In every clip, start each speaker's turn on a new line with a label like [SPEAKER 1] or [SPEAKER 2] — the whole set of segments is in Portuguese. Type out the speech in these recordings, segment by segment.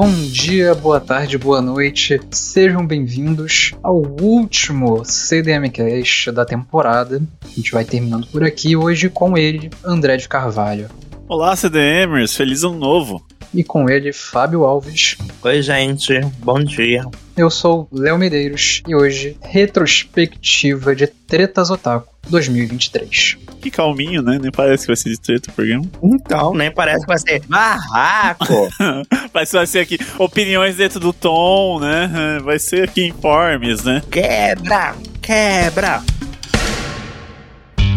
[SPEAKER 1] Bom dia, boa tarde, boa noite. Sejam bem-vindos ao último CDMcast da temporada. A gente vai terminando por aqui hoje com ele, André de Carvalho.
[SPEAKER 2] Olá, CDMers, feliz ano novo.
[SPEAKER 1] E com ele, Fábio Alves.
[SPEAKER 3] Oi, gente, bom dia.
[SPEAKER 1] Eu sou Léo Medeiros e hoje, retrospectiva de Tretas Otaku 2023.
[SPEAKER 2] Que calminho, né? Nem parece que vai ser de treta o programa.
[SPEAKER 3] Então, nem parece que vai ser barraco.
[SPEAKER 2] Vai ser aqui opiniões dentro do tom, né? Vai ser aqui informes, né?
[SPEAKER 3] quebra, quebra.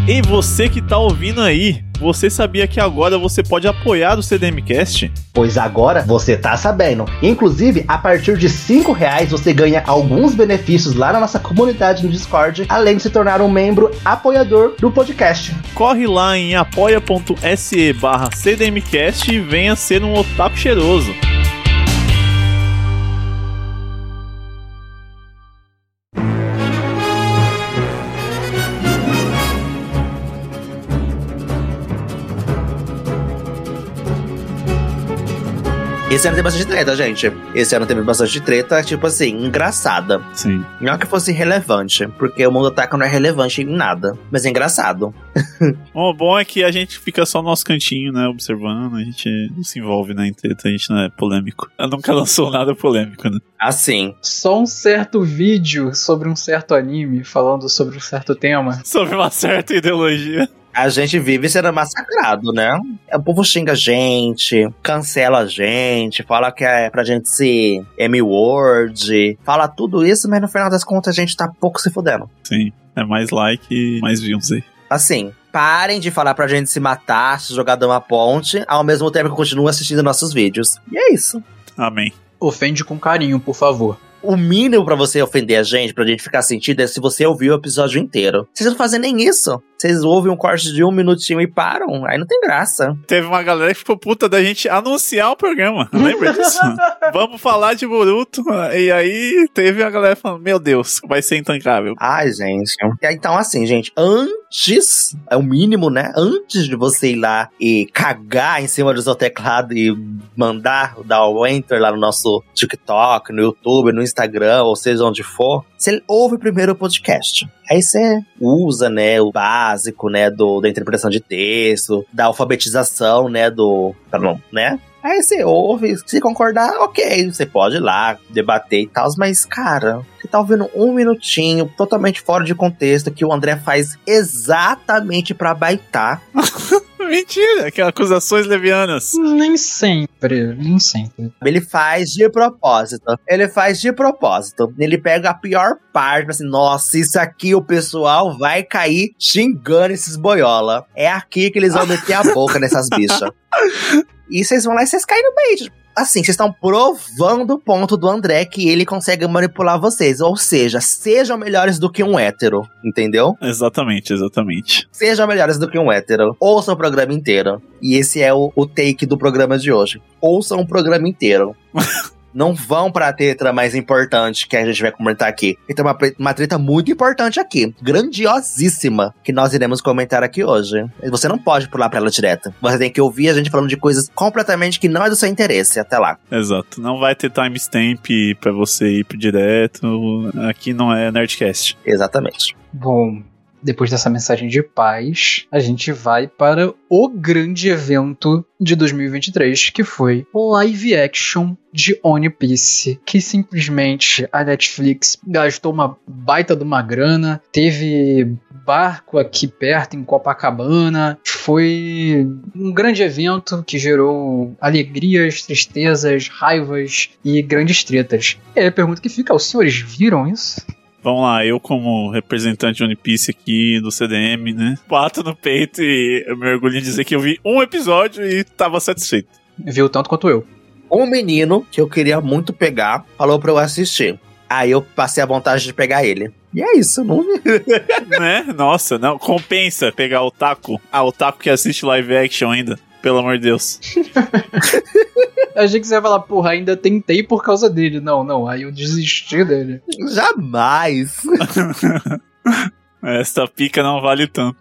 [SPEAKER 2] E você que tá ouvindo aí, você sabia que agora você pode apoiar o CDMcast?
[SPEAKER 4] Pois agora você tá sabendo. Inclusive, a partir de 5 reais você ganha alguns benefícios lá na nossa comunidade no Discord, além de se tornar um membro apoiador do podcast.
[SPEAKER 2] Corre lá em apoia.se barra CDMcast e venha ser um otaku cheiroso.
[SPEAKER 3] Esse ano tem bastante treta, gente. Esse ano teve bastante treta, tipo assim, engraçada.
[SPEAKER 2] Sim.
[SPEAKER 3] Não que fosse relevante, porque o mundo ataca não é relevante em nada. Mas é engraçado.
[SPEAKER 2] O bom é que a gente fica só no nosso cantinho, né? Observando, a gente não se envolve né, em treta, a gente não é polêmico. Ela nunca lançou nada polêmico, né?
[SPEAKER 3] Assim.
[SPEAKER 1] Só um certo vídeo sobre um certo anime falando sobre um certo tema.
[SPEAKER 2] Sobre uma certa ideologia.
[SPEAKER 3] A gente vive sendo massacrado, né? O povo xinga a gente, cancela a gente, fala que é pra gente ser M-word, fala tudo isso, mas no final das contas a gente tá pouco se fudendo.
[SPEAKER 2] Sim. É mais like e mais views aí.
[SPEAKER 3] Assim, parem de falar pra gente se matar, se jogar de uma ponte, ao mesmo tempo que continuam assistindo nossos vídeos. E é isso.
[SPEAKER 2] Amém.
[SPEAKER 1] Ofende com carinho, por favor.
[SPEAKER 3] O mínimo pra você ofender a gente, pra gente ficar sentido, é se você ouvir o episódio inteiro. Vocês não fazem nem isso. Vocês ouvem um corte de um minutinho e param. Aí não tem graça.
[SPEAKER 2] Teve uma galera que ficou puta da gente anunciar o programa. Lembra disso? Vamos falar de Boruto. E aí teve a galera falando: Meu Deus, vai ser intancável.
[SPEAKER 3] Ai, gente. Então, assim, gente, antes, é o mínimo, né? Antes de você ir lá e cagar em cima do seu teclado e mandar dar o enter lá no nosso TikTok, no YouTube, no Instagram, ou seja, onde for, você ouve primeiro o podcast. Aí você usa, né, o básico, né, do, da interpretação de texto, da alfabetização, né, do. Não, né? Aí você ouve, se concordar, ok, você pode ir lá, debater e tal, mas, cara, você tá ouvindo um minutinho, totalmente fora de contexto, que o André faz exatamente pra baitar.
[SPEAKER 2] Mentira, que acusações levianas.
[SPEAKER 1] Nem sempre, nem sempre.
[SPEAKER 3] Ele faz de propósito. Ele faz de propósito. Ele pega a pior parte, assim, nossa, isso aqui o pessoal vai cair xingando esses boiola. É aqui que eles vão meter a boca nessas bichas. E vocês vão lá e vocês caem no bait. Assim, vocês estão provando o ponto do André que ele consegue manipular vocês. Ou seja, sejam melhores do que um hétero, entendeu?
[SPEAKER 2] Exatamente, exatamente.
[SPEAKER 3] Sejam melhores do que um hétero. Ouçam o programa inteiro. E esse é o, o take do programa de hoje. Ouçam o programa inteiro. Não vão pra treta mais importante que a gente vai comentar aqui. E tem uma, uma treta muito importante aqui, grandiosíssima, que nós iremos comentar aqui hoje. Você não pode pular pra ela direto. Você tem que ouvir a gente falando de coisas completamente que não é do seu interesse. Até lá.
[SPEAKER 2] Exato. Não vai ter timestamp pra você ir pro direto. Aqui não é Nerdcast.
[SPEAKER 3] Exatamente.
[SPEAKER 1] Bom, depois dessa mensagem de paz, a gente vai para o grande evento de 2023, que foi live action de One Piece, que simplesmente a Netflix gastou uma baita de uma grana, teve barco aqui perto em Copacabana, foi um grande evento que gerou alegrias, tristezas, raivas e grandes tretas. E aí a pergunta que fica, os senhores viram isso?
[SPEAKER 2] Vamos lá, eu como representante de One Piece aqui do CDM, né? Bato no peito e eu me orgulho em dizer que eu vi um episódio e tava satisfeito.
[SPEAKER 1] Viu tanto quanto eu.
[SPEAKER 3] Um menino que eu queria muito pegar falou pra eu assistir. Aí eu passei a vontade de pegar ele. E é isso, não vi.
[SPEAKER 2] né? Nossa, não, compensa pegar o taco. Ah, o taco que assiste live action ainda. Pelo amor de Deus.
[SPEAKER 1] Achei que você ia falar, porra, ainda tentei por causa dele. Não, não, aí eu desisti dele.
[SPEAKER 3] Jamais.
[SPEAKER 2] Essa pica não vale tanto.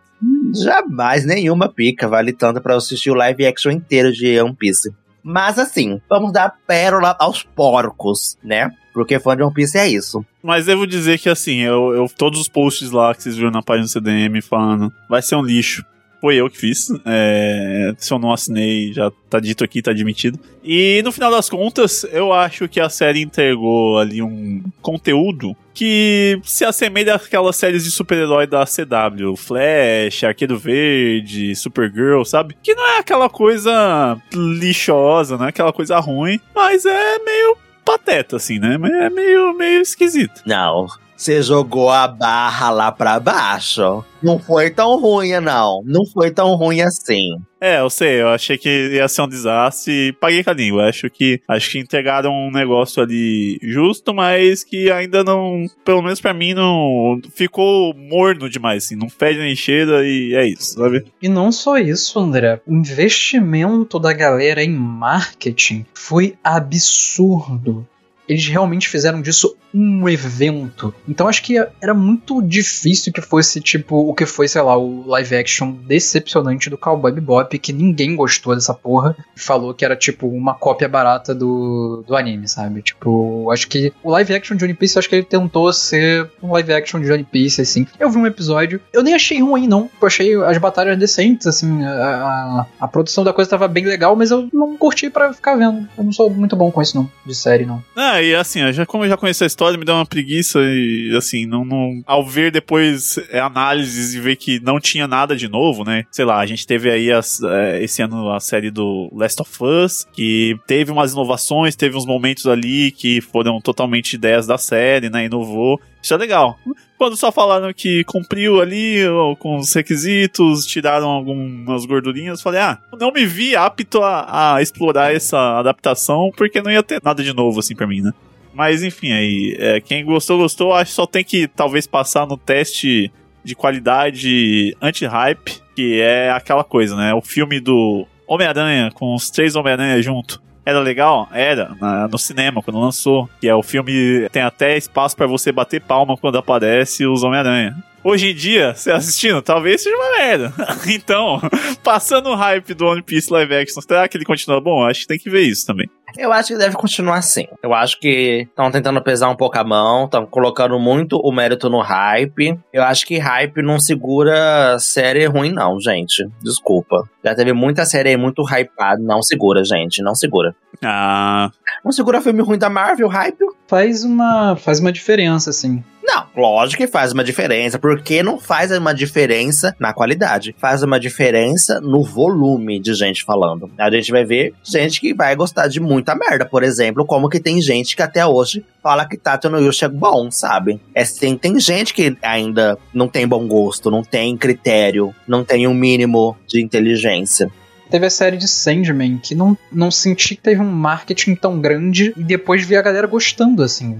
[SPEAKER 3] Jamais nenhuma pica vale tanto pra eu assistir o live action inteiro de One Piece. Mas assim, vamos dar pérola aos porcos, né? Porque fã de One Piece é isso.
[SPEAKER 2] Mas devo dizer que assim, eu, eu todos os posts lá que vocês viram na página do CDM falando vai ser um lixo. Foi eu que fiz. É, se eu não assinei, já tá dito aqui, tá admitido. E no final das contas, eu acho que a série entregou ali um conteúdo que se assemelha àquelas séries de super-herói da CW, Flash, Arqueiro Verde, Supergirl, sabe? Que não é aquela coisa lixosa, não é aquela coisa ruim, mas é meio pateta, assim, né? É meio, meio esquisito.
[SPEAKER 3] Não, você jogou a barra lá pra baixo. Não foi tão ruim, não. Não foi tão ruim assim.
[SPEAKER 2] É, eu sei, eu achei que ia ser um desastre e paguei com a língua. Acho que acho que entregaram um negócio ali justo, mas que ainda não, pelo menos para mim, não ficou morno demais, assim, não fede nem cheira e é isso, sabe?
[SPEAKER 1] E não só isso, André. O investimento da galera em marketing foi absurdo eles realmente fizeram disso um evento. Então acho que era muito difícil que fosse tipo o que foi, sei lá, o live action decepcionante do Cowboy Bebop, que ninguém gostou dessa porra. Falou que era tipo uma cópia barata do, do anime, sabe? Tipo, acho que o live action de One Piece, acho que ele tentou ser um live action de One Piece, assim. Eu vi um episódio, eu nem achei ruim, não. Eu achei as batalhas decentes, assim. A, a, a produção da coisa tava bem legal, mas eu não curti para ficar vendo. Eu não sou muito bom com isso, não, de série, não.
[SPEAKER 2] Ah, e assim, já, como eu já conheço a história, me deu uma preguiça e, assim, não, não, ao ver depois é, análises e ver que não tinha nada de novo, né? Sei lá, a gente teve aí as, é, esse ano a série do Last of Us, que teve umas inovações, teve uns momentos ali que foram totalmente ideias da série, né? Inovou. Isso é legal. Quando só falaram que cumpriu ali com os requisitos, tiraram algumas gordurinhas, falei, ah, não me vi apto a, a, explorar essa adaptação, porque não ia ter nada de novo assim pra mim, né? Mas enfim, aí, é, quem gostou, gostou, acho que só tem que talvez passar no teste de qualidade anti-hype, que é aquela coisa, né? O filme do Homem-Aranha, com os três Homem-Aranha junto era legal? Era, na, no cinema, quando lançou. Que é o filme, tem até espaço para você bater palma quando aparece os Homem-Aranha. Hoje em dia, você assistindo, talvez seja uma merda. então, passando o hype do One Piece live action, será que ele continua bom? Acho que tem que ver isso também.
[SPEAKER 3] Eu acho que deve continuar assim. Eu acho que estão tentando pesar um pouco a mão, estão colocando muito o mérito no hype. Eu acho que hype não segura série ruim, não, gente. Desculpa. Já teve muita série muito hypada. Não segura, gente. Não segura.
[SPEAKER 2] Ah.
[SPEAKER 3] Não segura filme ruim da Marvel, hype?
[SPEAKER 1] Faz uma, faz uma diferença, assim.
[SPEAKER 3] Não, lógico que faz uma diferença, porque não faz uma diferença na qualidade, faz uma diferença no volume de gente falando. A gente vai ver gente que vai gostar de muita merda, por exemplo, como que tem gente que até hoje fala que Tato no Yushi é bom, sabe? É, tem, tem gente que ainda não tem bom gosto, não tem critério, não tem um mínimo de inteligência.
[SPEAKER 1] Teve a série de Sandman, que não, não senti que teve um marketing tão grande e depois vi a galera gostando, assim,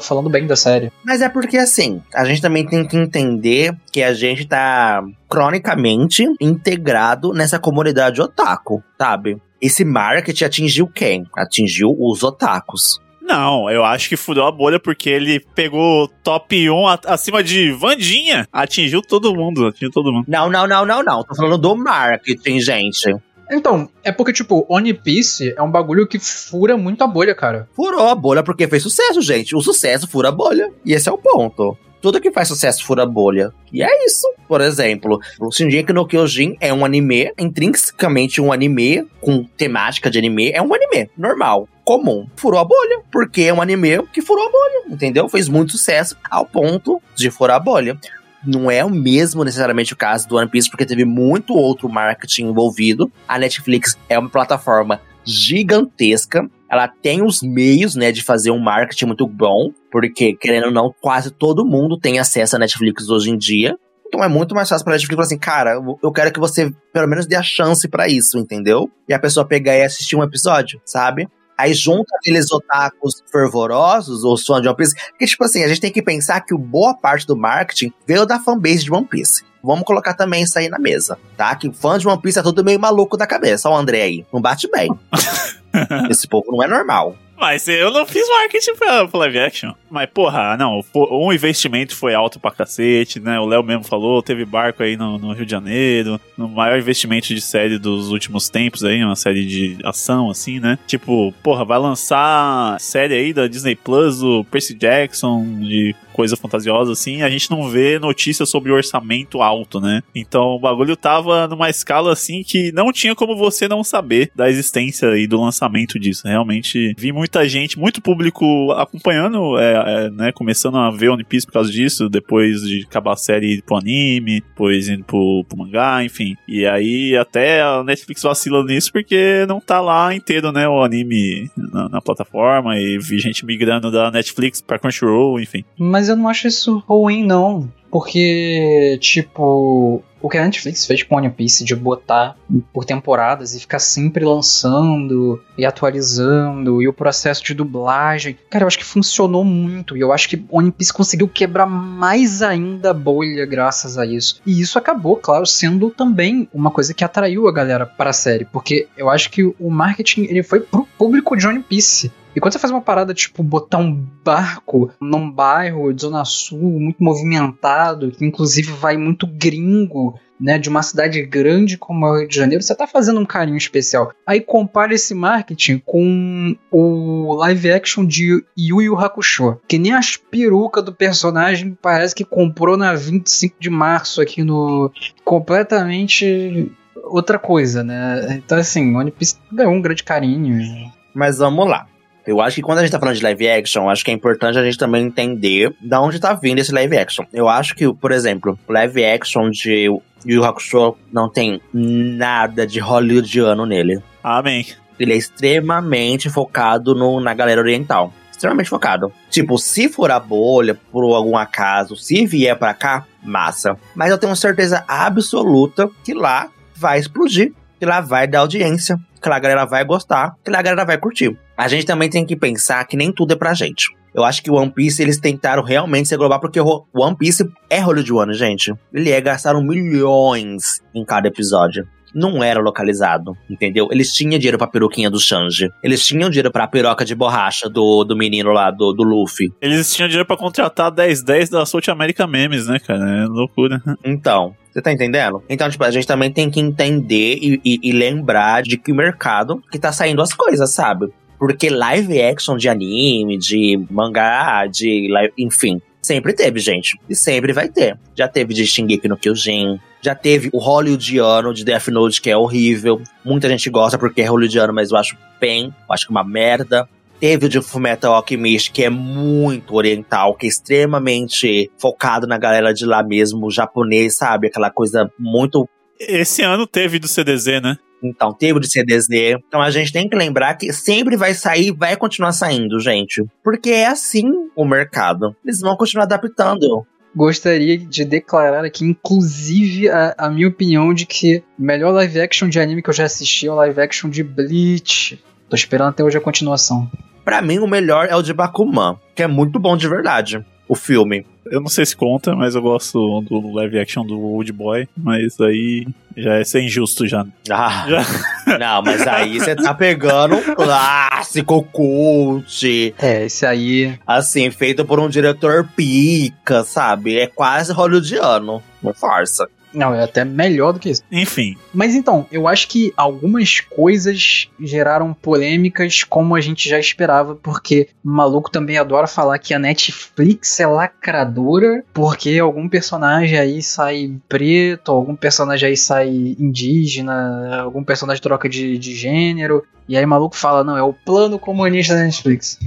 [SPEAKER 1] falando bem da série.
[SPEAKER 3] Mas é porque, assim, a gente também tem que entender que a gente tá cronicamente integrado nessa comunidade otaku, sabe? Esse marketing atingiu quem? Atingiu os otakus.
[SPEAKER 2] Não, eu acho que furou a bolha porque ele pegou top 1 acima de Vandinha. Atingiu todo mundo, atingiu todo mundo.
[SPEAKER 3] Não, não, não, não, não. Tô falando do marketing, gente.
[SPEAKER 1] Então, é porque, tipo, One Piece é um bagulho que fura muito a bolha, cara.
[SPEAKER 3] Furou a bolha porque fez sucesso, gente. O sucesso fura a bolha. E esse é o ponto tudo que faz sucesso fura bolha. E é isso. Por exemplo, o Shingeki no Kyojin é um anime, intrinsecamente um anime, com temática de anime, é um anime normal, comum. Furou a bolha, porque é um anime que furou a bolha, entendeu? Fez muito sucesso ao ponto de furar a bolha não é o mesmo necessariamente o caso do One Piece, porque teve muito outro marketing envolvido. A Netflix é uma plataforma gigantesca. Ela tem os meios, né, de fazer um marketing muito bom, porque, querendo ou não, quase todo mundo tem acesso à Netflix hoje em dia. Então é muito mais fácil pra Netflix falar assim, cara, eu quero que você pelo menos dê a chance para isso, entendeu? E a pessoa pegar e assistir um episódio, sabe? Aí junta aqueles otakus fervorosos, ou fãs de One Piece, que tipo assim, a gente tem que pensar que boa parte do marketing veio da fanbase de One Piece. Vamos colocar também isso aí na mesa, tá? Que fã de One Piece é tudo meio maluco da cabeça. Ó o André aí, não bate bem. Esse povo não é normal.
[SPEAKER 2] mas eu não fiz marketing pra, pra live action. Mas, porra, não, o investimento foi alto pra cacete, né? O Léo mesmo falou, teve barco aí no, no, Rio de Janeiro, no maior investimento de série dos últimos tempos aí, uma série de ação, assim, né? Tipo, porra, vai lançar série aí da Disney Plus do Percy Jackson, de coisa fantasiosa assim, a gente não vê notícias sobre orçamento alto, né? Então o bagulho tava numa escala assim que não tinha como você não saber da existência e do lançamento disso. Realmente vi muita gente, muito público acompanhando, é, é, né? Começando a ver One Piece por causa disso, depois de acabar a série pro anime, depois indo pro, pro mangá, enfim. E aí até a Netflix vacila nisso porque não tá lá inteiro, né? O anime na, na plataforma e vi gente migrando da Netflix pra Crunchyroll, enfim.
[SPEAKER 1] Mas mas eu não acho isso ruim, não. Porque, tipo, o que a Netflix fez com One Piece de botar por temporadas e ficar sempre lançando e atualizando e o processo de dublagem, cara, eu acho que funcionou muito e eu acho que One Piece conseguiu quebrar mais ainda a bolha graças a isso. E isso acabou, claro, sendo também uma coisa que atraiu a galera para a série, porque eu acho que o marketing ele foi pro público de One Piece. E quando você faz uma parada tipo botar um barco num bairro de Zona Sul muito movimentado, que inclusive vai muito gringo, né, de uma cidade grande como o Rio de Janeiro, você tá fazendo um carinho especial. Aí compara esse marketing com o live action de Yu Yu Hakusho, que nem as perucas do personagem parece que comprou na 25 de março aqui no completamente outra coisa, né? Então assim, One Piece ganhou um grande carinho.
[SPEAKER 3] Mas vamos lá. Eu acho que quando a gente tá falando de live action, acho que é importante a gente também entender da onde tá vindo esse live action. Eu acho que, por exemplo, live action de Yu Hakusho não tem nada de hollywoodiano nele.
[SPEAKER 2] Amém.
[SPEAKER 3] Ele é extremamente focado no, na galera oriental. Extremamente focado. Tipo, se for a bolha, por algum acaso, se vier para cá, massa. Mas eu tenho certeza absoluta que lá vai explodir. Que lá vai dar audiência. Que a galera vai gostar. Que a galera vai curtir a gente também tem que pensar que nem tudo é pra gente. Eu acho que One Piece eles tentaram realmente ser global, porque One Piece é hollywoodiano, gente. Ele é, gastaram milhões em cada episódio não era localizado, entendeu? Eles tinham dinheiro pra peruquinha do Shanji. Eles tinham dinheiro pra piroca de borracha do, do menino lá, do, do Luffy.
[SPEAKER 2] Eles tinham dinheiro pra contratar 10-10 da South America Memes, né, cara? É loucura.
[SPEAKER 3] Então, você tá entendendo? Então, tipo, a gente também tem que entender e, e, e lembrar de que o mercado que tá saindo as coisas, sabe? Porque live action de anime, de mangá, de live, enfim, sempre teve, gente. E sempre vai ter. Já teve de Shingeki no Kyojin, já teve o hollywoodiano de Death Note, que é horrível. Muita gente gosta porque é hollywoodiano, mas eu acho bem, eu acho que é uma merda. Teve o de Fullmetal Alchemist, que é muito oriental, que é extremamente focado na galera de lá mesmo, japonês, sabe? Aquela coisa muito
[SPEAKER 2] esse ano teve do CDZ, né?
[SPEAKER 3] Então, teve de CDZ. Então a gente tem que lembrar que sempre vai sair, vai continuar saindo, gente. Porque é assim o mercado. Eles vão continuar adaptando
[SPEAKER 1] gostaria de declarar aqui, inclusive, a, a, minha opinião de que o melhor live action de anime que eu já assisti é o live action de Bleach. Tô esperando até hoje a continuação.
[SPEAKER 3] Para mim, o melhor é o de Bakuman, que é muito bom de verdade o filme.
[SPEAKER 2] Eu não sei se conta, mas eu gosto do live action do Old Boy, mas aí já é ser injusto já.
[SPEAKER 3] Ah, já. Não, mas aí você tá pegando um clássico cult.
[SPEAKER 1] É, esse aí.
[SPEAKER 3] Assim, feito por um diretor pica, sabe? É quase hollywoodiano. Uma farsa.
[SPEAKER 1] Não, é até melhor do que isso.
[SPEAKER 2] Enfim.
[SPEAKER 1] Mas então, eu acho que algumas coisas geraram polêmicas como a gente já esperava, porque o maluco também adora falar que a Netflix é lacradora, porque algum personagem aí sai preto, algum personagem aí sai indígena, algum personagem troca de, de gênero. E aí o maluco fala, não, é o plano comunista da Netflix.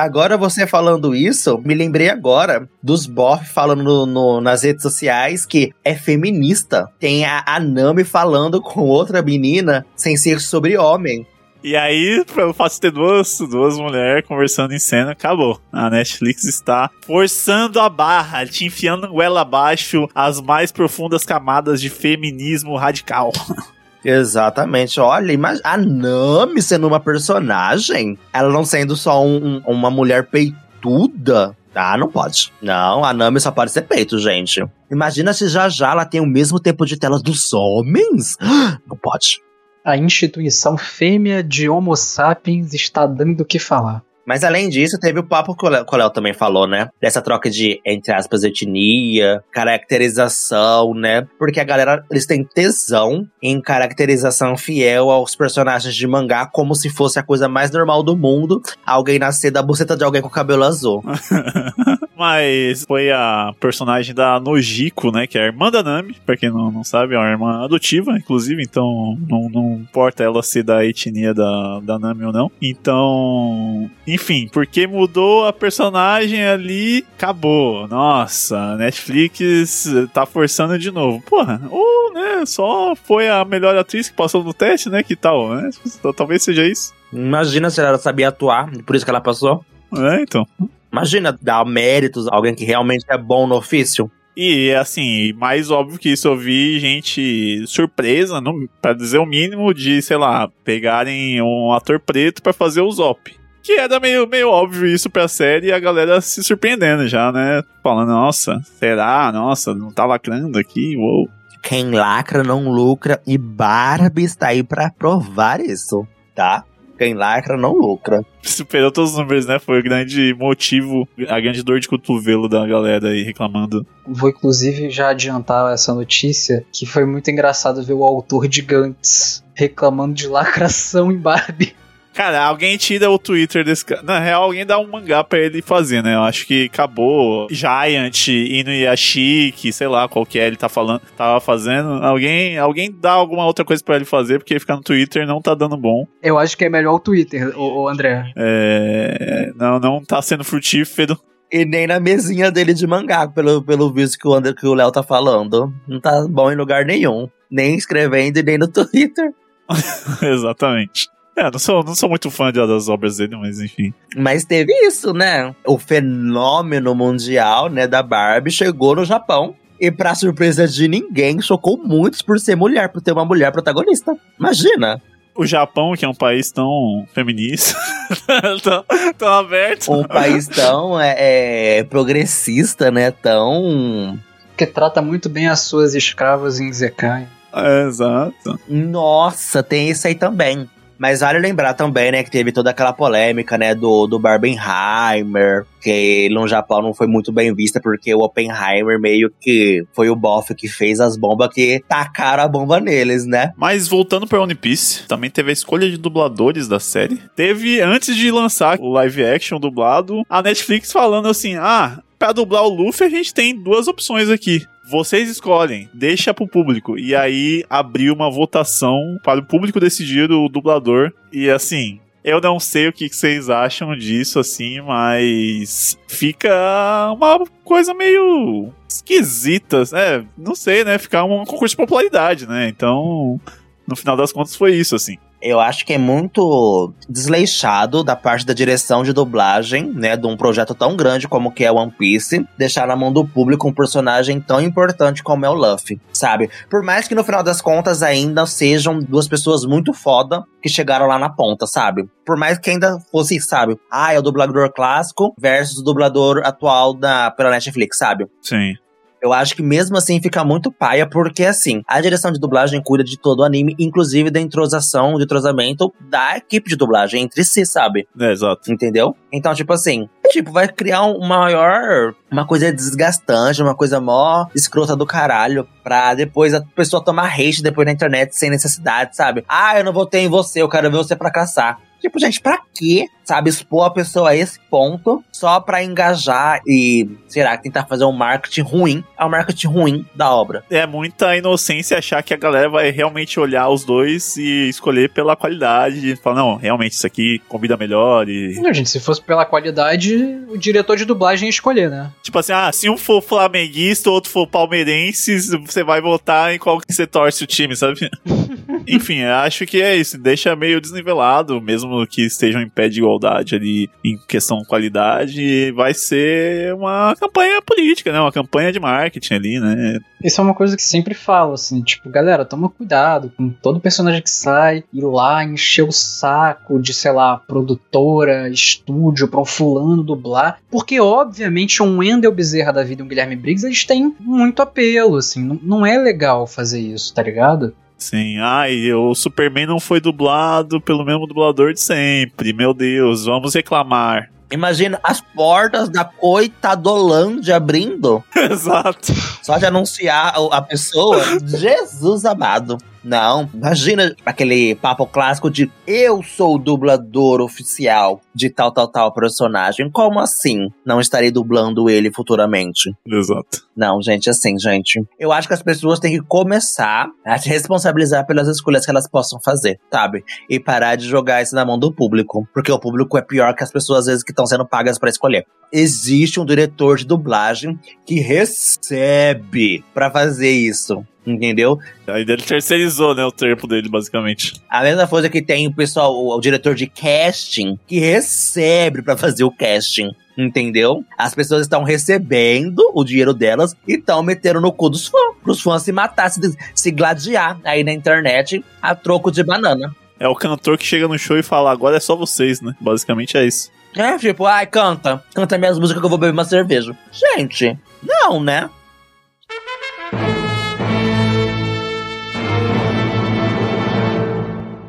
[SPEAKER 3] Agora você falando isso, me lembrei agora dos Boff falando no, no, nas redes sociais que é feminista. Tem a, a Nami falando com outra menina sem ser sobre homem.
[SPEAKER 2] E aí, pelo fato de ter duas, duas mulheres conversando em cena, acabou. A Netflix está forçando a barra, te enfiando ela abaixo as mais profundas camadas de feminismo radical.
[SPEAKER 3] Exatamente. Olha, a Nami sendo uma personagem, ela não sendo só um, uma mulher peituda. Ah, não pode. Não, a Nami só pode ser peito, gente. Imagina se já já ela tem o mesmo tempo de tela dos homens. Não pode.
[SPEAKER 1] A instituição fêmea de Homo sapiens está dando o que falar.
[SPEAKER 3] Mas além disso, teve o papo que o Léo- também falou, né? Dessa troca de, entre aspas, etnia, caracterização, né? Porque a galera, eles têm tesão em caracterização fiel aos personagens de mangá, como se fosse a coisa mais normal do mundo. Alguém nascer da buceta de alguém com cabelo azul.
[SPEAKER 2] Mas foi a personagem da Nojiko, né? Que é a irmã da Nami. Pra quem não, não sabe, é uma irmã adotiva, inclusive. Então não, não importa ela ser da etnia da, da Nami ou não. Então. Enfim, porque mudou a personagem ali, acabou. Nossa, Netflix tá forçando de novo. Porra, ou, né? Só foi a melhor atriz que passou no teste, né? Que tal, né? Talvez seja isso.
[SPEAKER 3] Imagina se ela sabia atuar, por isso que ela passou.
[SPEAKER 2] É, então.
[SPEAKER 3] Imagina dar méritos a alguém que realmente é bom no ofício.
[SPEAKER 2] E assim, mais óbvio que isso eu vi gente surpresa, não, pra dizer o mínimo, de, sei lá, pegarem um ator preto pra fazer o Zop. Que era meio, meio óbvio isso pra série e a galera se surpreendendo já, né? Falando, nossa, será? Nossa, não tá lacrando aqui? Uou.
[SPEAKER 3] Quem lacra não lucra e Barbie está aí pra provar isso, tá? Quem lacra não lucra.
[SPEAKER 2] Superou todos os números, né? Foi o grande motivo, a grande dor de cotovelo da galera aí reclamando.
[SPEAKER 1] Vou inclusive já adiantar essa notícia, que foi muito engraçado ver o autor de Gantz reclamando de lacração em Barbie.
[SPEAKER 2] Cara, alguém tira o Twitter desse cara. Na real, alguém dá um mangá pra ele fazer, né? Eu acho que acabou. Giant, Inuyashiki, sei lá qual que é ele tá falando, tava fazendo. Alguém, alguém dá alguma outra coisa pra ele fazer, porque ficar no Twitter não tá dando bom.
[SPEAKER 1] Eu acho que é melhor o Twitter, o, André.
[SPEAKER 2] É, não, não tá sendo frutífero.
[SPEAKER 3] E nem na mesinha dele de mangá, pelo, pelo visto que o, André, que o Léo tá falando. Não tá bom em lugar nenhum. Nem escrevendo e nem no Twitter.
[SPEAKER 2] Exatamente. É, não sou, não sou muito fã de- das obras dele, mas enfim.
[SPEAKER 3] Mas teve isso, né? O fenômeno mundial, né, da Barbie chegou no Japão. E pra surpresa de ninguém, chocou muitos por ser mulher, por ter uma mulher protagonista. Imagina!
[SPEAKER 2] O Japão, que é um país tão feminista, tão, tão aberto.
[SPEAKER 3] Um país tão é, é, progressista, né? Tão.
[SPEAKER 1] Que trata muito bem as suas escravas em Zekai.
[SPEAKER 2] É, exato.
[SPEAKER 3] Nossa, tem isso aí também. Mas vale lembrar também, né, que teve toda aquela polêmica, né, do, do Barbenheimer, que no Japão não foi muito bem vista, porque o Oppenheimer meio que foi o bofe que fez as bombas que tacaram a bomba neles, né?
[SPEAKER 2] Mas voltando pra One Piece, também teve a escolha de dubladores da série. Teve, antes de lançar o live action dublado, a Netflix falando assim: ah, pra dublar o Luffy a gente tem duas opções aqui. Vocês escolhem, deixa pro público. E aí abriu uma votação para o público decidir o dublador. E assim, eu não sei o que que vocês acham disso, assim, mas fica uma coisa meio esquisita. É, não sei, né? Ficar um concurso de popularidade, né? Então, no final das contas, foi isso, assim.
[SPEAKER 3] Eu acho que é muito desleixado da parte da direção de dublagem, né, de um projeto tão grande como que é One Piece, deixar na mão do público um personagem tão importante como é o Luffy, sabe? Por mais que no final das contas ainda sejam duas pessoas muito foda que chegaram lá na ponta, sabe? Por mais que ainda fosse, sabe? Ah, é o dublador clássico versus o dublador atual da pela Netflix, sabe?
[SPEAKER 2] Sim.
[SPEAKER 3] Eu acho que mesmo assim fica muito paia, porque assim, a direção de dublagem cuida de todo o anime, inclusive da entrosação, de entrosamento da equipe de dublagem entre si, sabe?
[SPEAKER 2] É, exato.
[SPEAKER 3] Entendeu? Então, tipo assim, tipo, vai criar um maior. Uma coisa desgastante, uma coisa mó escrota do caralho. Pra depois a pessoa tomar hate depois na internet sem necessidade, sabe? Ah, eu não votei em você, eu quero ver você pra caçar. Tipo, gente, pra quê? Sabe, expor a pessoa a esse ponto só pra engajar e, sei lá, tentar fazer um marketing ruim. É um marketing ruim da obra.
[SPEAKER 2] É muita inocência achar que a galera vai realmente olhar os dois e escolher pela qualidade. Falar, não, realmente isso aqui combina melhor. E.
[SPEAKER 1] Não, gente, se fosse pela qualidade, o diretor de dublagem ia escolher, né?
[SPEAKER 2] Tipo assim, ah, se um for flamenguista, o outro for palmeirense, você vai votar em qual que você torce o time, sabe? Enfim, acho que é isso. Deixa meio desnivelado, mesmo que estejam em pé de igualdade ali em questão de qualidade. Vai ser uma campanha política, né? Uma campanha de marketing ali, né?
[SPEAKER 1] Isso é uma coisa que sempre falo, assim, tipo, galera, toma cuidado com todo personagem que sai, ir lá encher o saco de, sei lá, produtora, estúdio, pra um fulano dublar, porque obviamente um Wendell Bezerra da vida e um Guilherme Briggs, eles têm muito apelo, assim, não, não é legal fazer isso, tá ligado?
[SPEAKER 2] Sim, ai, o Superman não foi dublado pelo mesmo dublador de sempre. Meu Deus, vamos reclamar.
[SPEAKER 3] Imagina as portas da coitadolândia abrindo.
[SPEAKER 2] Exato.
[SPEAKER 3] Só de anunciar a pessoa. Jesus amado. Não, imagina aquele papo clássico de eu sou o dublador oficial de tal, tal, tal personagem. Como assim não estarei dublando ele futuramente?
[SPEAKER 2] Exato.
[SPEAKER 3] Não, gente, assim, gente. Eu acho que as pessoas têm que começar a se responsabilizar pelas escolhas que elas possam fazer, sabe? E parar de jogar isso na mão do público. Porque o público é pior que as pessoas, às vezes, que estão sendo pagas pra escolher. Existe um diretor de dublagem que recebe pra fazer isso. Entendeu?
[SPEAKER 2] Aí ele terceirizou, né, o trampo dele, basicamente.
[SPEAKER 3] A mesma coisa que tem o pessoal, o, o diretor de casting, que recebe pra fazer o casting. Entendeu? As pessoas estão recebendo o dinheiro delas e estão metendo no cu dos fãs. Pros fãs se matar, se, se gladiar aí na internet a troco de banana.
[SPEAKER 2] É o cantor que chega no show e fala, agora é só vocês, né? Basicamente é isso.
[SPEAKER 3] É, tipo, ai, canta. Canta minhas músicas que eu vou beber uma cerveja. Gente, não, né?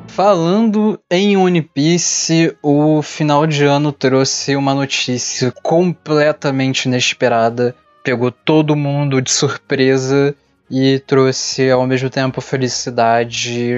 [SPEAKER 1] Falando em One Piece, o final de ano trouxe uma notícia completamente inesperada, pegou todo mundo de surpresa e trouxe ao mesmo tempo felicidade,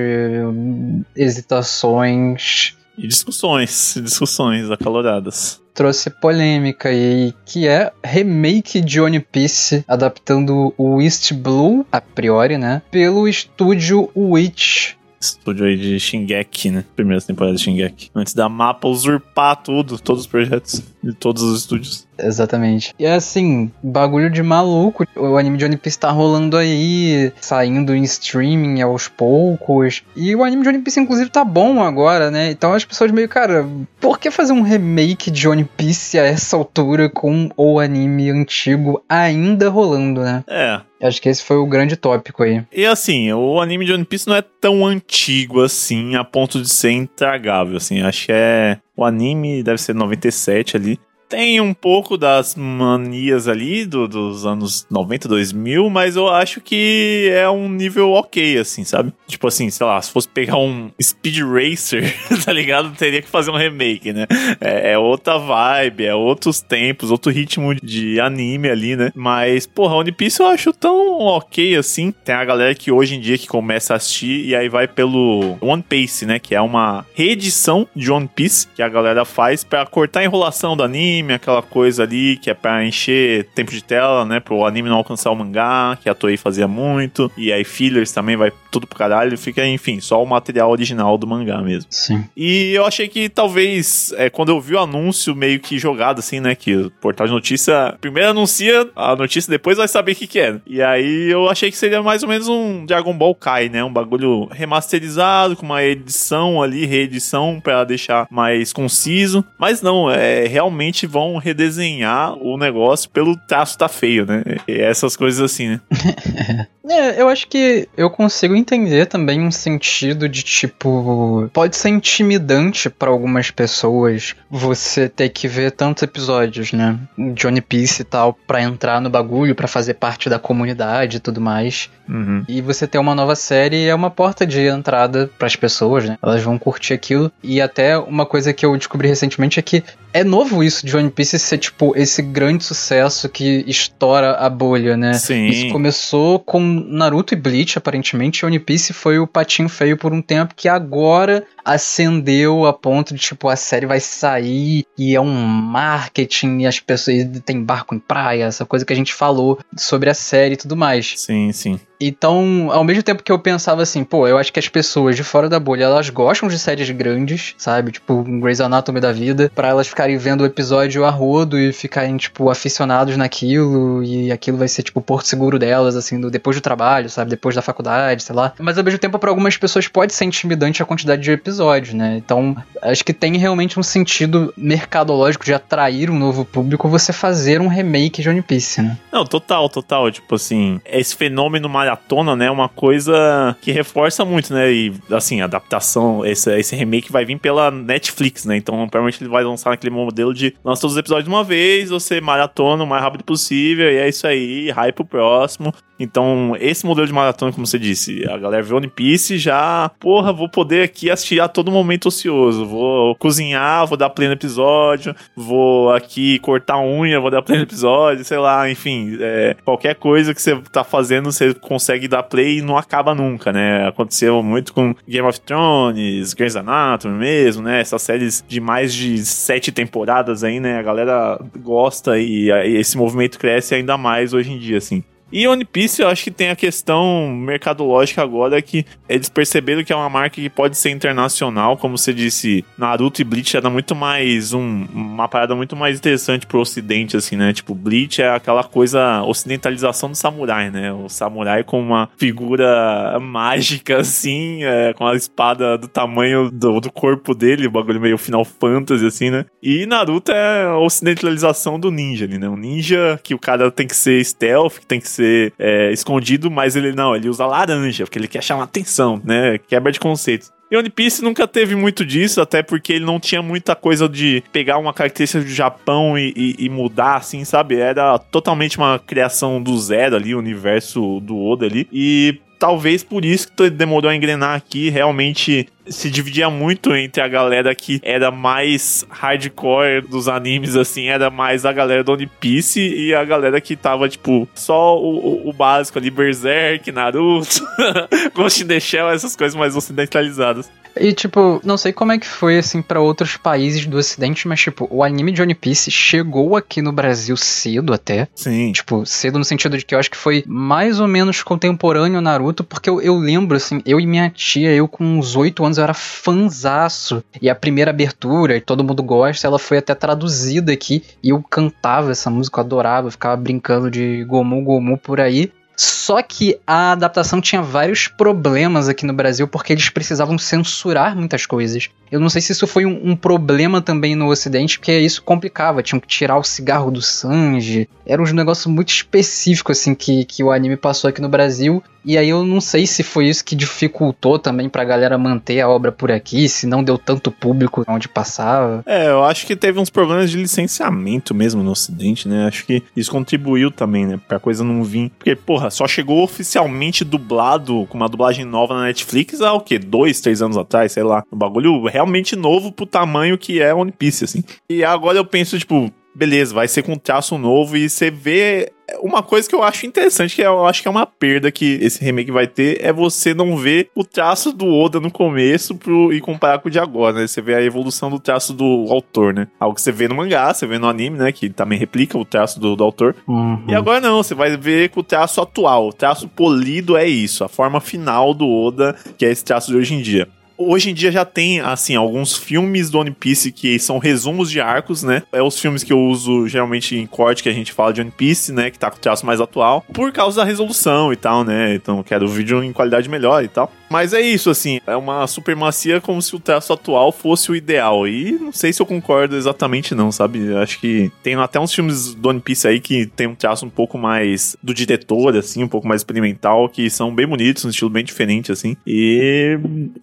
[SPEAKER 1] hesitações,
[SPEAKER 2] E discussões, discussões acaloradas.
[SPEAKER 1] trouxe polêmica e que é remake de One Piece adaptando o East Blue, a priori, né, pelo estúdio Witch.
[SPEAKER 2] Estúdio aí de Shingeki, né? Primeira temporada de Shingeki. Antes da mapa usurpar tudo, todos os projetos de todos os estúdios.
[SPEAKER 1] Exatamente. E é assim, bagulho de maluco. O anime de One Piece tá rolando aí, saindo em streaming aos poucos. E o anime de One Piece, inclusive, tá bom agora, né? Então as pessoas meio, cara, por que fazer um remake de One Piece a essa altura com o anime antigo ainda rolando, né?
[SPEAKER 2] É.
[SPEAKER 1] Acho que esse foi o grande tópico aí.
[SPEAKER 2] E assim, o anime de One Piece não é tão antigo assim, a ponto de ser intragável, assim. Acho que é... O anime deve ser 97 ali. Tem um pouco das manias ali do- dos anos 90, 2000, mas eu acho que é um nível ok, assim, sabe? Tipo assim, sei lá, se fosse pegar um Speed Racer, tá ligado? Teria que fazer um remake, né? É, é outra vibe, é outros tempos, outro ritmo de anime ali, né? Mas, porra, One Piece eu acho tão ok assim. Tem a galera que hoje em dia que começa a assistir e aí vai pelo One Piece, né? Que é uma reedição de One Piece que a galera faz pra cortar a enrolação do anime, aquela coisa ali que é pra encher tempo de tela, né? Pro anime não alcançar o mangá, que a Toei fazia muito. E aí fillers também vai tudo pro caralho. Fica, enfim, só o material original do mangá mesmo.
[SPEAKER 1] Sim.
[SPEAKER 2] E eu achei que talvez, é, quando eu vi o anúncio meio que jogado, assim, né? Que o portal de notícia primeiro anuncia a notícia, depois vai saber o que, que é. E aí eu achei que seria mais ou menos um Dragon Ball Kai, né? Um bagulho remasterizado, com uma edição ali, reedição, pra deixar mais conciso. Mas não, é realmente vão redesenhar o negócio pelo traço tá feio, né? E essas coisas assim, né?
[SPEAKER 1] É, eu acho que eu consigo entender também um sentido de tipo. Pode ser intimidante pra algumas pessoas você ter que ver tantos episódios, né? De One Piece e tal, pra entrar no bagulho, pra fazer parte da comunidade e tudo mais.
[SPEAKER 2] Uhum.
[SPEAKER 1] E você ter uma nova série é uma porta de entrada pras pessoas, né? Elas vão curtir aquilo. E até uma coisa que eu descobri recentemente é que é novo isso de One Piece ser, tipo, esse grande sucesso que estoura a bolha, né?
[SPEAKER 2] Sim.
[SPEAKER 1] Isso começou com Naruto e Bleach, aparentemente. One Piece foi o patinho feio por um tempo que agora acendeu a ponto de, tipo, a série vai sair e é um marketing e as pessoas tem barco em praia, essa coisa que a gente falou sobre a série e tudo mais.
[SPEAKER 2] Sim, sim.
[SPEAKER 1] Então, ao mesmo tempo que eu pensava assim, pô, eu acho que as pessoas de fora da bolha, elas gostam de séries grandes, sabe? Tipo, Grey's Anatomy da vida, pra elas ficarem vendo o episódio a rodo e ficarem, tipo, aficionados naquilo, e aquilo vai ser, tipo, o porto seguro delas, assim, do, depois do trabalho, sabe? Depois da faculdade, sei lá. Mas ao mesmo tempo, pra algumas pessoas pode ser intimidante a quantidade de episódios, né? Então, acho que tem realmente um sentido mercadológico de atrair um novo público você fazer um remake de One Piece, né?
[SPEAKER 2] Não, total, total. Tipo assim, esse fenômeno maratona, né, é uma coisa que reforça muito, né? E, assim, a adaptação, esse, esse remake vai vir pela Netflix, né? Então, provavelmente ele vai lançar naquele modelo de lança todos os episódios de uma vez, você maratona o mais rápido possível, e é isso aí, hype pro próximo. Então, esse modelo de maratona, como você disse, a galera vê One Piece já, porra, vou poder aqui assistir a todo momento ocioso. Vou cozinhar, vou dar play no episódio, vou aqui cortar unha, vou dar play no episódio, sei lá, enfim, é, qualquer coisa que você tá fazendo, você consegue dar play e não acaba nunca, né? Aconteceu muito com Game of Thrones, Grey's Anatomy mesmo, né? Essas séries de mais de sete temporadas aí, né? A galera gosta e, e esse movimento cresce ainda mais hoje em dia, assim. E One Piece, eu acho que tem a questão mercadológica agora que eles perceberam que é uma marca que pode ser internacional, como você disse, Naruto e Bleach era muito mais um, uma parada muito mais interessante pro ocidente, assim, né? Tipo, Bleach é aquela coisa, ocidentalização do samurai, né? O samurai com uma figura mágica, assim, é, com a espada do tamanho do, do corpo dele, o bagulho meio Final Fantasy, assim, né? E Naruto é a ocidentalização do ninja né? Um ninja que o cara tem que ser stealth, que tem que ser ser é, escondido, mas ele não, ele usa laranja, porque ele quer chamar atenção, né? Quebra de conceitos. E One Piece nunca teve muito disso, até porque ele não tinha muita coisa de pegar uma característica do Japão e, e, e, mudar, assim, sabe? Era totalmente uma criação do zero ali, o universo do Oda ali. E talvez por isso que demorou a engrenar aqui, realmente se dividia muito entre a galera que era mais hardcore dos animes, assim, era mais a galera do One Piece e a galera que tava, tipo, só o, o, básico ali, Berserk, Naruto, Ghost in the Shell, essas coisas mais ocidentalizadas.
[SPEAKER 1] E, tipo, não sei como é que foi, assim, para outros países do ocidente, mas, tipo, o anime de One Piece chegou aqui no Brasil cedo até.
[SPEAKER 2] Sim.
[SPEAKER 1] Tipo, cedo no sentido de que eu acho que foi mais ou menos contemporâneo Naruto, porque eu, eu lembro, assim, eu e minha tia, eu com uns 8 anos, eu era fanzaço. E a primeira abertura, e todo mundo gosta, ela foi até traduzida aqui. E eu cantava essa música, eu adorava, eu ficava brincando de Gomu Gomu por aí. Só que a adaptação tinha vários problemas aqui no Brasil porque eles precisavam censurar muitas coisas. Eu não sei se isso foi um, um problema também no Ocidente, porque isso complicava. Tinham que tirar o cigarro do Sanji. Era um negócio muito específico, assim, que, que o anime passou aqui no Brasil. E aí eu não sei se foi isso que dificultou também pra galera manter a obra por aqui, se não deu tanto público onde passava.
[SPEAKER 2] É, eu acho que teve uns problemas de licenciamento mesmo no ocidente, né? Acho que isso contribuiu também, né? Pra coisa não vir. Porque, porra, só chegou oficialmente dublado, com uma dublagem nova na Netflix há o quê? Dois, três anos atrás, sei lá. Um bagulho realmente novo pro tamanho que é One Piece, assim. E agora eu penso, tipo, beleza, vai ser com traço novo e você vê uma coisa que eu acho interessante, que eu acho que é uma perda que esse remake vai ter, é você não ver o traço do Oda no começo pro, e comparar com o de agora, né? Você vê a evolução do traço do autor, né? Algo que você vê no mangá, você vê no anime, né? Que também replica o traço do, do autor.
[SPEAKER 1] Uhum.
[SPEAKER 2] E agora não, você vai ver com o traço atual. O traço polido é isso, a forma final do Oda, que é esse traço de hoje em dia. Hoje em dia já tem, assim, alguns filmes do One Piece que são resumos de arcos, né? É os filmes que eu uso geralmente em corte que a gente fala de One Piece, né? Que tá com o traço mais atual, por causa da resolução e tal, né? Então quero o vídeo em qualidade melhor e tal. Mas é isso, assim, é uma supremacia como se o traço atual fosse o ideal. E não sei se eu concordo exatamente, não, sabe? Acho que tem até uns filmes do One Piece aí que tem um traço um pouco mais do diretor, assim, um pouco mais experimental, que são bem bonitos, um estilo bem diferente, assim. E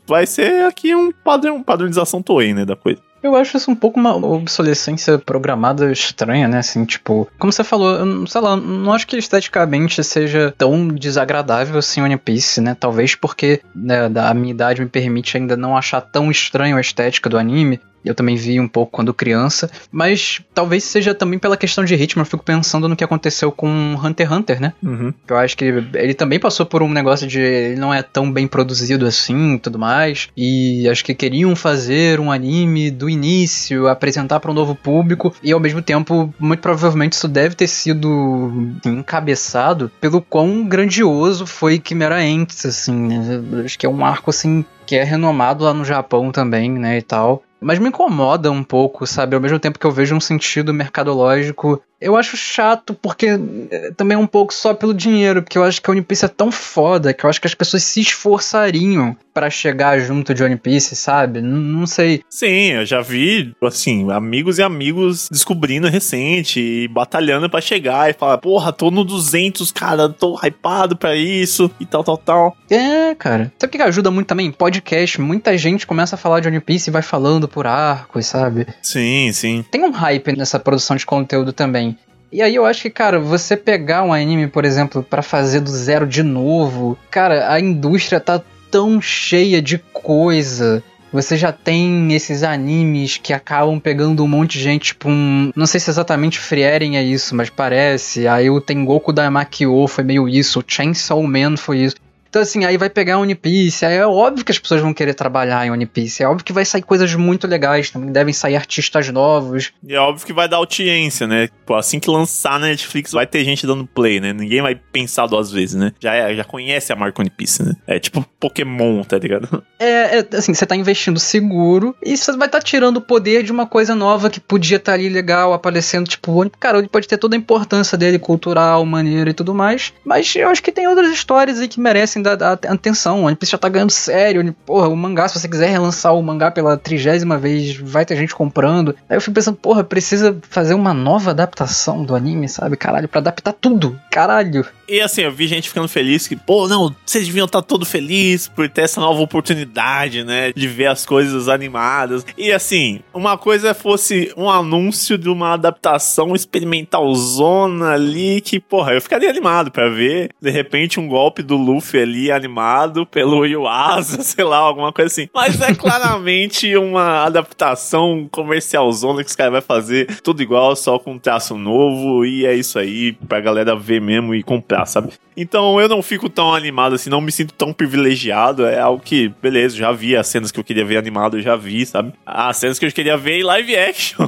[SPEAKER 2] vai ser aqui um padrão, padronização Toei, né, da coisa.
[SPEAKER 1] Eu acho isso um pouco uma obsolescência programada estranha, né? Assim, tipo, como você falou, eu, sei lá, não acho que esteticamente seja tão desagradável assim One Piece, né? Talvez porque né, a minha idade me permite ainda não achar tão estranho a estética do anime. Eu também vi um pouco quando criança, mas talvez seja também pela questão de ritmo. Eu fico pensando no que aconteceu com Hunter x Hunter, né?
[SPEAKER 2] Uhum.
[SPEAKER 1] Eu acho que ele também passou por um negócio de ele não é tão bem produzido assim, tudo mais. E acho que queriam fazer um anime do início, apresentar para um novo público e ao mesmo tempo, muito provavelmente isso deve ter sido encabeçado pelo quão grandioso foi Chimera Ants, assim. Né? Acho que é um arco assim que é renomado lá no Japão também, né, e tal. Mas me incomoda um pouco, sabe? Ao mesmo tempo que eu vejo um sentido mercadológico eu acho chato porque eh, também é um pouco só pelo dinheiro, porque eu acho que a One Piece é tão foda que eu acho que as pessoas se esforçariam para chegar junto de One Piece, sabe? N não sei.
[SPEAKER 2] Sim, eu já vi, assim, amigos e amigos descobrindo recente e batalhando para chegar e falar, porra, tô no 200, cara, tô hypado pra isso e tal, tal, tal.
[SPEAKER 1] É, cara. Sabe o que ajuda muito também? Podcast. Muita gente começa a falar de One Piece e vai falando por arcos, sabe?
[SPEAKER 2] Sim, sim.
[SPEAKER 1] Tem um hype nessa produção de conteúdo também. E aí eu acho que, cara, você pegar um anime, por exemplo, pra fazer do zero de novo, cara, a indústria tá tão cheia de coisa. Você já tem esses animes que acabam pegando um monte de gente, tipo um. Não sei se exatamente Frieren é isso, mas parece. Aí o Tengoku da Makio foi meio isso, o Chainsaw Man foi isso. Então, assim, aí vai pegar One Piece, aí é óbvio que as pessoas vão querer trabalhar em One Piece, é óbvio que vai sair coisas muito legais, também devem sair artistas novos.
[SPEAKER 2] E é óbvio que vai dar audiência, né? Pô, assim que lançar na Netflix, vai ter gente dando play, né? Ninguém vai pensar duas vezes, né? Já, é, já conhece a marca One Piece, né? É tipo Pokémon, tá ligado?
[SPEAKER 1] É, é assim, você tá investindo seguro e você vai estar tá tirando o poder de uma coisa nova que podia estar tá ali legal, aparecendo, tipo, cara, ele pode ter toda a importância dele, cultural, maneira e tudo mais, mas eu acho que tem outras histórias aí que merecem dar, dar atenção. O One Piece já tá ganhando sério, porra, o mangá, se você quiser relançar o mangá pela trigésima vez, vai ter gente comprando. Aí eu fico pensando, porra, precisa fazer uma nova adaptação do anime, sabe? Caralho, pra adaptar tudo. Caralho.
[SPEAKER 2] E assim, eu vi gente ficando feliz que, pô, não, vocês deviam estar tá todo felizes por ter essa nova oportunidade, né? De ver as coisas animadas. E assim, uma coisa fosse um anúncio de uma adaptação experimental zona ali que, porra, eu ficaria animado para ver, de repente, um golpe do Luffy ali animado pelo Yuasa, sei lá, alguma coisa assim. Mas é claramente uma adaptação comercial zona que os caras vão fazer tudo igual, só com um traço novo. E é isso aí, pra galera ver mesmo e comprar, sabe? Então eu não fico tão animado assim, não me sinto tão privilegiado. É algo que, beleza, já vi as cenas que eu queria ver animado, eu já vi, sabe? As cenas que eu queria ver em live action.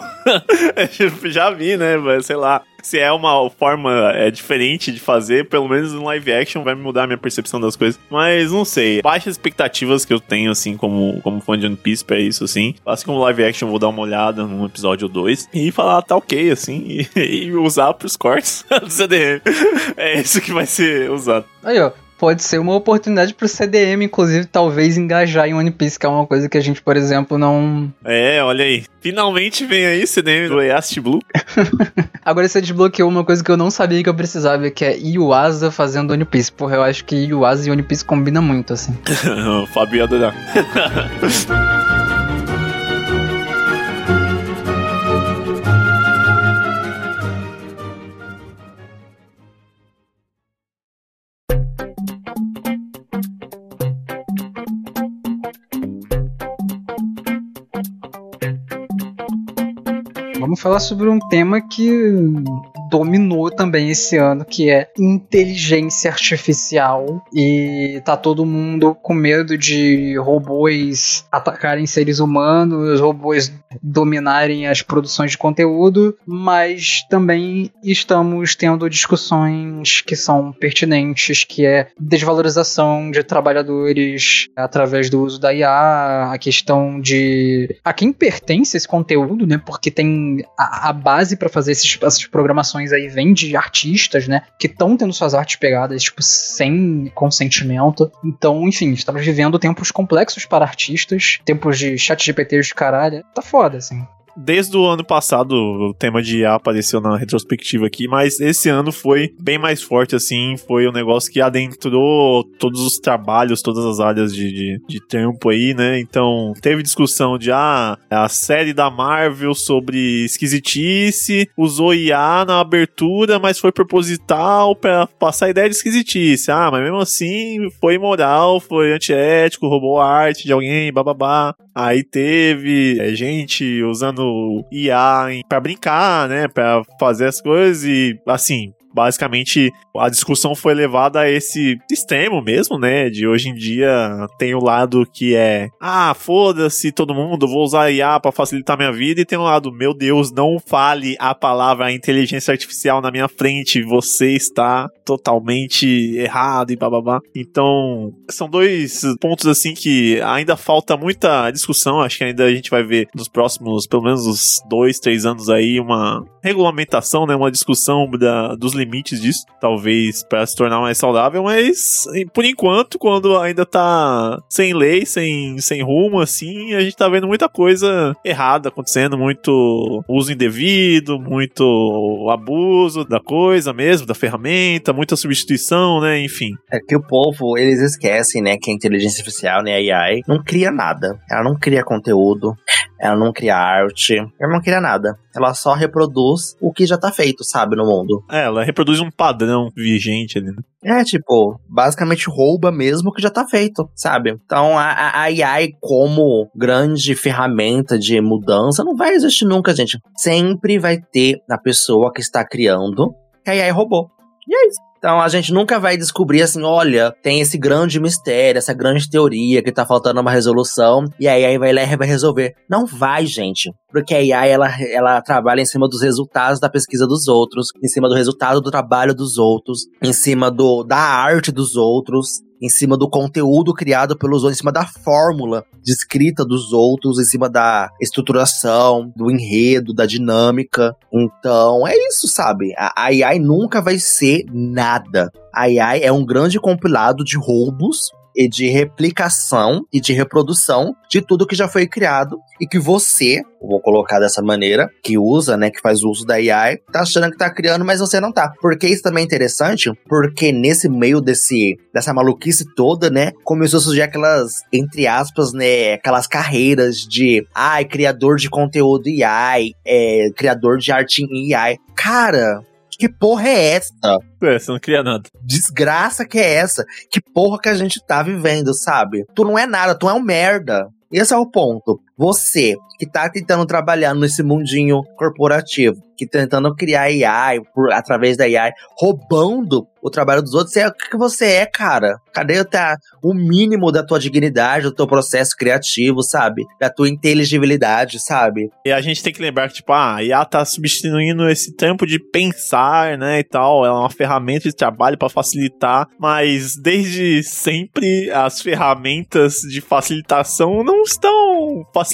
[SPEAKER 2] já vi, né? Mas, sei lá se é uma forma é, diferente de fazer, pelo menos no live action vai mudar a minha percepção das coisas. Mas não sei. Baixas expectativas que eu tenho, assim, como, como fã de One Piece pra isso, assim. Assim como live action, vou dar uma olhada num episódio 2 e falar, ah, tá ok, assim, e, e usar pros cortes do CDM. É isso que vai ser usado.
[SPEAKER 1] Aí, ó pode ser uma oportunidade pro CDM, inclusive, talvez engajar em One Piece, que é uma coisa que a gente, por exemplo, não.
[SPEAKER 2] É, olha aí. Finalmente vem aí CDM do East Blue.
[SPEAKER 1] Agora você desbloqueou uma coisa que eu não sabia que eu precisava, que é Iwasa fazendo One Piece. Porra, eu acho que Iwasa e One Piece combinam muito, assim.
[SPEAKER 2] Fábio ia adorar.
[SPEAKER 1] Vamos falar sobre um tema que dominou também esse ano, que é inteligência artificial. E tá todo mundo com medo de robôs atacarem seres humanos, robôs dominarem as produções de conteúdo, mas também estamos tendo discussões que são pertinentes, que é desvalorização de trabalhadores através do uso da IA, a questão de a quem pertence esse conteúdo, né? Porque tem a, a base para fazer esses, essas programações aí vem de artistas, né? Que estão tendo suas artes pegadas, tipo, sem consentimento. Então, enfim, estamos vivendo tempos complexos para artistas, tempos de chat GPT de caralho. Tá foda, assim
[SPEAKER 2] desde o ano passado o tema de IA apareceu na retrospectiva aqui, mas esse ano foi bem mais forte, assim, foi um negócio que adentrou todos os trabalhos, todas as áreas de, de, de trampo aí, né? Então, teve discussão de, ah, a série da Marvel sobre esquisitice usou IA na abertura, mas foi proposital para passar a ideia de esquisitice. Ah, mas mesmo assim foi imoral, foi antiético, roubou a arte de alguém, bababá. Aí teve é, gente usando IA para brincar, né, para fazer as coisas e assim, basicamente a discussão foi levada a esse extremo mesmo, né? De hoje em dia tem o lado que é, ah, foda-se todo mundo, vou usar IA para facilitar minha vida, e tem o lado, meu Deus, não fale a palavra inteligência artificial na minha frente, você está totalmente errado e bababá. Então, são dois pontos assim que ainda falta muita discussão, acho que ainda a gente vai ver nos próximos, pelo menos uns dois, três anos aí, uma regulamentação, né? Uma discussão da, dos limites disso, talvez para se tornar mais saudável, mas por enquanto, quando ainda tá sem lei, sem, sem rumo, assim, a gente tá vendo muita coisa errada acontecendo, muito uso indevido, muito abuso da coisa mesmo, da ferramenta, muita substituição, né, enfim.
[SPEAKER 3] É que o povo, eles esquecem, né, que a inteligência artificial, né, a AI, não cria nada. Ela não cria conteúdo, ela não cria arte, ela não cria nada. Ela só reproduz o que já tá feito, sabe, no mundo.
[SPEAKER 2] É, ela reproduz um padrão vigente ali. Né?
[SPEAKER 3] É, tipo, basicamente rouba mesmo o que já tá feito, sabe? Então a, a AI como grande ferramenta de mudança não vai existir nunca, gente. Sempre vai ter a pessoa que está criando que a AI roubou. E é isso. Então a gente nunca vai descobrir assim, olha, tem esse grande mistério, essa grande teoria que tá faltando uma resolução, e a AI vai lá e vai resolver. Não vai, gente. Porque a AI, ela, ela trabalha em cima dos resultados da pesquisa dos outros, em cima do resultado do trabalho dos outros, em cima do, da arte dos outros em cima do conteúdo criado pelos outros, em cima da fórmula de escrita dos outros, em cima da estruturação, do enredo, da dinâmica. Então, é isso, sabe? A AI nunca vai ser nada. A AI é um grande compilado de roubos e de replicação e de reprodução de tudo que já foi criado e que você, vou colocar dessa maneira, que usa, né, que faz uso da AI, tá achando que tá criando, mas você não tá. Porque isso também é interessante, porque nesse meio desse dessa maluquice toda, né, começou a surgir aquelas entre aspas, né, aquelas carreiras de ai, criador de conteúdo AI, é, criador de arte em AI. Cara, que porra é essa?
[SPEAKER 2] É, você não cria nada.
[SPEAKER 3] Desgraça que é essa? Que porra que a gente tá vivendo, sabe? Tu não é nada, tu é um merda. Esse é o ponto. Você que tá tentando trabalhar nesse mundinho corporativo, que tentando criar AI por, através da AI, roubando o trabalho dos outros, é o que você é, cara. Cadê tá, o mínimo da tua dignidade, do teu processo criativo, sabe? Da tua inteligibilidade, sabe?
[SPEAKER 2] E a gente tem que lembrar que, tipo, ah, a IA tá substituindo esse tempo de pensar, né, e tal. Ela é uma ferramenta de trabalho para facilitar, mas desde sempre as ferramentas de facilitação não estão facilitando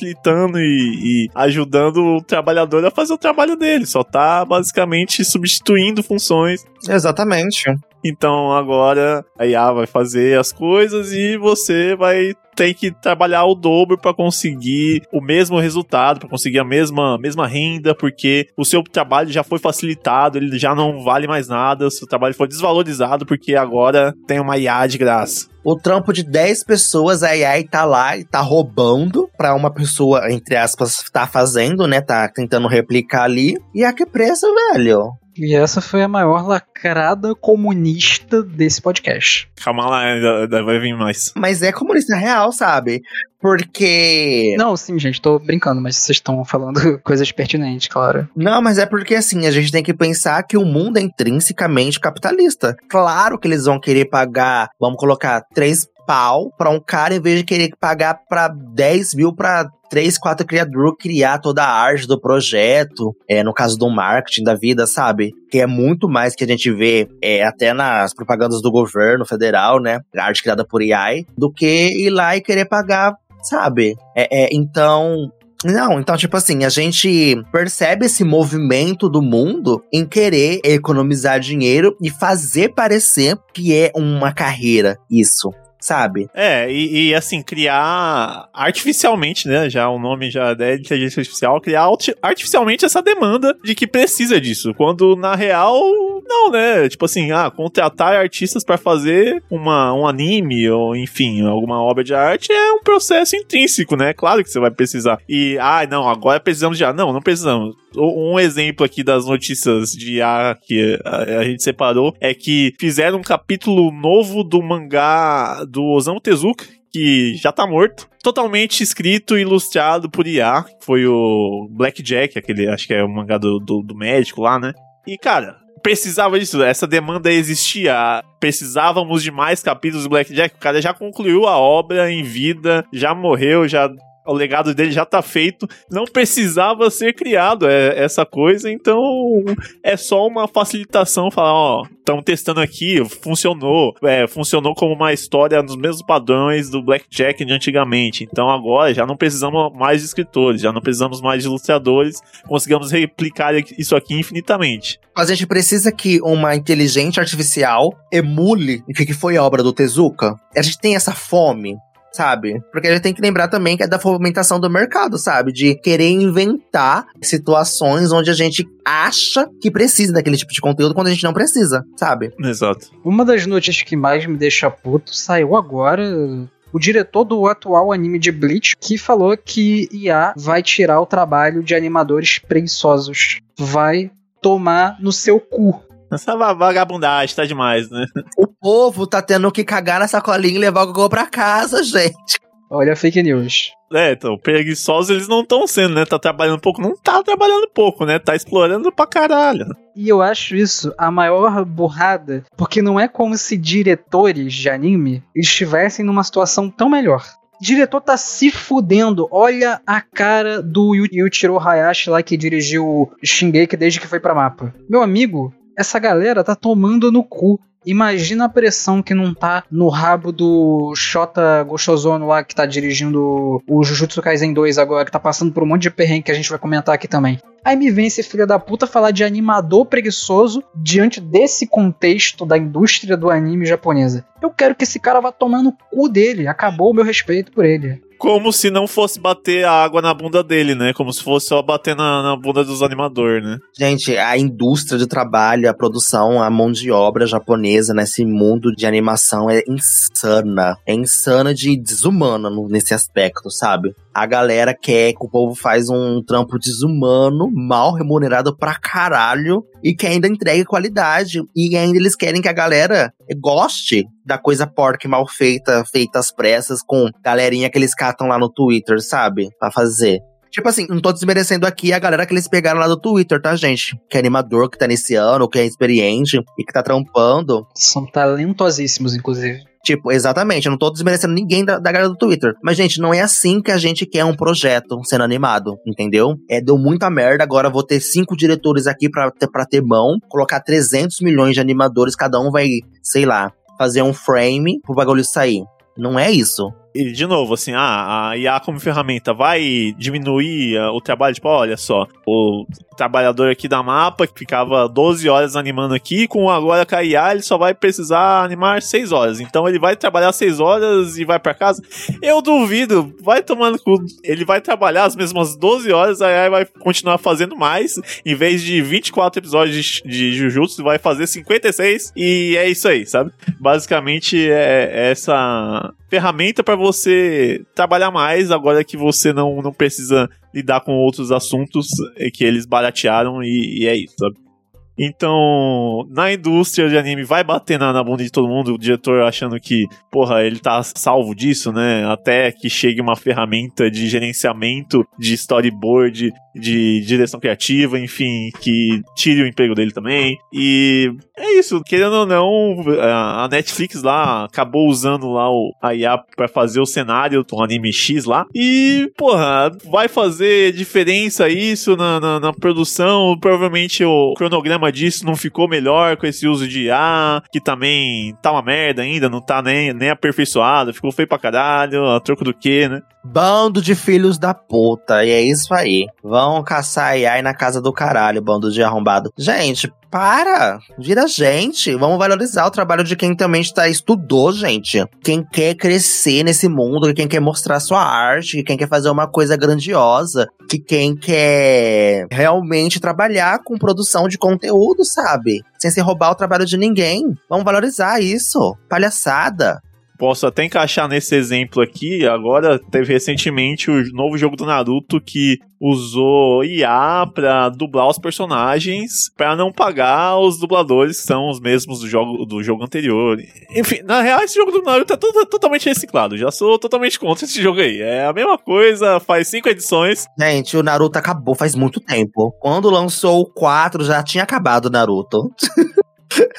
[SPEAKER 2] e, e, ajudando o trabalhador a fazer o trabalho dele, só tá basicamente substituindo funções.
[SPEAKER 3] Exatamente.
[SPEAKER 2] Então agora a IA vai fazer as coisas e você vai ter que trabalhar o dobro para conseguir o mesmo resultado, para conseguir a mesma, mesma renda, porque o seu trabalho já foi facilitado, ele já não vale mais nada, o seu trabalho foi desvalorizado porque agora tem uma IA de graça
[SPEAKER 3] o trampo de 10 pessoas, a AI tá lá e tá roubando pra uma pessoa, entre aspas, tá fazendo, né? Tá tentando replicar ali. E a que preço, velho?
[SPEAKER 1] E essa foi a maior lacrada comunista desse podcast.
[SPEAKER 2] Calma lá, ainda vai vir mais.
[SPEAKER 3] Mas é comunista real, sabe? Porque.
[SPEAKER 1] Não, sim, gente, tô brincando, mas vocês estão falando coisas pertinentes, claro.
[SPEAKER 3] Não, mas é porque assim, a gente tem que pensar que o mundo é intrinsecamente capitalista. Claro que eles vão querer pagar, vamos colocar, três pau pra um cara em vez de querer pagar pra 10 mil pra três, quatro criadores criar toda a arte do projeto, é, no caso do marketing da vida, sabe? Que é muito mais que a gente vê é, até nas propagandas do governo federal, né? Arte criada por AI, do que ir lá e querer pagar, sabe? É, é, então, não, então, tipo assim, a gente percebe esse movimento do mundo em querer economizar dinheiro e fazer parecer que é uma carreira isso sabe?
[SPEAKER 2] É, e, e, assim, criar artificialmente, né? Já o nome já é inteligência artificial, criar artificialmente essa demanda de que precisa disso. Quando na real, não, né? Tipo assim, ah, contratar artistas para fazer uma, um anime ou enfim, alguma obra de arte é um processo intrínseco, né? Claro que você vai precisar. E, ah, não, agora precisamos de. Ah, não, não precisamos um exemplo aqui das notícias de A que a, gente separou é que fizeram um capítulo novo do mangá do Osamu Tezuka, que já tá morto. Totalmente escrito e ilustrado por IA, que foi o Blackjack, aquele, acho que é o mangá do, do, do médico lá, né? E, cara, precisava disso, essa demanda existia. Precisávamos de mais capítulos do Blackjack. O cara já concluiu a obra em vida, já morreu, já o legado dele já tá feito, não precisava ser criado é, essa coisa, então é só uma facilitação falar, ó, estamos testando aqui, funcionou, é, funcionou como uma história nos mesmos padrões do Blackjack de antigamente, então agora já não precisamos mais de escritores, já não precisamos mais de ilustradores, conseguimos replicar isso aqui infinitamente.
[SPEAKER 3] A gente precisa que uma inteligência artificial emule o que foi a obra do Tezuka. A gente tem essa fome sabe? Porque a gente tem que lembrar também que é da fomentação do mercado, sabe? De querer inventar situações onde a gente acha que precisa daquele tipo de conteúdo quando a gente não precisa, sabe?
[SPEAKER 2] Exato.
[SPEAKER 1] Uma das notícias que mais me deixa puto saiu agora, o diretor do atual anime de Bleach, que falou que IA vai tirar o trabalho de animadores preguiçosos. Vai tomar no seu cu.
[SPEAKER 2] Essa vagabundagem tá demais, né?
[SPEAKER 3] O povo tá tendo que cagar na sacolinha e levar o Gogô pra casa, gente.
[SPEAKER 1] Olha a fake news.
[SPEAKER 2] É, então, preguiçosos eles não estão sendo, né? Tá trabalhando pouco. Não tá trabalhando pouco, né? Tá explorando pra caralho.
[SPEAKER 1] E eu acho isso a maior burrada, porque não é como se diretores de anime estivessem numa situação tão melhor. O diretor tá se fudendo. Olha a cara do Yu- Yuichiro Hayashi lá que dirigiu Shingeki desde que foi pra mapa. Meu amigo, essa galera tá tomando no cu. Imagina a pressão que não tá no rabo do Shota Goshozono lá que tá dirigindo o Jujutsu Kaisen 2 agora, que tá passando por um monte de perrengue que a gente vai comentar aqui também. Aí me vem esse filho da puta falar de animador preguiçoso diante desse contexto da indústria do anime japonesa. Eu quero que esse cara vá tomar no cu dele. Acabou o meu respeito por ele.
[SPEAKER 2] Como se não fosse bater a água na bunda dele, né? Como se fosse só bater na, na bunda dos animadores, né?
[SPEAKER 3] Gente, a indústria de trabalho, a produção, a mão de obra japonesa nesse mundo de animação é insana. É insana de desumana nesse aspecto, sabe? A galera quer que o povo faz um trampo desumano, mal remunerado pra caralho, e que ainda entregue qualidade. E ainda eles querem que a galera goste da coisa porca e mal feita, feita às pressas, com galerinha que eles catam lá no Twitter, sabe? Pra fazer. Tipo assim, não tô desmerecendo aqui a galera que eles pegaram lá do Twitter, tá, gente? Que é animador, que tá iniciando, que é experiente e que tá trampando.
[SPEAKER 1] São talentosíssimos, inclusive.
[SPEAKER 3] Tipo, exatamente, eu não tô desmerecendo ninguém da, da galera do Twitter. Mas, gente, não é assim que a gente quer um projeto sendo animado, entendeu? É, deu muita merda, agora vou ter cinco diretores aqui pra, pra ter mão, colocar 300 milhões de animadores, cada um vai, sei lá, fazer um frame pro bagulho sair. Não é isso.
[SPEAKER 2] E, de novo, assim, ah, a IA como ferramenta vai diminuir ah, o trabalho? Tipo, olha só, o trabalhador aqui da mapa que ficava 12 horas animando aqui, com agora com a IA ele só vai precisar animar 6 horas. Então ele vai trabalhar 6 horas e vai pra casa. Eu duvido, vai tomando cu. Ele vai trabalhar as mesmas 12 horas, a IA vai continuar fazendo mais. Em vez de 24 episódios de, de Jujutsu, vai fazer 56 e é isso aí, sabe? Basicamente é é essa ferramenta para você trabalhar mais agora que você não, não precisa lidar com outros assuntos eh, que eles baratearam e, e é isso, sabe? Então, na indústria de anime vai bater na, na bunda de todo mundo, o diretor achando que, porra, ele tá salvo disso, né? Até que chegue uma ferramenta de gerenciamento, de storyboard, de direção criativa, enfim, que tire o emprego dele também. E é isso, querendo ou não, a Netflix lá acabou usando lá o a IA pra fazer o cenário do anime X lá. E, porra, vai fazer diferença isso na, na, na produção. Provavelmente o cronograma disso não ficou melhor com esse uso de IA, que também tá uma merda ainda, não tá nem, nem aperfeiçoado, ficou feio pra caralho, a troco do que, né?
[SPEAKER 3] Bando de filhos da puta, e é isso aí. Vão caçar AI na casa do caralho, bando de arrombado. Gente, para! Vira gente. Vamos valorizar o trabalho de quem também está, estudou, gente. Quem quer crescer nesse mundo, quem quer mostrar sua arte, quem quer fazer uma coisa grandiosa, que quem quer realmente trabalhar com produção de conteúdo, sabe? Sem se roubar o trabalho de ninguém. Vamos valorizar isso. Palhaçada.
[SPEAKER 2] Posso até encaixar nesse exemplo aqui. Agora teve recentemente o novo jogo do Naruto que usou IA pra dublar os personagens pra não pagar os dubladores que são os mesmos do jogo, do jogo anterior. Enfim, na real, esse jogo do Naruto é to- totalmente reciclado. Já sou totalmente contra esse jogo aí. É a mesma coisa, faz cinco edições.
[SPEAKER 3] Gente, o Naruto acabou faz muito tempo. Quando lançou o 4, já tinha acabado o Naruto.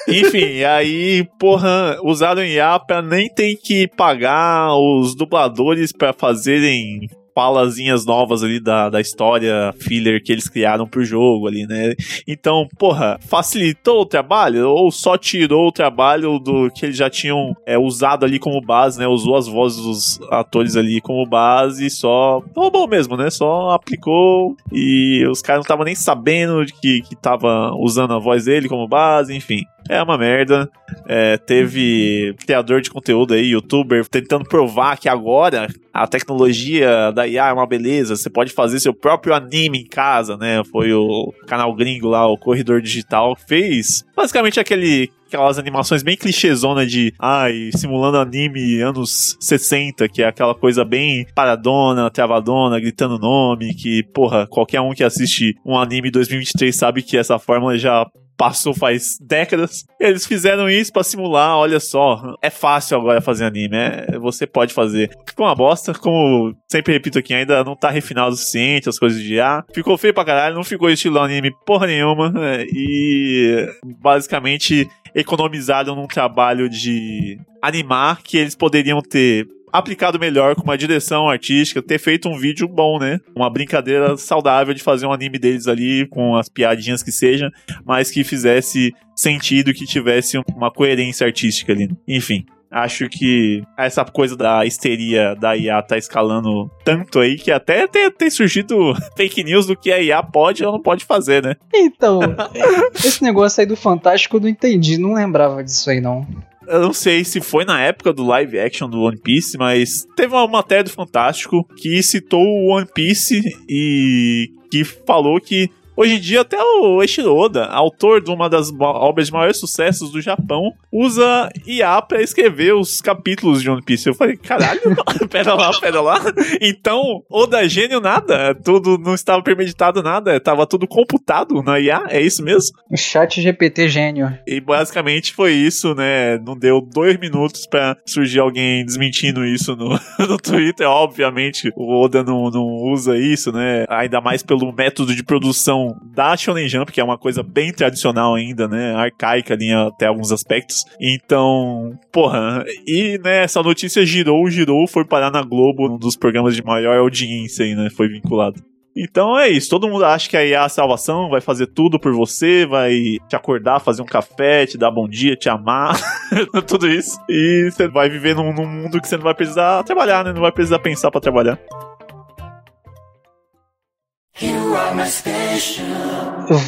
[SPEAKER 2] Enfim, aí, porra, usaram IA pra nem ter que pagar os dubladores pra fazerem falazinhas novas ali da, da história filler que eles criaram pro jogo ali, né? Então, porra, facilitou o trabalho ou só tirou o trabalho do que eles já tinham é, usado ali como base, né? Usou as vozes dos atores ali como base e só roubou mesmo, né? Só aplicou e os caras não estavam nem sabendo de que, que tava usando a voz dele como base, enfim. É uma merda. É, teve criador de conteúdo aí, youtuber, tentando provar que agora a tecnologia da IA é uma beleza. Você pode fazer seu próprio anime em casa, né? Foi o canal gringo lá, o Corredor Digital, fez basicamente aquele aquelas animações bem clichêzona de, ai, simulando anime anos 60, que é aquela coisa bem paradona, travadona, gritando nome, que, porra, qualquer um que assiste um anime 2023 sabe que essa fórmula já passou faz décadas. Eles fizeram isso para simular, olha só, é fácil agora fazer anime, é, você pode fazer. Ficou uma bosta, como sempre repito aqui, ainda não tá refinado o suficiente as coisas de A. Ficou feio pra caralho, não ficou estilo anime porra nenhuma, é, e basicamente economizaram num trabalho de animar que eles poderiam ter aplicado melhor com uma direção artística, ter feito um vídeo bom, né? Uma brincadeira saudável de fazer um anime deles ali, com as piadinhas que seja, mas que fizesse sentido, que tivesse uma coerência artística ali. Enfim. Acho que essa coisa da histeria da IA tá escalando tanto aí que até tem, tem surgido fake news do que a IA pode ou não pode fazer, né?
[SPEAKER 1] Então, esse negócio aí do Fantástico eu não entendi, não lembrava disso aí não
[SPEAKER 2] eu não sei se foi na época do live action do One Piece, mas teve uma matéria do Fantástico que citou o One Piece e que falou que Hoje em dia, até o Eiichiro Oda, autor de uma das obras de maiores sucessos do Japão, usa IA para escrever os capítulos de One Piece. Eu falei, caralho, pera lá, pera lá. Então, Oda gênio nada, tudo não estava premeditado nada, estava tudo computado na IA, é isso mesmo?
[SPEAKER 1] O chat GPT gênio.
[SPEAKER 2] E basicamente foi isso, né? Não deu dois minutos para surgir alguém desmentindo isso no, no Twitter. Obviamente, o Oda não, não usa isso, né? Ainda mais pelo método de produção da Shonen Jump, que é uma coisa bem tradicional ainda, né? Arcaica ali até alguns aspectos. Então, porra, e né, essa notícia girou, girou, foi parar na Globo, um dos programas de maior audiência aí, né? Foi vinculado. Então é isso, todo mundo acha que a IA é a salvação, vai fazer tudo por você, vai te acordar, fazer um café, te dar bom dia, te amar, tudo isso. E você vai viver num, num, mundo que você não vai precisar trabalhar, né? Não vai precisar pensar para trabalhar.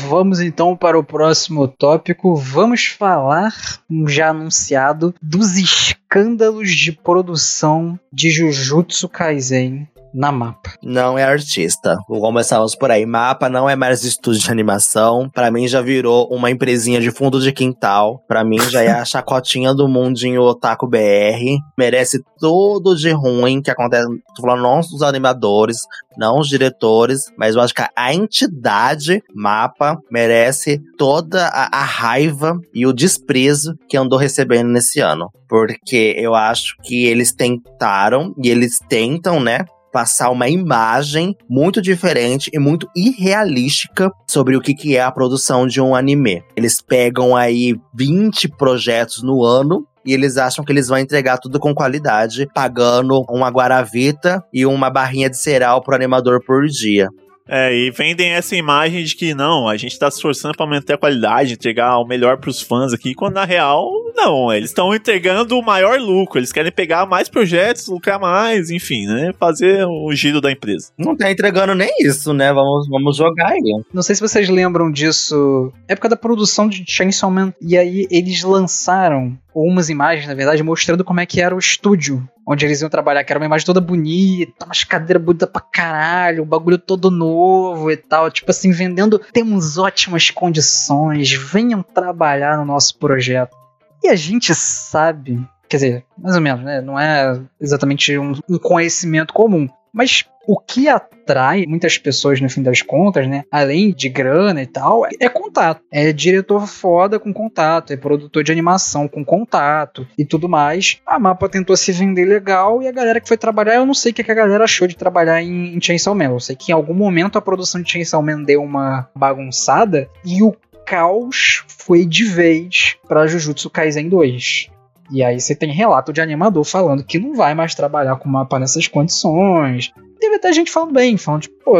[SPEAKER 1] Vamos então para o próximo tópico. Vamos falar, já anunciado, dos escândalos de produção de Jujutsu Kaisen na Mapa.
[SPEAKER 3] Não é artista. Começamos por aí. Mapa não é mais estúdio de animação. Para mim já virou uma empresinha de fundo de quintal. Para mim já é a chacotinha do mundinho Otaku BR. Merece tudo de ruim que acontece. Tô falando não os animadores, não os diretores, mas eu acho que a entidade Mapa merece toda a, a raiva e o desprezo que andou recebendo nesse ano. Porque eu acho que eles tentaram e eles tentam, né? Passar uma imagem muito diferente e muito irrealística sobre o que, que é a produção de um anime. Eles pegam aí 20 projetos no ano e eles acham que eles vão entregar tudo com qualidade, pagando uma guaravita e uma barrinha de cereal pro animador por dia.
[SPEAKER 2] É, e vendem essa imagem de que não, a gente tá se esforçando para manter a qualidade, entregar o melhor pros fãs aqui, quando na real, não, eles estão entregando o maior lucro, eles querem pegar mais projetos, lucrar mais, enfim, né? Fazer o giro da empresa.
[SPEAKER 3] Não tá entregando nem isso, né? Vamos, vamos jogar aí.
[SPEAKER 1] Não sei se vocês lembram disso, época da produção de Chainsaw Man, e aí eles lançaram ou umas imagens, na verdade, mostrando como é que era o estúdio onde eles iam trabalhar, que era uma imagem toda bonita, umas cadeiras bonitas pra caralho, o bagulho todo novo e tal, tipo assim, vendendo, temos ótimas condições, venham trabalhar no nosso projeto. E a gente sabe, quer dizer, mais ou menos, né, não é exatamente um, um conhecimento comum, mas o que atrai muitas pessoas no fim das contas, né? Além de grana e tal, é contato. É diretor foda com contato, é produtor de animação com contato e tudo mais. A mapa tentou se vender legal e a galera que foi trabalhar, eu não sei o que a galera achou de trabalhar em, em Chainsaw Man. Eu sei que em algum momento a produção de Chainsaw Man deu uma bagunçada e o caos foi de vez para Jujutsu Kaisen 2. E aí você tem relato de animador falando que não vai mais trabalhar com mapa nessas condições. Teve até gente falando bem, falando tipo, pô,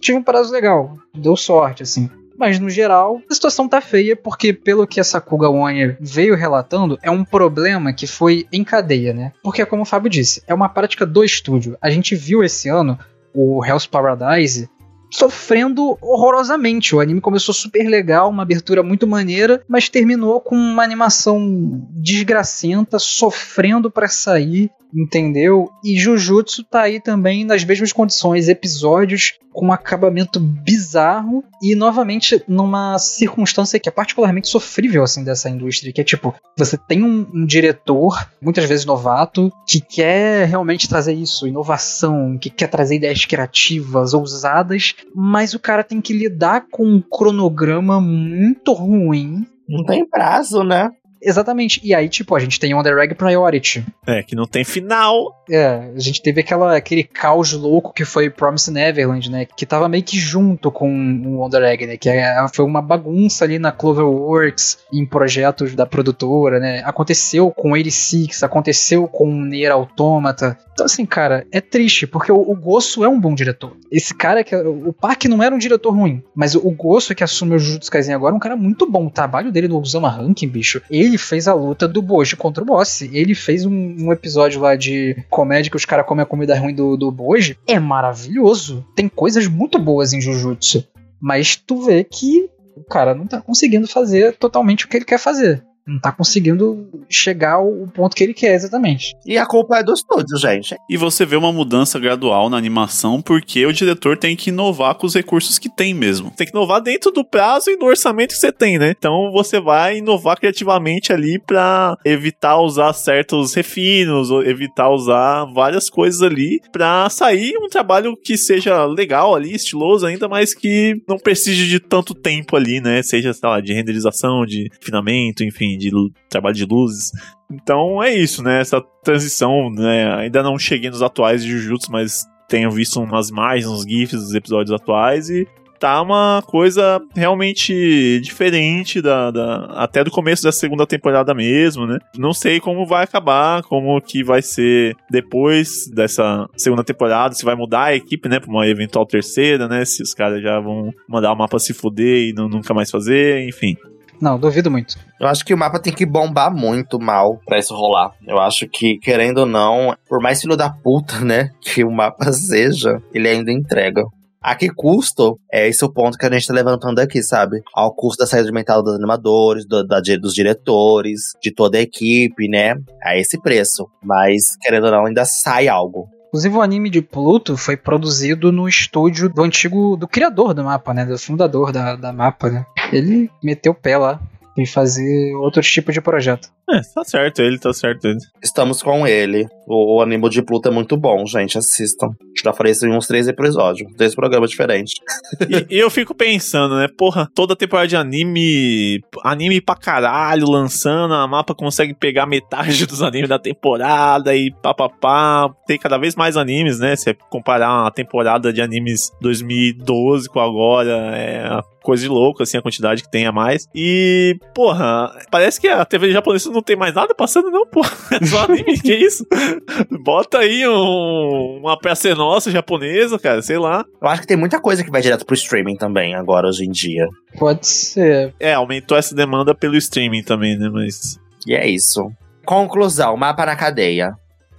[SPEAKER 1] tive um prazo legal, deu sorte, assim. Mas no geral, a situação tá feia porque, pelo que essa Kuga One veio relatando, é um problema que foi em cadeia, né? Porque, como o Fábio disse, é uma prática do estúdio. A gente viu esse ano o Hell's Paradise sofrendo horrorosamente. O anime começou super legal, uma abertura muito maneira, mas terminou com uma animação desgracenta, sofrendo para sair entendeu? E Jujutsu tá aí também nas mesmas condições, episódios com um acabamento bizarro e novamente numa circunstância que é particularmente sofrível assim dessa indústria, que é tipo, você tem um, um diretor, muitas vezes novato, que quer realmente trazer isso, inovação, que quer trazer ideias criativas, ousadas, mas o cara tem que lidar com um cronograma muito ruim
[SPEAKER 3] não tem prazo, né?
[SPEAKER 1] Exatamente. E aí, tipo, a gente tem Reg Priority.
[SPEAKER 2] É, que não tem final.
[SPEAKER 1] É, a gente teve aquela, aquele caos louco que foi Promise Neverland, né? Que tava meio que junto com o né? Que é, foi uma bagunça ali na Cloverworks, em projetos da produtora, né? Aconteceu com 86, aconteceu com Nier Automata. Então, assim, cara, é triste, porque o, o Gosso é um bom diretor. Esse cara que. O Park não era um diretor ruim, mas o, o Gosso que assume o Jujutsu Kaisen agora é um cara muito bom. O trabalho dele no Osama Ranking, bicho, ele fez a luta do Boji contra o Boss. Ele fez um, um episódio lá de comédia que os caras comem a comida ruim do, do Boji. É maravilhoso. Tem coisas muito boas em Jujutsu. Mas tu vê que o cara não tá conseguindo fazer totalmente o que ele quer fazer não tá conseguindo chegar ao ponto que ele quer exatamente.
[SPEAKER 3] E a culpa é do estúdio, gente.
[SPEAKER 2] E você vê uma mudança gradual na animação porque o diretor tem que inovar com os recursos que tem mesmo. Tem que inovar dentro do prazo e do orçamento que você tem, né? Então você vai inovar criativamente ali para evitar usar certos refinos, ou evitar usar várias coisas ali para sair um trabalho que seja legal ali, estiloso ainda, mas que não precise de tanto tempo ali, né? Seja, sei lá, de renderização, de refinamento, enfim de trabalho de luzes. Então é isso, né? Essa transição, né? Ainda não cheguei nos atuais de Jujutsu, mas tenho visto umas imagens, uns GIFs dos episódios atuais e tá uma coisa realmente diferente da, da, até do começo da segunda temporada mesmo, né? Não sei como vai acabar, como que vai ser depois dessa segunda temporada, se vai mudar a equipe, né, pra uma eventual terceira, né? Se os caras já vão mandar o mapa se fuder e não, nunca mais fazer, enfim.
[SPEAKER 1] Não, duvido muito.
[SPEAKER 3] Eu acho que o mapa tem que bombar muito mal para isso rolar. Eu acho que, querendo ou não, por mais filho da puta, né, que o mapa seja, ele ainda entrega. A que custo? É esse o ponto que a gente tá levantando aqui, sabe? Ao custo da saída mental dos animadores, do, da, dos diretores, de toda a equipe, né? A esse preço. Mas, querendo ou não, ainda sai algo.
[SPEAKER 1] Inclusive, o anime de Pluto foi produzido no estúdio do antigo. do criador do mapa, né? Do fundador da, da mapa, né? Ele meteu o pé lá e fazer outros tipos de projeto.
[SPEAKER 2] É, tá certo ele, tá certo ele.
[SPEAKER 3] Estamos com ele. O, o anime de Pluto é muito bom, gente. Assistam. Já falei isso em uns três episódios, três programas diferentes.
[SPEAKER 2] e, e, eu fico pensando, né? Porra, toda temporada de anime, anime pra caralho lançando, a mapa consegue pegar metade dos animes da temporada e papapá. Tem cada vez mais animes, né? Se comparar a temporada de animes 2012 com agora, é coisa de louco, assim, a quantidade que tem a mais. E, porra, parece que a TV japonesa não tem mais nada passando, não, porra. É só anime, que isso? Bota aí um, uma peça nossa japonesa, cara, sei lá.
[SPEAKER 3] Eu acho que tem muita coisa que vai direto pro streaming também, agora, hoje em dia.
[SPEAKER 1] Pode ser.
[SPEAKER 2] É, aumentou essa demanda pelo streaming também, né, mas...
[SPEAKER 3] E é isso. Conclusão, mapa na cadeia.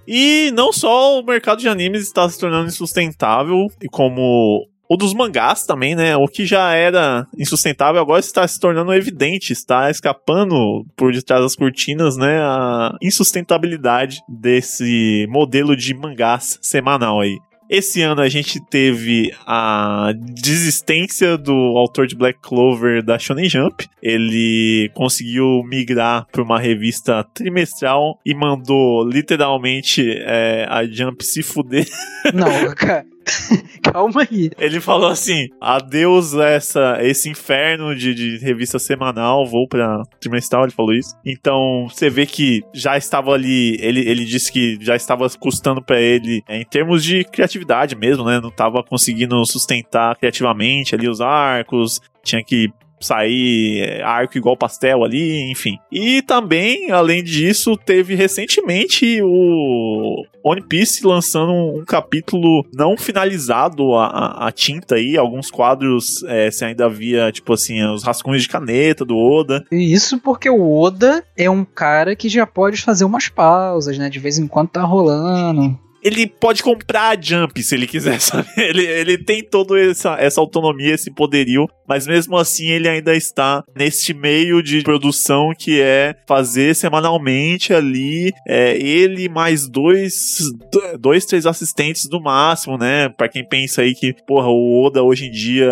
[SPEAKER 2] E não só o mercado de animes está se tornando insustentável, e como o dos mangás também, né? O que já era insustentável agora está se tornando evidente, está escapando por detrás das cortinas, né? A insustentabilidade desse modelo de mangás semanal aí. Esse ano a gente teve a desistência do autor de Black Clover da Shonen Jump. Ele conseguiu migrar para uma revista trimestral e mandou literalmente é, a Jump se fuder.
[SPEAKER 1] Não, cara. Calma aí.
[SPEAKER 2] Ele falou assim: adeus essa, esse inferno de, de revista semanal, vou pra trimestral, ele falou isso. Então, você vê que já estava ali, ele, ele disse que já estava custando para ele, é, em termos de criatividade mesmo, né? Não estava conseguindo sustentar criativamente ali os arcos, tinha que sair é, arco igual pastel ali, enfim. E também, além disso, teve recentemente o One Piece lançando um, capítulo não finalizado a, a, a tinta aí, alguns quadros é, se ainda havia, tipo assim, os rascunhos de caneta do Oda.
[SPEAKER 1] Isso porque o Oda é um cara que já pode fazer umas pausas, né? De vez em quando tá rolando.
[SPEAKER 2] Ele pode comprar a Jump se ele quiser, sabe? Ele, ele tem toda essa, essa autonomia, esse poderio, mas mesmo assim ele ainda está neste meio de produção que é fazer semanalmente ali é, ele mais dois, dois, três assistentes do máximo, né? Pra quem pensa aí que, porra, o Oda hoje em dia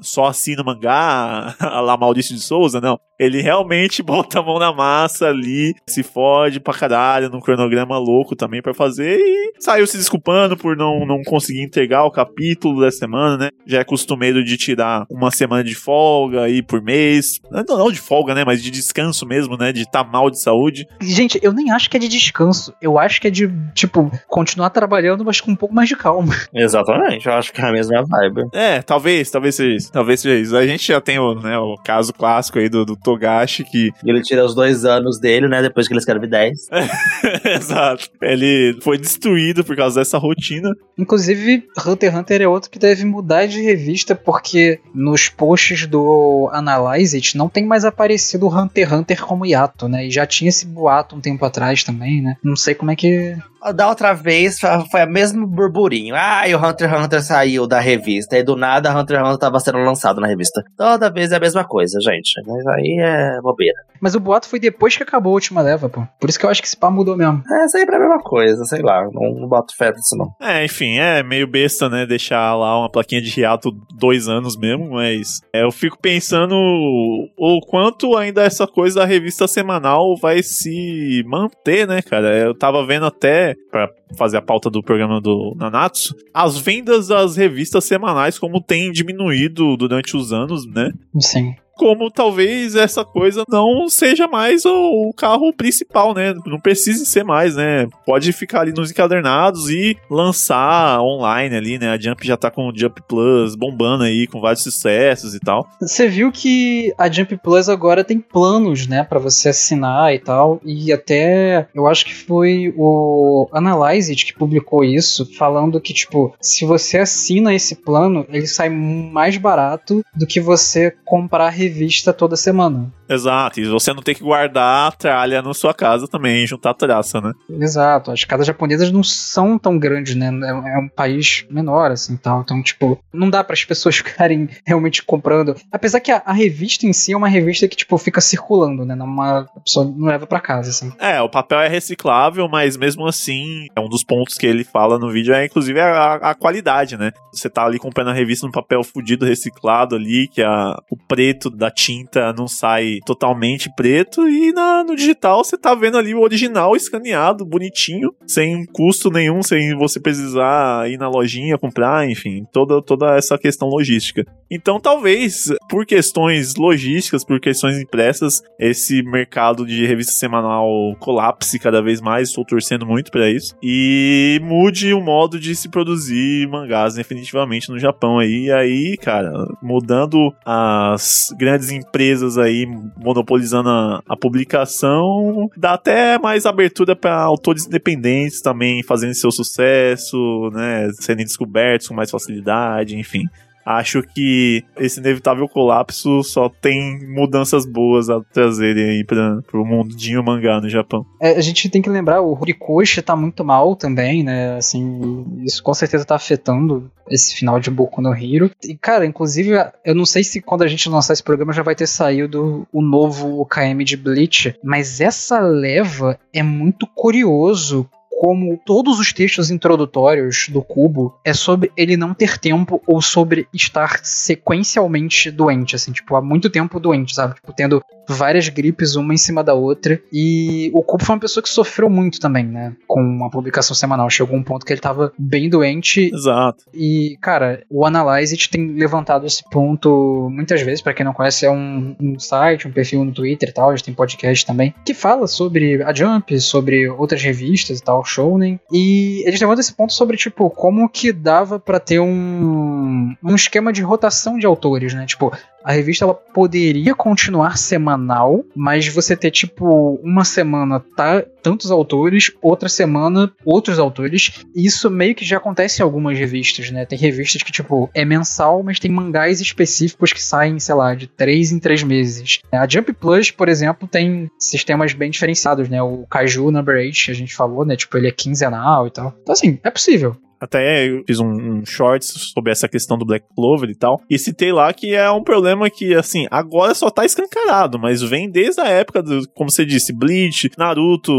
[SPEAKER 2] só assina mangá, a lá Maurício de Souza, não. Ele realmente bota a mão na massa ali, se fode pra caralho, num cronograma louco também para fazer e saiu se desculpando por não, não conseguir entregar o capítulo da semana, né? Já é costumeiro de tirar uma semana de folga aí por mês. Não, não de folga, né? Mas de descanso mesmo, né? De estar tá mal de saúde.
[SPEAKER 1] Gente, eu nem acho que é de descanso. Eu acho que é de, tipo, continuar trabalhando, mas com um pouco mais de calma.
[SPEAKER 3] Exatamente, eu acho que é a mesma vibe.
[SPEAKER 2] É, talvez, talvez seja isso. Talvez seja isso. A gente já tem o, né, o caso clássico aí do, do Togashi que.
[SPEAKER 3] Ele tira os dois anos dele, né? Depois que ele escreve 10.
[SPEAKER 2] Exato. Ele foi destruído por causa dessa rotina.
[SPEAKER 1] Inclusive, Hunter x Hunter é outro que deve mudar de revista, porque nos posts do Analyze It não tem mais aparecido Hunter x Hunter como hiato, né? E já tinha esse boato um tempo atrás também, né? Não sei como é que
[SPEAKER 3] da outra vez foi o mesmo burburinho. Ah, e o Hunter x Hunter saiu da revista. E do nada Hunter x Hunter tava sendo lançado na revista. Toda vez é a mesma coisa, gente. Mas aí é bobeira.
[SPEAKER 1] Mas o boato foi depois que acabou a última leva, pô. Por isso que eu acho que esse pá mudou mesmo.
[SPEAKER 3] É sempre a mesma coisa, sei lá. Não, não boto fé nisso, não.
[SPEAKER 2] É, enfim, é meio besta, né? Deixar lá uma plaquinha de hiato dois anos mesmo, mas é, eu fico pensando o quanto ainda essa coisa da revista semanal vai se manter, né, cara? Eu tava vendo até para fazer a pauta do programa do Nanatsu, as vendas das revistas semanais como tem diminuído durante os anos, né?
[SPEAKER 1] Sim
[SPEAKER 2] como talvez essa coisa não seja mais o, o, carro principal, né? Não precise ser mais, né? Pode ficar ali nos encadernados e lançar online ali, né? A Jump já tá com o Jump Plus bombando aí, com vários sucessos e tal.
[SPEAKER 1] Você viu que a Jump Plus agora tem planos, né? para você assinar e tal. E até eu acho que foi o Analyze It que publicou isso, falando que, tipo, se você assina esse plano, ele sai mais barato do que você comprar revista toda semana.
[SPEAKER 2] Exato, e você não tem que guardar a tralha na sua casa também, juntar a traça, né?
[SPEAKER 1] Exato, as casas japonesas não são tão grandes, né? É, é um país menor, assim, tal. Então, tipo, não dá para as pessoas ficarem realmente comprando. Apesar que a, a, revista em si é uma revista que, tipo, fica circulando, né? Uma, a pessoa não leva para casa, assim.
[SPEAKER 2] É, o papel é reciclável, mas mesmo assim, é um dos pontos que ele fala no vídeo é, inclusive, a, a qualidade, né? Você tá ali comprando a revista no papel fudido, reciclado ali, que a, o preto da tinta não sai totalmente preto e na, no digital você tá vendo ali o original escaneado, bonitinho, sem custo nenhum, sem você precisar ir na lojinha comprar, enfim, toda, toda essa questão logística. Então, talvez, por questões logísticas, por questões impressas, esse mercado de revista semanal colapse cada vez mais, estou torcendo muito para isso, e mude o modo de se produzir mangás definitivamente no Japão aí, e aí, cara, mudando as grandes empresas aí monopolizando a, a publicação, dá até mais abertura para autores independentes também fazendo seu sucesso, né, serem descobertos com mais facilidade, enfim. Acho que esse inevitável colapso só tem mudanças boas a trazerem aí para o mundinho mangá no Japão.
[SPEAKER 1] É, a gente tem que lembrar, o Horikoshi tá muito mal também, né? Assim, isso com certeza tá afetando esse final de Boku no Hero. E, cara, inclusive, eu não sei se quando a gente lançar esse programa já vai ter saído o novo OKM de Bleach, mas essa leva é muito curioso como todos os textos introdutórios do Cubo é sobre ele não ter tempo ou sobre estar sequencialmente doente, assim, tipo, há muito tempo doente, sabe? Tipo, tendo várias gripes uma em cima da outra. E o Cubo foi uma pessoa que sofreu muito também, né? Com a publicação semanal. Chegou um ponto que ele tava bem doente.
[SPEAKER 2] Exato.
[SPEAKER 1] E, cara, o Analyze It tem levantado esse ponto muitas vezes. para quem não conhece, é um, um, site, um perfil no Twitter e tal. A gente tem podcast também. Que fala sobre a Jump, sobre outras revistas e tal, Shounen. E eles levantam esse ponto sobre, tipo, como que dava para ter um, um esquema de rotação de autores, né? Tipo, A revista ela poderia continuar semanal, mas você ter tipo uma semana tá tantos autores, outra semana outros autores. E isso meio que já acontece em algumas revistas, né? Tem revistas que tipo é mensal, mas tem mangás específicos que saem, sei lá, de três em três meses. A Jump Plus, por exemplo, tem sistemas bem diferenciados, né? O Kaiju Number 8, a gente falou, né? Tipo, ele é quinzenal e tal. Então assim, é possível.
[SPEAKER 2] Até eu fiz um, um shorts sobre essa questão do Black Clover e tal. E citei lá que é um problema que, assim, agora só tá escancarado, mas vem desde a época do, como você disse, Bleach, Naruto,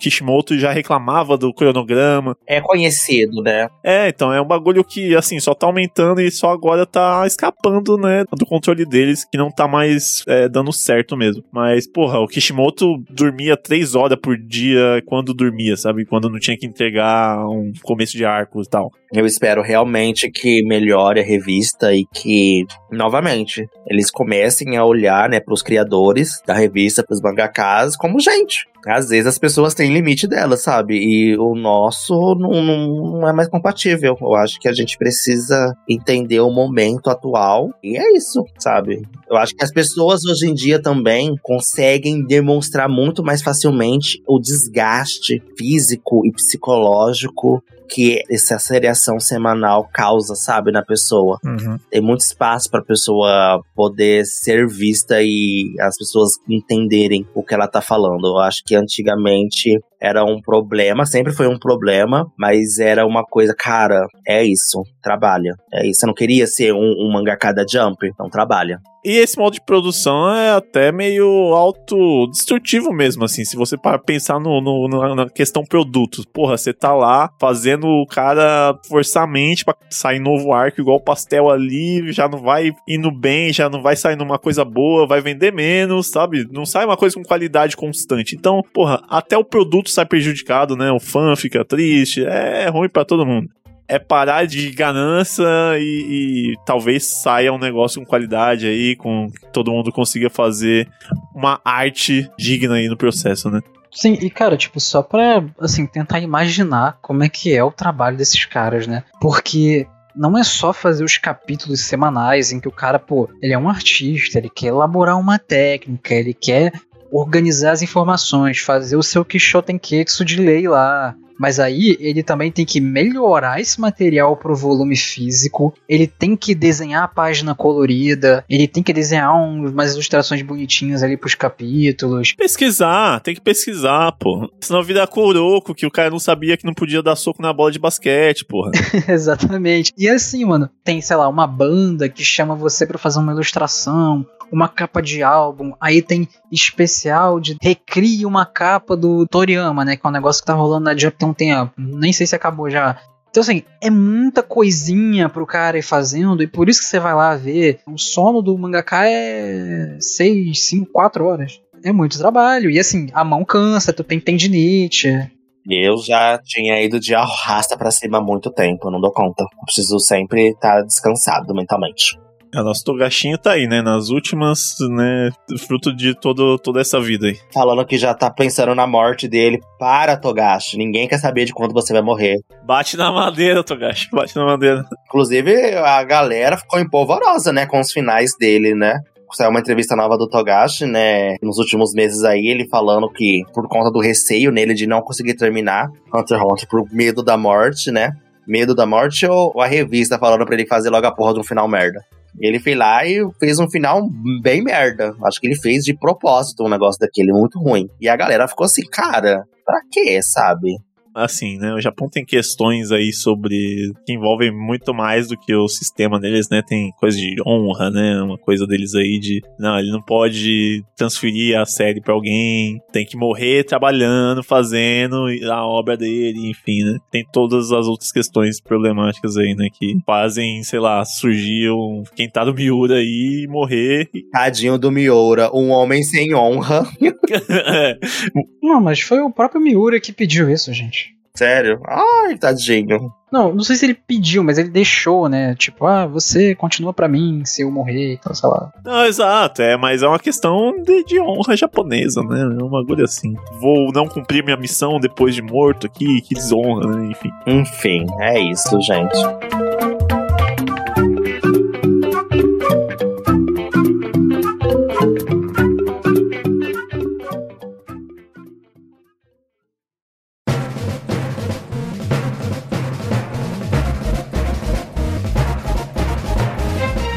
[SPEAKER 2] Kishimoto já reclamava do cronograma.
[SPEAKER 3] É conhecido, né?
[SPEAKER 2] É, então é um bagulho que, assim, só tá aumentando e só agora tá escapando, né, do controle deles, que não tá mais é, dando certo mesmo. Mas, porra, o Kishimoto dormia três horas por dia quando dormia, sabe? Quando não tinha que entregar um começo de arco e tal.
[SPEAKER 3] Eu espero realmente que melhore a revista e que, novamente, eles comecem a olhar, né, pros criadores da revista, pros mangakas, como gente. Às vezes as pessoas têm limite delas, sabe? E o nosso não, não é mais compatível. Eu acho que a gente precisa entender o momento atual. E é isso, sabe? Eu acho que as pessoas hoje em dia também conseguem demonstrar muito mais facilmente o desgaste físico e psicológico que essa seriação semanal causa, sabe, na pessoa.
[SPEAKER 2] Uhum.
[SPEAKER 3] Tem muito espaço para pessoa poder ser vista e as pessoas entenderem o que ela tá falando. Eu acho que antigamente era um problema, sempre foi um problema, mas era uma coisa, cara, é isso, trabalha. É isso. Você não queria ser um, um mangaka Jump? Então trabalha.
[SPEAKER 2] E esse modo de produção é até meio autodestrutivo mesmo, assim, se você pensar no, no, na questão produtos. Porra, você tá lá fazendo o cara forçar a mente pra sair novo arco igual pastel ali, já não vai indo bem, já não vai sair numa coisa boa, vai vender menos, sabe? Não sai uma coisa com qualidade constante. Então, porra, até o produto sai prejudicado, né? O fã fica triste, é ruim para todo mundo é parar de ganância e, e, talvez saia um negócio com qualidade aí, com que todo mundo consiga fazer uma arte digna aí no processo, né?
[SPEAKER 1] Sim, e cara, tipo, só pra, assim, tentar imaginar como é que é o trabalho desses caras, né? Porque não é só fazer os capítulos semanais em que o cara, pô, ele é um artista, ele quer elaborar uma técnica, ele quer organizar as informações, fazer o seu Kishotenketsu de lei lá, mas aí ele também tem que melhorar esse material pro volume físico. Ele tem que desenhar a página colorida. Ele tem que desenhar um, umas ilustrações bonitinhas ali pros capítulos.
[SPEAKER 2] Pesquisar, tem que pesquisar, pô. Senão vira coroco, que o cara não sabia que não podia dar soco na bola de basquete, porra.
[SPEAKER 1] Exatamente. E assim, mano, tem, sei lá, uma banda que chama você para fazer uma ilustração uma capa de álbum, aí tem especial de recrie uma capa do Toriyama, né? Que é um negócio que tá rolando na Jump tem um tempo. Nem sei se acabou já. Então, assim, é muita coisinha pro cara ir fazendo, e por isso que você vai lá ver. O sono do mangaka é 6, 5, 4 horas. É muito trabalho. E assim, a mão cansa, tu tem tendinite.
[SPEAKER 3] Eu já tinha ido de arrasta para cima há muito tempo, não dou conta. Eu preciso sempre estar descansado mentalmente.
[SPEAKER 2] A nosso Togashinho tá aí, né? Nas últimas, né? Fruto de todo, toda essa vida aí.
[SPEAKER 3] Falando que já tá pensando na morte dele. Para, Togashi. Ninguém quer saber de quando você vai morrer.
[SPEAKER 2] Bate na madeira, Togashi. Bate na madeira.
[SPEAKER 3] Inclusive, a galera ficou empolvorosa, né? Com os finais dele, né? saiu uma entrevista nova do Togashi, né? Nos últimos meses aí, ele falando que por conta do receio nele de não conseguir terminar Hunter x Hunter por medo da morte, né? Medo da morte ou a revista falando pra ele fazer logo a porra de um final merda? Ele foi lá e fez um final bem merda. Acho que ele fez de propósito um negócio daquele muito ruim. E a galera ficou assim, cara, pra quê, sabe?
[SPEAKER 2] Assim, né? O Japão tem questões aí sobre que envolvem muito mais do que o sistema deles, né? Tem coisa de honra, né? Uma coisa deles aí de não, ele não pode transferir a série para alguém, tem que morrer trabalhando, fazendo a obra dele, enfim, né? Tem todas as outras questões problemáticas aí, né? Que fazem, sei lá, surgir um, quem tá do Miura aí e morrer.
[SPEAKER 3] Tadinho do Miura, um homem sem honra.
[SPEAKER 1] é. Não, mas foi o próprio Miura que pediu isso, gente.
[SPEAKER 3] Sério? Ai, tadinho.
[SPEAKER 1] Não, não sei se ele pediu, mas ele deixou, né? Tipo, ah, você continua para mim se eu morrer e tal, sei lá.
[SPEAKER 2] Não, exato, é, mas é uma questão de, de honra japonesa, né? É uma agulha assim. Vou não cumprir minha missão depois de morto aqui, que desonra, né? Enfim.
[SPEAKER 3] Enfim, é isso, gente.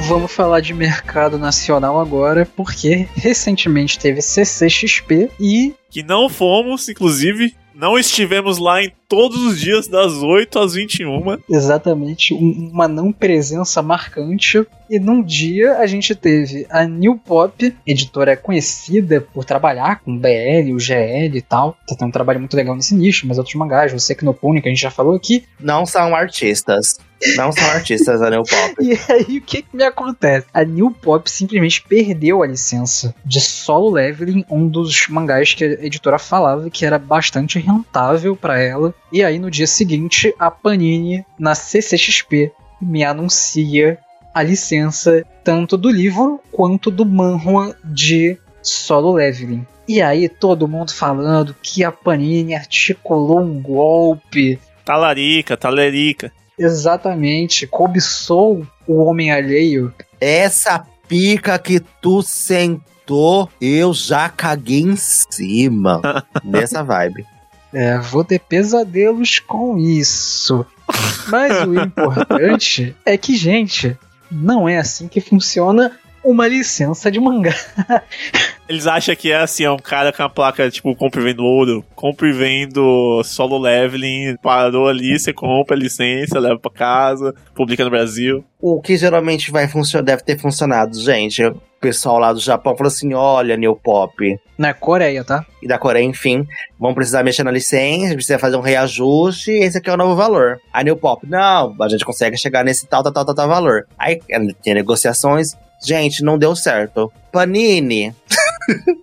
[SPEAKER 1] Vamos falar de mercado nacional agora, porque recentemente teve CCXP e.
[SPEAKER 2] Que não fomos, inclusive, não estivemos lá em todos os dias das 8 às 21.
[SPEAKER 1] Exatamente, um, uma não presença marcante. E num dia a gente teve a New Pop, editora conhecida por trabalhar com BL, o GL e tal. Tem um trabalho muito legal nesse nicho, mas outros mangás, você que no Pony, que a gente já falou aqui.
[SPEAKER 3] Não são artistas. Não são artistas a New Pop.
[SPEAKER 1] E aí o que, que me acontece? A New Pop simplesmente perdeu a licença de Solo Leveling, um dos mangás que a editora falava que era bastante rentável para ela. E aí no dia seguinte, a Panini na CCXP me anuncia a licença tanto do livro quanto do manhwa de Solo Leveling. E aí todo mundo falando que a Panini articulou um golpe.
[SPEAKER 2] Talarica, talerica.
[SPEAKER 1] Exatamente, cobiçou o homem alheio.
[SPEAKER 3] Essa pica que tu sentou, eu já caguei em cima. Nessa vibe.
[SPEAKER 1] É, vou ter pesadelos com isso. Mas o importante é que, gente, não é assim que funciona uma licença de mangá.
[SPEAKER 2] Eles acham que é assim, é um cara com a placa, tipo, compra e vendo ouro, compra e vendo solo leveling, parou ali, você compra a licença, leva pra casa, publica no Brasil.
[SPEAKER 3] O que geralmente vai funcionar, deve ter funcionado, gente. O pessoal lá do Japão falou assim: olha, New Pop.
[SPEAKER 1] Na Coreia, tá?
[SPEAKER 3] E da Coreia, enfim, vão precisar mexer na licença, precisa fazer um reajuste, esse aqui é o novo valor. A New Pop, não, a gente consegue chegar nesse tal, tal, tal, tal, tal valor. Aí tem negociações, gente, não deu certo. Panini.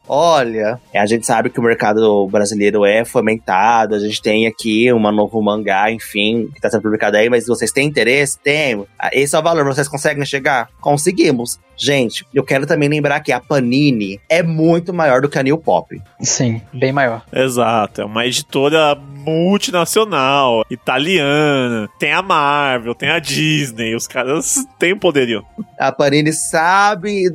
[SPEAKER 3] Olha, a gente sabe que o mercado brasileiro é fomentado, a gente tem aqui uma novo mangá, enfim, que tá sendo publicado aí, mas vocês têm interesse? Tem. Esse é o valor, vocês conseguem chegar? Conseguimos. Gente, eu quero também lembrar que a Panini é muito maior do que a New Pop.
[SPEAKER 1] Sim, bem maior.
[SPEAKER 2] Exato, é uma editora multinacional, italiana, tem a Marvel, tem a Disney, os caras têm poderio.
[SPEAKER 3] A Panini sabe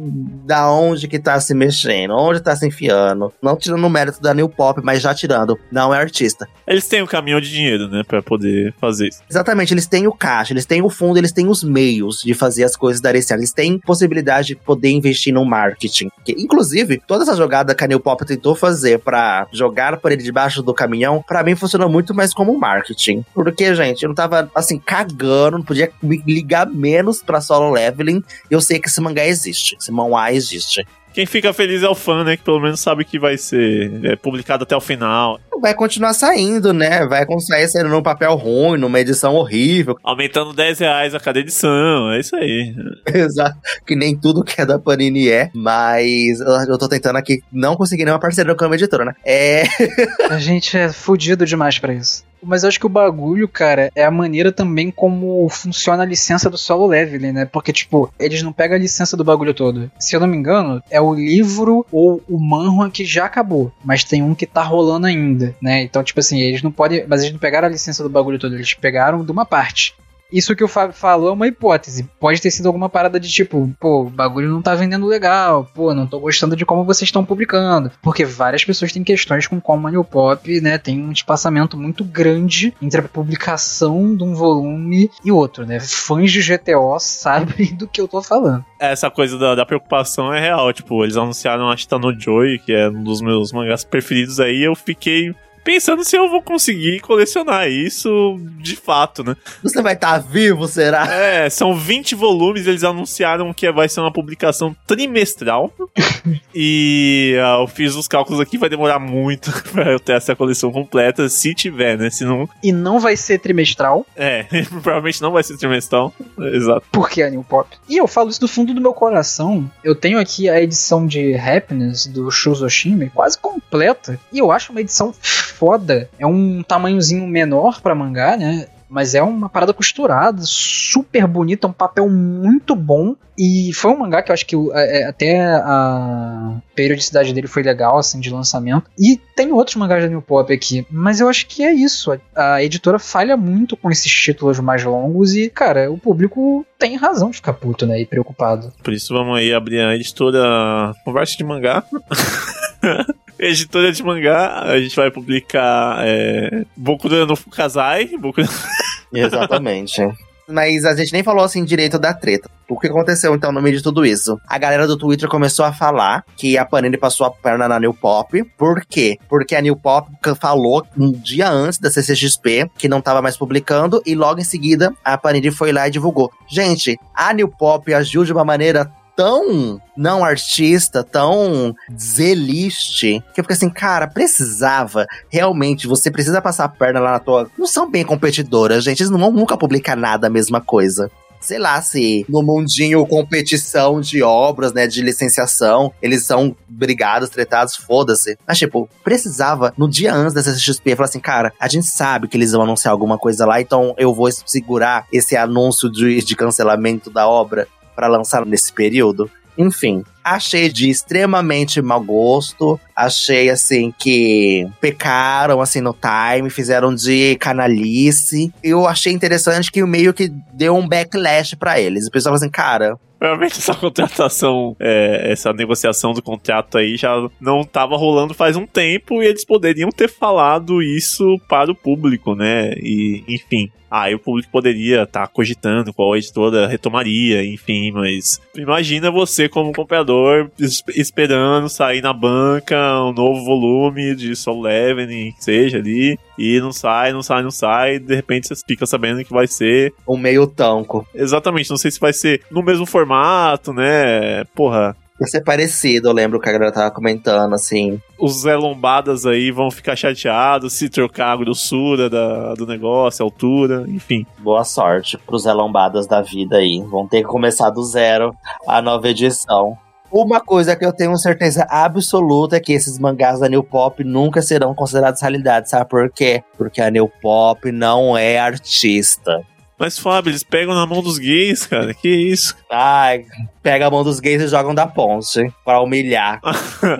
[SPEAKER 3] da onde que tá se mexendo, onde tá se enfiando. Não tirando o mérito da New Pop, mas já tirando. Não é artista.
[SPEAKER 2] Eles têm um caminhão de dinheiro, né, pra poder fazer isso.
[SPEAKER 3] Exatamente, eles têm o caixa, eles têm o fundo, eles têm os meios de fazer as coisas darem certo. Eles têm possibilidade de poder investir no marketing. Que, inclusive, toda essa jogada que a New Pop tentou fazer para jogar por ele debaixo do caminhão, para mim funcionou muito mais como marketing. Porque, gente, eu não tava, assim, cagando, não podia me ligar menos pra solo leveling. Eu sei que esse mangá existe, esse mangá existe.
[SPEAKER 2] Quem fica feliz é o fã, né? Que pelo menos sabe que vai ser é, publicado até o final.
[SPEAKER 3] Vai continuar saindo, né? Vai continuar saindo num papel ruim, numa edição horrível.
[SPEAKER 2] Aumentando 10 reais a cada edição, é isso aí.
[SPEAKER 3] Exato. Que nem tudo que é da Panini é, mas eu tô tentando aqui não conseguir nenhuma parceria com a editora, né? É.
[SPEAKER 1] a gente é fudido demais para isso. Mas eu acho que o bagulho, cara, é a maneira também como funciona a licença do solo leveling, né? Porque, tipo, eles não pegam a licença do bagulho todo. Se eu não me engano, é o livro ou o manhwa que já acabou, mas tem um que tá rolando ainda, né? Então, tipo assim, eles não podem. Mas eles não pegaram a licença do bagulho todo, eles pegaram de uma parte. Isso que o Fábio falou é uma hipótese. Pode ter sido alguma parada de tipo, pô, o bagulho não tá vendendo legal, pô, não tô gostando de como vocês estão publicando. Porque várias pessoas têm questões com como a New Pop, né, tem um espaçamento muito grande entre a publicação de um volume e outro, né? Fãs de GTO sabem do que eu tô falando.
[SPEAKER 2] Essa coisa da, da preocupação é real. Tipo, eles anunciaram a Chita no Joy, que é um dos meus mangás preferidos aí, eu fiquei pensando se eu vou conseguir colecionar isso de fato, né?
[SPEAKER 3] Você vai estar tá vivo, será?
[SPEAKER 2] É, são 20 volumes, eles anunciaram que vai ser uma publicação trimestral. e uh, eu fiz os cálculos aqui, vai demorar muito pra eu ter essa coleção completa, se tiver, né? Se não...
[SPEAKER 1] E não vai ser trimestral.
[SPEAKER 2] É, provavelmente não vai ser trimestral. Exato.
[SPEAKER 1] Porque é New Pop. E eu falo isso do fundo do meu coração. Eu tenho aqui a edição de Happiness do Shuzoshime, quase completa. E eu acho uma edição foda. É um tamanhozinho menor para mangá, né? Mas é uma parada costurada, super bonita, um papel muito bom. E foi um mangá que eu acho que é, até a periodicidade dele foi legal, assim, de lançamento. E tem outros mangás da New Pop aqui. Mas eu acho que é isso. A editora falha muito com esses títulos mais longos. E, cara, o público tem razão de ficar puto, né? E preocupado.
[SPEAKER 2] Por isso vamos aí abrir a editora Conversa de Mangá. editora de mangá, a gente vai publicar é, Boku no Fukazai. Boku...
[SPEAKER 3] Exatamente. Mas a gente nem falou assim direito da treta. O que aconteceu então no meio de tudo isso? A galera do Twitter começou a falar que a Panini passou a perna na New Pop. Por quê? Porque a New Pop falou um dia antes da CCXP que não tava mais publicando e logo em seguida a Panini foi lá e divulgou. Gente, a New Pop agiu de uma maneira tão não artista, tão zeliste, que eu fiquei assim, cara, precisava, realmente, você precisa passar a perna lá na tua. Não são bem competidoras, gente, eles não vão nunca publicar nada a mesma coisa sei lá, se no mundinho competição de obras, né, de licenciação, eles são brigados, tretados, foda-se. Mas, tipo, precisava, no dia antes da CCXP, falar assim, cara, a gente sabe que eles vão anunciar alguma coisa lá, então eu vou segurar esse anúncio de, de cancelamento da obra para lançar nesse período. Enfim, achei de extremamente mau gosto. Achei assim que pecaram assim no time, fizeram de canalice. Eu achei interessante que meio que deu um backlash para eles. O pessoal assim, cara,
[SPEAKER 2] Provavelmente essa contratação, é, essa negociação do contrato aí já não estava rolando faz um tempo e eles poderiam ter falado isso para o público, né? E, enfim, aí o público poderia estar tá cogitando qual editora retomaria, enfim, mas imagina você como comprador esperando sair na banca um novo volume de Soul Leveling, que seja ali, e não sai, não sai, não sai, de repente você fica sabendo que vai ser
[SPEAKER 3] um meio tanco.
[SPEAKER 2] Exatamente, não sei se vai ser no mesmo formato, né? Porra,
[SPEAKER 3] Vai ser parecido, eu lembro que a galera tava comentando, assim.
[SPEAKER 2] Os Zé Lombadas aí vão ficar chateados se trocar a grossura da, do negócio, a altura, enfim.
[SPEAKER 3] Boa sorte pros Zé Lombadas da vida aí. Vão ter que começar do zero a nova edição. Uma coisa que eu tenho certeza absoluta é que esses mangás da New Pop nunca serão considerados realidade, sabe por quê? Porque a New Pop não é artista.
[SPEAKER 2] Mas, Fábio, eles pegam na mão dos gays, cara. Que isso?
[SPEAKER 3] Ai, pega a mão dos gays e jogam da ponte para humilhar.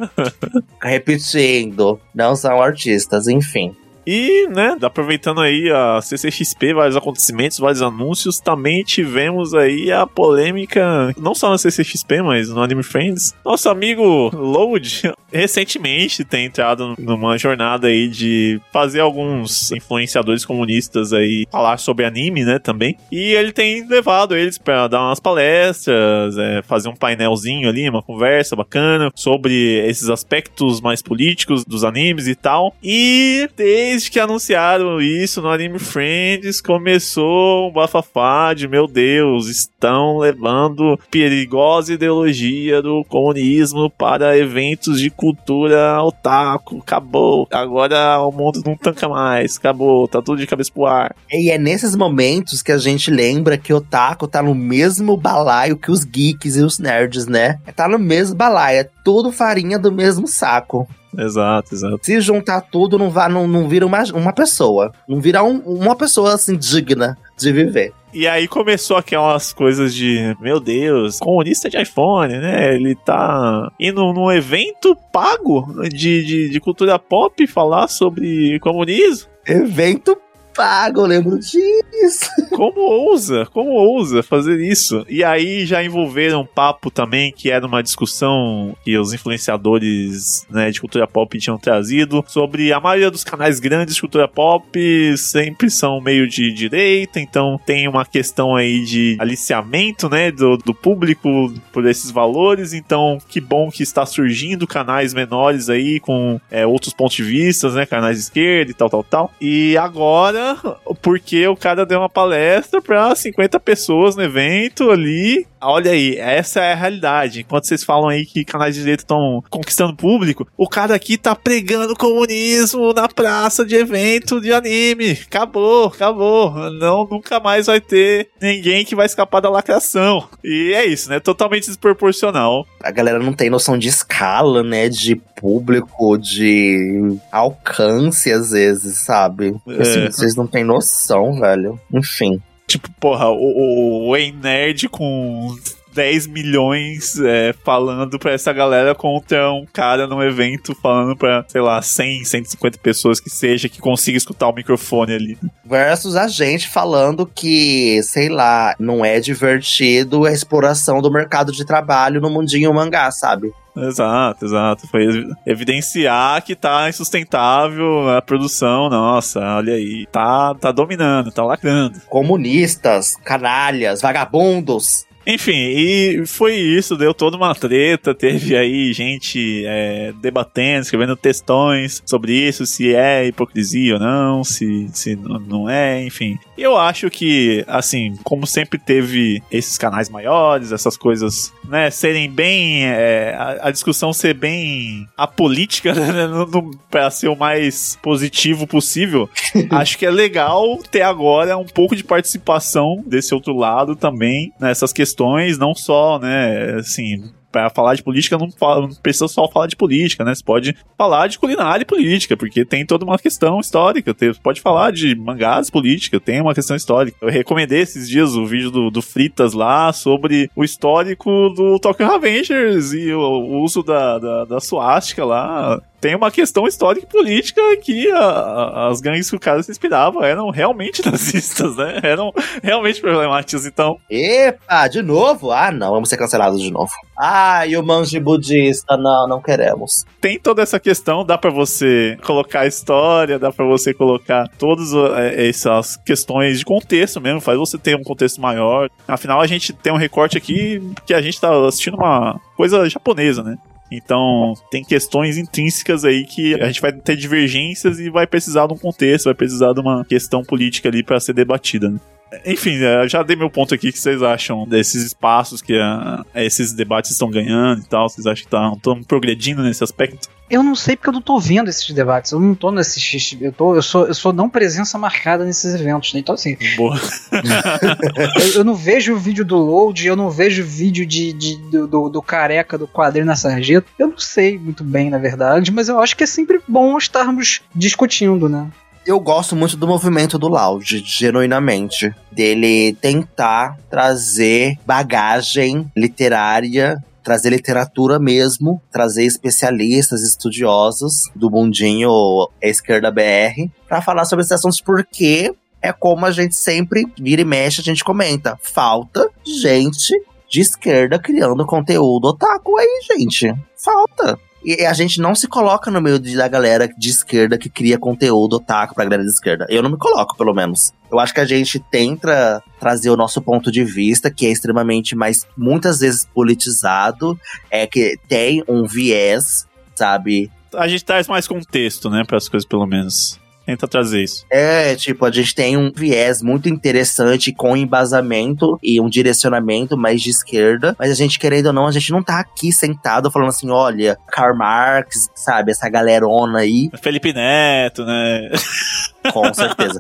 [SPEAKER 3] Repetindo, não são artistas, enfim.
[SPEAKER 2] E, né, aproveitando aí a CCXP, vários acontecimentos, vários anúncios, também tivemos aí a polêmica, não só na CCXP, mas no Anime Friends. Nosso amigo Load, recentemente tem entrado numa jornada aí de fazer alguns influenciadores comunistas aí falar sobre anime, né, também. E ele tem levado eles para dar umas palestras, é, fazer um painelzinho ali, uma conversa bacana sobre esses aspectos mais políticos dos animes e tal. E desde que anunciaram isso no Anime Friends, começou um bafafá de, meu Deus, estão levando perigosa ideologia do comunismo para eventos de cultura otaku. Acabou. Agora o mundo não tanca mais. Acabou. Tá tudo de cabeça pro ar.
[SPEAKER 3] E é nesses momentos que a gente lembra que otaku tá no mesmo balaio que os geeks e os nerds, né? Tá no mesmo balaio. É tudo farinha do mesmo saco.
[SPEAKER 2] Exato, exato.
[SPEAKER 3] Se juntar tudo, não, vai, não, não vira uma, uma pessoa. Não vira um, uma pessoa assim digna de viver.
[SPEAKER 2] E aí começou aquelas coisas de, meu Deus, comunista de iPhone, né? Ele tá indo num evento pago de, de, de cultura pop falar sobre comunismo.
[SPEAKER 3] Evento pago, eu lembro disso.
[SPEAKER 2] Como ousa? Como ousa fazer isso? E aí já envolveram um papo também que era uma discussão que os influenciadores né, de cultura pop tinham trazido sobre a maioria dos canais grandes de cultura pop sempre são meio de direita, então tem uma questão aí de aliciamento, né, do, do público por esses valores, então que bom que está surgindo canais menores aí com é, outros pontos de vista, né, canais de esquerda e tal, tal, tal. E agora porque o cara deu uma palestra para 50 pessoas no evento ali. Olha aí, essa é a realidade. Enquanto vocês falam aí que canais de direito estão conquistando público, o cara aqui tá pregando comunismo na praça de evento de anime. Acabou, acabou. Não, nunca mais vai ter ninguém que vai escapar da lacração. E é isso, né? Totalmente desproporcional.
[SPEAKER 3] A galera não tem noção de escala, né? De público, de alcance, às vezes, sabe? Assim, é. vocês não têm noção, velho. Enfim.
[SPEAKER 2] Tipo, porra, o, o, o Nerd com 10 milhões é, falando pra essa galera contra um cara num evento falando pra, sei lá, 100, 150 pessoas que seja, que consiga escutar o microfone ali.
[SPEAKER 3] Versus a gente falando que, sei lá, não é divertido a exploração do mercado de trabalho no mundinho mangá, sabe?
[SPEAKER 2] Exato, exato. Foi evidenciar que tá insustentável a produção. Nossa, olha aí. Tá, tá dominando, tá lacrando.
[SPEAKER 3] Comunistas, canalhas, vagabundos.
[SPEAKER 2] Enfim, e foi isso, deu toda uma treta, teve aí gente é, debatendo, escrevendo textões sobre isso, se é hipocrisia ou não, se, se não é, enfim. Eu acho que, assim, como sempre teve esses canais maiores, essas coisas, né, serem bem. É, a, a, discussão ser bem apolítica, né, no, no, pra ser o mais positivo possível, acho que é legal ter agora um pouco de participação desse outro lado também, nessas questões questões, não só, né, assim, para falar de política não, fala, não, precisa só falar de política, né? Você pode falar de culinária e política, porque tem toda uma questão histórica. Você pode falar de mangás política, tem uma questão histórica. Eu recomendei esses dias o vídeo do, do Fritas lá sobre o histórico do Tokyo Avengers e o, o uso da, da, da suástica lá tem uma questão histórica e política que a, a, as gangues que o cara se inspirava eram realmente nazistas, né? Eram realmente problemáticas, então.
[SPEAKER 3] Epa, de novo? Ah, não, vamos ser cancelados de novo. Ah, e o manji budista, não, não queremos.
[SPEAKER 2] Tem toda essa questão, dá para você colocar história, dá para você colocar todas é, essas questões de contexto mesmo, faz você ter um contexto maior. Afinal, a gente tem um recorte aqui que a gente tá assistindo uma coisa japonesa, né? Então, tem questões intrínsecas aí que a gente vai ter divergências e vai precisar de um contexto, vai precisar de uma questão política ali para ser debatida. Né? Enfim, é, já dei meu ponto aqui. O que vocês acham desses espaços que uh, esses debates estão ganhando e tal? Vocês acham que estão progredindo nesse aspecto?
[SPEAKER 1] Eu não sei porque eu não tô vendo esses debates. Eu não tô nesses. Eu, tô, eu, sou, eu sou não presença marcada nesses eventos. Né? Então, assim.
[SPEAKER 2] Boa.
[SPEAKER 1] eu, eu, não vejo o vídeo do load, eu não vejo o vídeo de, de do, do, careca do quadrinho na sarjeta. Eu não sei muito bem, na verdade, mas eu acho que é sempre bom estarmos discutindo, né?
[SPEAKER 3] Eu gosto muito do movimento do Loud, genuinamente. Dele tentar trazer bagagem literária trazer literatura mesmo, trazer especialistas, estudiosos do mundinho esquerda BR para falar sobre esses assuntos porque é como a gente sempre vira e mexe, a gente comenta. Falta gente de esquerda criando conteúdo otaku aí, gente. Falta. E a gente não se coloca no meio da galera de esquerda que cria conteúdo otaku pra galera de esquerda. Eu não me coloco, pelo menos. Eu acho que a gente tenta trazer o nosso ponto de vista, que é extremamente mais, muitas vezes politizado, é que tem um viés, sabe?
[SPEAKER 2] A gente traz mais contexto, né, para as coisas, pelo menos tenta trazer isso.
[SPEAKER 3] É, tipo, a gente tem um viés muito interessante com embasamento e um direcionamento mais de esquerda, mas a gente, querendo ou não, a gente não tá aqui sentado falando assim, olha, Karl Marx, sabe, essa galerona aí.
[SPEAKER 2] Felipe Neto, né?
[SPEAKER 3] Com certeza.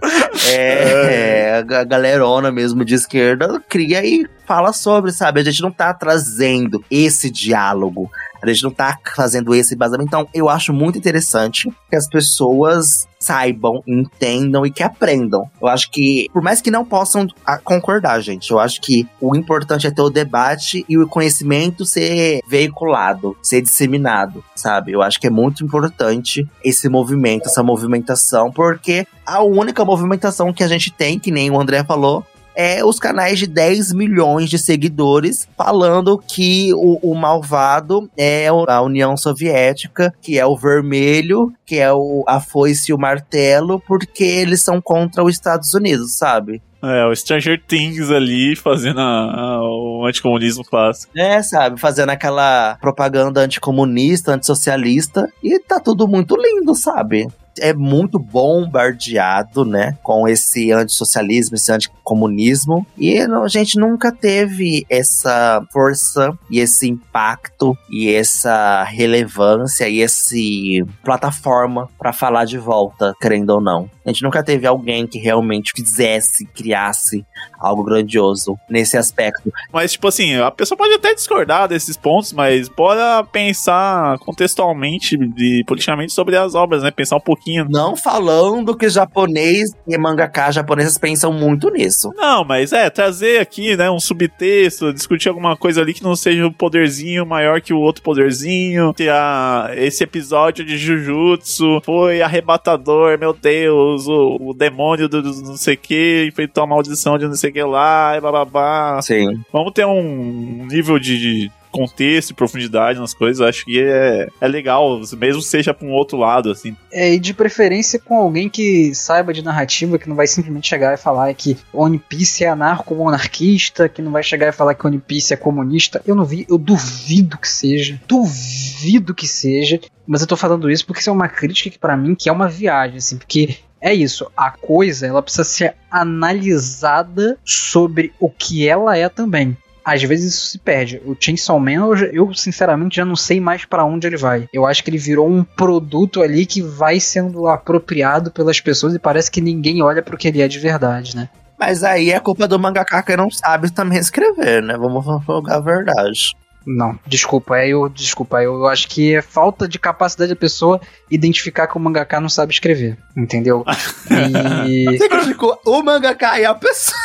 [SPEAKER 3] É, é, a galerona mesmo de esquerda cria e fala sobre, sabe? A gente não tá trazendo esse diálogo. A gente não tá fazendo esse embasamento. Então, eu acho muito interessante que as pessoas saibam, entendam e que aprendam. Eu acho que, por mais que não possam ah, concordar, gente, eu acho que o importante é ter o debate e o conhecimento ser veiculado, ser disseminado, sabe? Eu acho que é muito importante esse movimento, essa movimentação, porque a única movimentação que a gente tem, que nem o André falou, é os canais de 10 milhões de seguidores falando que o, o, malvado é a União Soviética, que é o vermelho, que é o, a foice e o martelo, porque eles são contra os Estados Unidos, sabe?
[SPEAKER 2] É, o Stranger Things ali fazendo a, a, o anticomunismo clássico.
[SPEAKER 3] É, sabe? Fazendo aquela propaganda anticomunista, antissocialista. E tá tudo muito lindo, sabe? É muito bombardeado, né, com esse antissocialismo, esse anticomunismo, e a gente nunca teve essa força e esse impacto e essa relevância e esse plataforma para falar de volta, querendo ou não. A gente nunca teve alguém que realmente fizesse, criasse algo grandioso nesse aspecto.
[SPEAKER 2] Mas, tipo assim, a pessoa pode até discordar desses pontos, mas bora pensar contextualmente e politicamente sobre as obras, né? Pensar um pouquinho.
[SPEAKER 3] Não falando que japonês e mangaka japoneses pensam muito nisso.
[SPEAKER 2] Não, mas é, trazer aqui, né, um subtexto, discutir alguma coisa ali que não seja um poderzinho maior que o outro poderzinho, que a, esse episódio de Jujutsu foi arrebatador, meu Deus, o, o demônio do, do não sei que enfrentou a maldição de não sei que lá, e bababá.
[SPEAKER 3] Sim.
[SPEAKER 2] Vamos ter um nível de, de contexto e profundidade nas coisas, acho que é, é legal, mesmo seja pra um outro lado, assim.
[SPEAKER 1] É, e de preferência com alguém que saiba de narrativa, que não vai simplesmente chegar e falar que One Piece é anarco-monarquista, que não vai chegar e falar que One Piece é comunista. Eu não vi, eu duvido que seja. Duvido que seja. Mas eu tô falando isso porque isso é uma crítica que para mim que é uma viagem, assim, porque é isso, a coisa ela precisa ser analisada sobre o que ela é também. Às vezes isso se perde. O Chainsaw Man, eu, sinceramente já não sei mais para onde ele vai. Eu acho que ele virou um produto ali que vai sendo apropriado pelas pessoas e parece que ninguém olha pro que ele é de verdade, né?
[SPEAKER 3] Mas aí é culpa do mangaka que não sabe também escrever, né? Vamos jogar a verdade.
[SPEAKER 1] Não, desculpa, é eu, desculpa, eu acho que é falta de capacidade da pessoa identificar que o mangaka não sabe escrever, entendeu?
[SPEAKER 3] E... Você criticou o mangaka e a pessoa.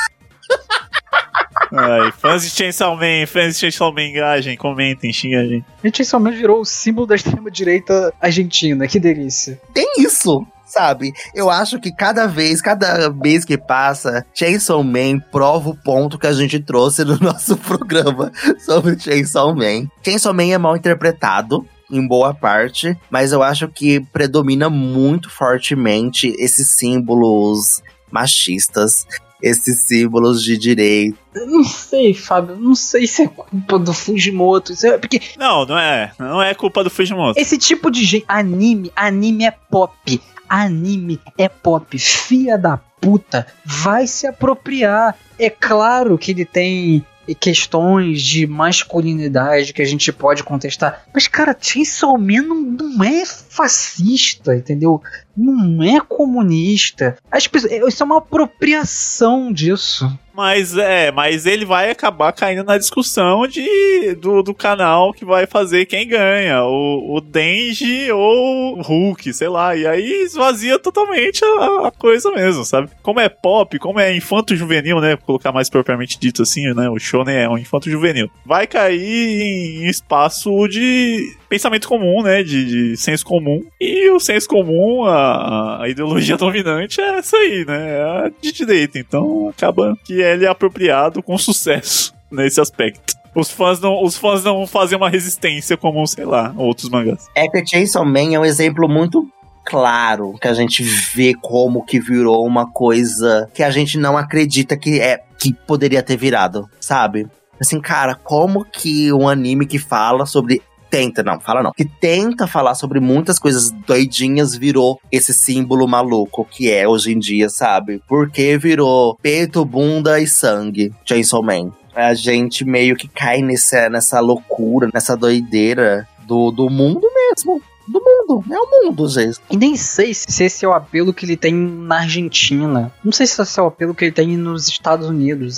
[SPEAKER 2] Ai, fãs de Chainsaw Man, fãs de Chainsaw Man, engajem, comentem, xinga a gente.
[SPEAKER 1] E Chainsaw Man virou o símbolo da extrema-direita argentina, que delícia.
[SPEAKER 3] Tem isso! sabe? Eu acho que cada vez, cada mês que passa, Chainsaw Man prova o ponto que a gente trouxe no nosso programa sobre Chainsaw Man. Chainsaw Man é mal interpretado, em boa parte, mas eu acho que predomina muito fortemente esses símbolos machistas, esses símbolos de direita.
[SPEAKER 1] Eu não sei, Fábio, não sei se é culpa do Fujimoto, é porque
[SPEAKER 2] Não, não é, não é culpa do Fujimoto.
[SPEAKER 1] Esse tipo de gente, anime, anime é pop anime é pop, filha da puta, vai se apropriar. É claro que ele tem questões de masculinidade que a gente pode contestar. Mas, cara, Chainsaw Man não, não é fascista, entendeu? Não é comunista. As pessoas, isso é uma apropriação disso.
[SPEAKER 2] Mas é, mas ele vai acabar caindo na discussão de do, do canal que vai fazer quem ganha, o, o Denji ou o Hulk, sei lá. E aí esvazia totalmente a, a coisa mesmo, sabe? Como é pop, como é infanto-juvenil, né? Vou colocar mais propriamente dito assim, né? O shonen é um infanto-juvenil. Vai cair em espaço de pensamento comum, né? De, de senso comum. E o senso comum, a, a ideologia dominante é essa aí, né? É a de direita. Então acaba que ele é apropriado com sucesso nesse aspecto. Os fãs não, os fãs não fazem uma resistência como, sei lá, outros mangás.
[SPEAKER 3] É que Chainsaw Man é um exemplo muito claro que a gente vê como que virou uma coisa que a gente não acredita que é que poderia ter virado, sabe? Assim, cara, como que um anime que fala sobre tenta, não, fala não, que tenta falar sobre muitas coisas doidinhas virou esse símbolo maluco que é hoje em dia, sabe? Porque virou peito, bunda e sangue, Chainsaw Man. A gente meio que cai nessa, nessa loucura, nessa doideira do, do mundo mesmo do mundo. É o mundo, gente.
[SPEAKER 1] E nem sei se esse é o apelo que ele tem na Argentina. Não sei se esse é o apelo que ele tem nos Estados Unidos.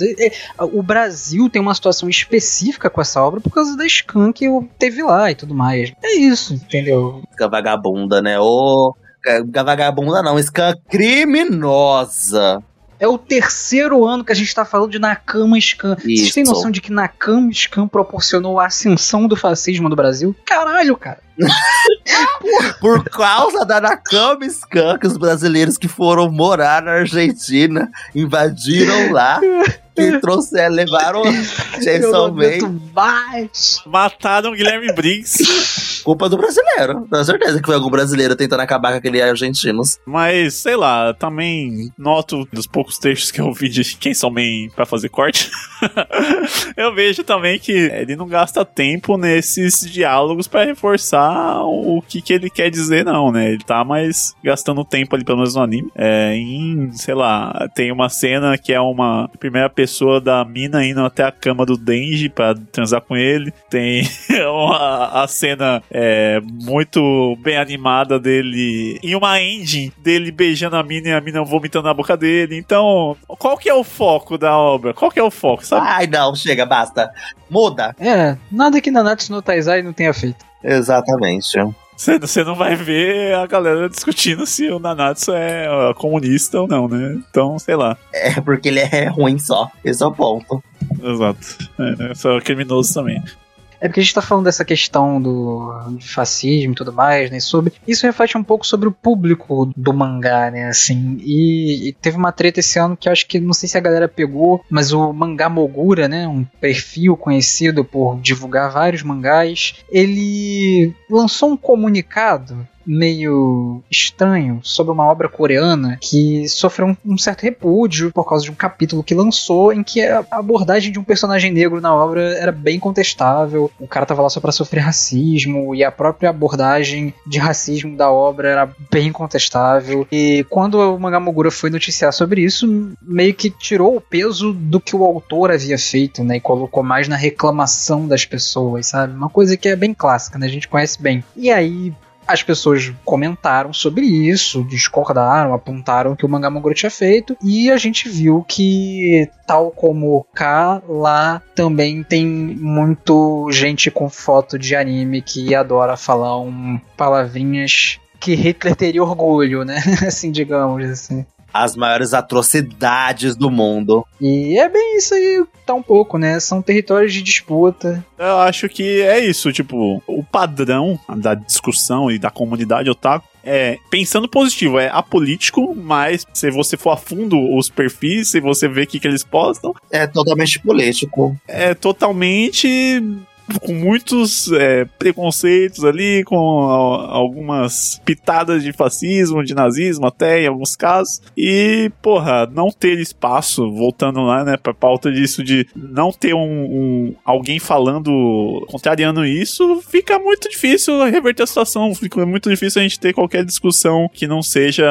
[SPEAKER 1] O Brasil tem uma situação específica com essa obra por causa da Scan que teve lá e tudo mais. É isso, entendeu?
[SPEAKER 3] Fica vagabunda, né? Ô. Vagabunda não, Scan criminosa.
[SPEAKER 1] É o terceiro ano que a gente tá falando de Nakama Scan. Isso. Vocês têm noção de que Nakama Scan proporcionou a ascensão do fascismo no Brasil? Caralho, cara.
[SPEAKER 3] Por causa da Nakama Scan, que os brasileiros que foram morar na Argentina invadiram lá que trouxeram, levaram Jason
[SPEAKER 1] May.
[SPEAKER 2] Mataram Guilherme Briggs.
[SPEAKER 3] Culpa do brasileiro. Tenho certeza que foi algum brasileiro tentando acabar com aquele argentinos.
[SPEAKER 2] Mas, sei lá, também noto dos poucos textos que eu vi de quem são bem pra fazer corte. eu vejo também que ele não gasta tempo nesses diálogos para reforçar o que, que ele quer dizer, não, né? Ele tá mais gastando tempo ali, pelo menos no anime. É, em, sei lá, tem uma cena que é uma primeira pessoa da mina indo até a cama do Denji para transar com ele. Tem uma, a cena é, muito bem animada dele em uma ending dele beijando a mina e a mina vomitando na boca dele. Então, qual que é o foco da obra? Qual que é o foco, sabe?
[SPEAKER 3] Ai, não, chega, basta. Muda.
[SPEAKER 1] É, nada que Nanatsu no Taizai não tenha feito.
[SPEAKER 3] Exatamente.
[SPEAKER 2] Você não vai ver a galera discutindo se o Nanatsu é comunista ou não, né? Então, sei lá.
[SPEAKER 3] É, porque ele é ruim só. Esse é o ponto.
[SPEAKER 2] Exato. É, é só criminoso também.
[SPEAKER 1] É porque a gente tá falando dessa questão do fascismo e tudo mais, né? Sobre. Isso reflete um pouco sobre o público do mangá, né? Assim. E, e teve uma treta esse ano que eu acho que não sei se a galera pegou, mas o Mangá Mogura, né? Um perfil conhecido por divulgar vários mangás, ele lançou um comunicado meio estranho sobre uma obra coreana que sofreu um, um, certo repúdio por causa de um capítulo que lançou em que a abordagem de um personagem negro na obra era bem contestável. O cara tava lá só para sofrer racismo e a própria abordagem de racismo da obra era bem contestável. E quando o Mangamogura foi noticiar sobre isso, meio que tirou o peso do que o autor havia feito, né, e colocou mais na reclamação das pessoas, sabe? Uma coisa que é bem clássica, né? A gente conhece bem. E aí, as pessoas comentaram sobre isso, discordaram, apontaram que o mangá Moguro tinha feito, e a gente viu que, tal como cá, lá também tem muito gente com foto de anime que adora falar um palavrinhas que Hitler teria orgulho, né? assim, digamos assim
[SPEAKER 3] as maiores atrocidades do mundo.
[SPEAKER 1] E é bem isso aí, tá um pouco, né? São territórios de disputa.
[SPEAKER 2] Eu acho que é isso, tipo, o padrão da discussão e da comunidade otaku é, pensando positivo, é apolítico, mas se você for a fundo os perfis, se você vê o que, que eles postam.
[SPEAKER 3] É totalmente político.
[SPEAKER 2] É totalmente com muitos é, preconceitos ali, com algumas pitadas de fascismo, de nazismo até em alguns casos. E, porra, não ter espaço, voltando lá, né, pra pauta disso de não ter um, um alguém falando, contrariando isso, fica muito difícil reverter a situação, fica muito difícil a gente ter qualquer discussão que não seja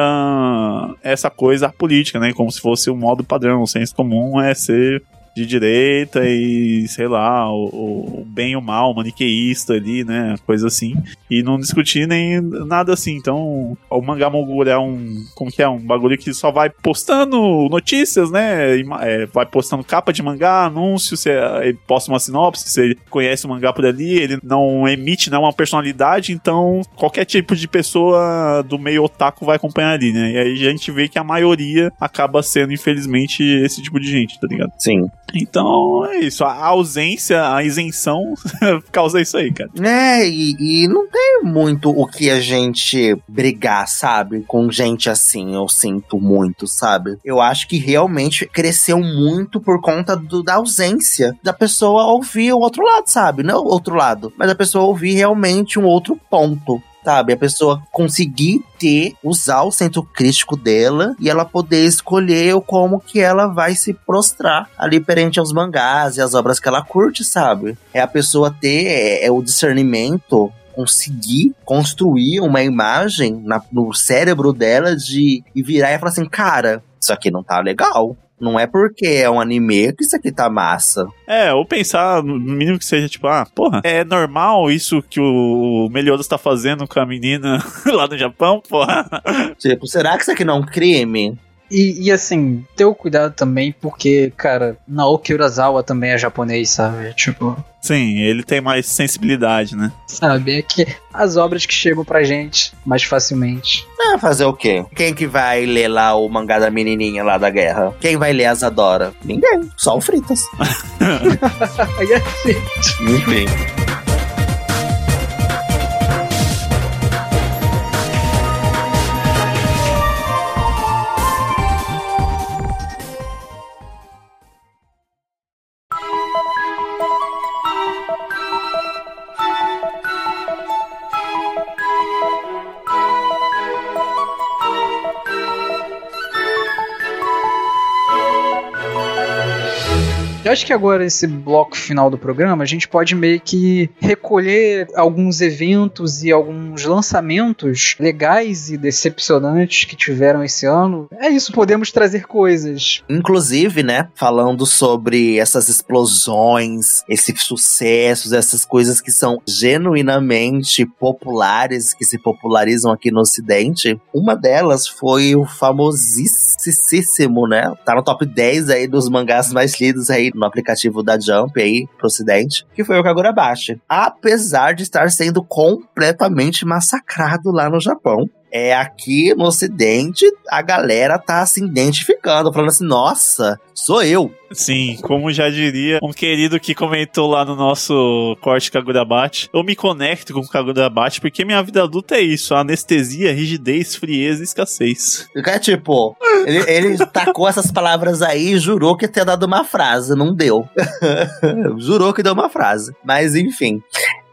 [SPEAKER 2] essa coisa política, né, como se fosse o modo padrão, o senso comum é ser de direita e, sei lá, o, o bem e o mal, maniqueísta ali, né? Coisa assim. E não discutir nem nada assim. Então, o Mangá Mogul é um. Como que é? Um bagulho que só vai postando notícias, né? É, vai postando capa de mangá, anúncio, se ele posta uma sinopse, se conhece o mangá por ali, ele não emite, não é uma personalidade, então qualquer tipo de pessoa do meio otaku vai acompanhar ali, né? E aí a gente vê que a maioria acaba sendo, infelizmente, esse tipo de gente, tá ligado?
[SPEAKER 3] Sim.
[SPEAKER 2] Então é isso. A ausência, a isenção causa isso aí, cara.
[SPEAKER 3] É, e, e, não tem muito o que a gente brigar, sabe? Com gente assim, eu sinto muito, sabe? Eu acho que realmente cresceu muito por conta do, da ausência da pessoa ouvir o outro lado, sabe? Não o outro lado, mas a pessoa ouvir realmente um outro ponto sabe? A pessoa conseguir ter, usar o centro crítico dela e ela poder escolher como que ela vai se prostrar ali perante aos mangás e as obras que ela curte, sabe? É a pessoa ter é, é o discernimento conseguir construir uma imagem na, no cérebro dela de e virar e falar assim, cara, isso aqui não tá legal. Não é porque é um anime que isso aqui tá massa.
[SPEAKER 2] É, ou pensar, no mínimo que seja, tipo, ah, porra, é normal isso que o Meliodas tá fazendo com a menina lá no Japão, porra.
[SPEAKER 3] Tipo, será que isso aqui não é um crime?
[SPEAKER 1] E, e, assim, ter o cuidado também, porque, cara, Naoki Urasawa também é japonês, sabe? Tipo.
[SPEAKER 2] Sim, ele tem mais sensibilidade, né?
[SPEAKER 1] Sabe, é que as obras que chegam pra gente mais facilmente.
[SPEAKER 3] Ah, fazer o quê? Quem que vai ler lá o mangá da menininha lá da guerra? Quem vai ler Asadora? Ninguém, só o Fritas.
[SPEAKER 1] Aí é assim.
[SPEAKER 3] Enfim.
[SPEAKER 1] Eu acho que agora, esse bloco final do programa, a gente pode meio que recolher alguns eventos e alguns lançamentos legais e decepcionantes que tiveram esse ano. É isso, podemos trazer coisas.
[SPEAKER 3] Inclusive, né, falando sobre essas explosões, esses sucessos, essas coisas que são genuinamente populares, que se popularizam aqui no Ocidente, uma delas foi o famosíssimo, né? Tá no top 10 aí dos mangás mais lidos aí no aplicativo da Jump aí pro ocidente, que foi o Kagurabashi. Apesar de estar sendo completamente massacrado lá no Japão. É aqui no Ocidente, a galera tá se identificando, falando assim: nossa, sou eu.
[SPEAKER 2] Sim, como já diria um querido que comentou lá no nosso corte Kagurabate, eu me conecto com o Kagurabate porque minha vida adulta é isso: anestesia, rigidez, frieza e escassez.
[SPEAKER 3] É tipo, ele, ele tacou essas palavras aí e jurou que tinha dado uma frase, não deu. jurou que deu uma frase. Mas enfim.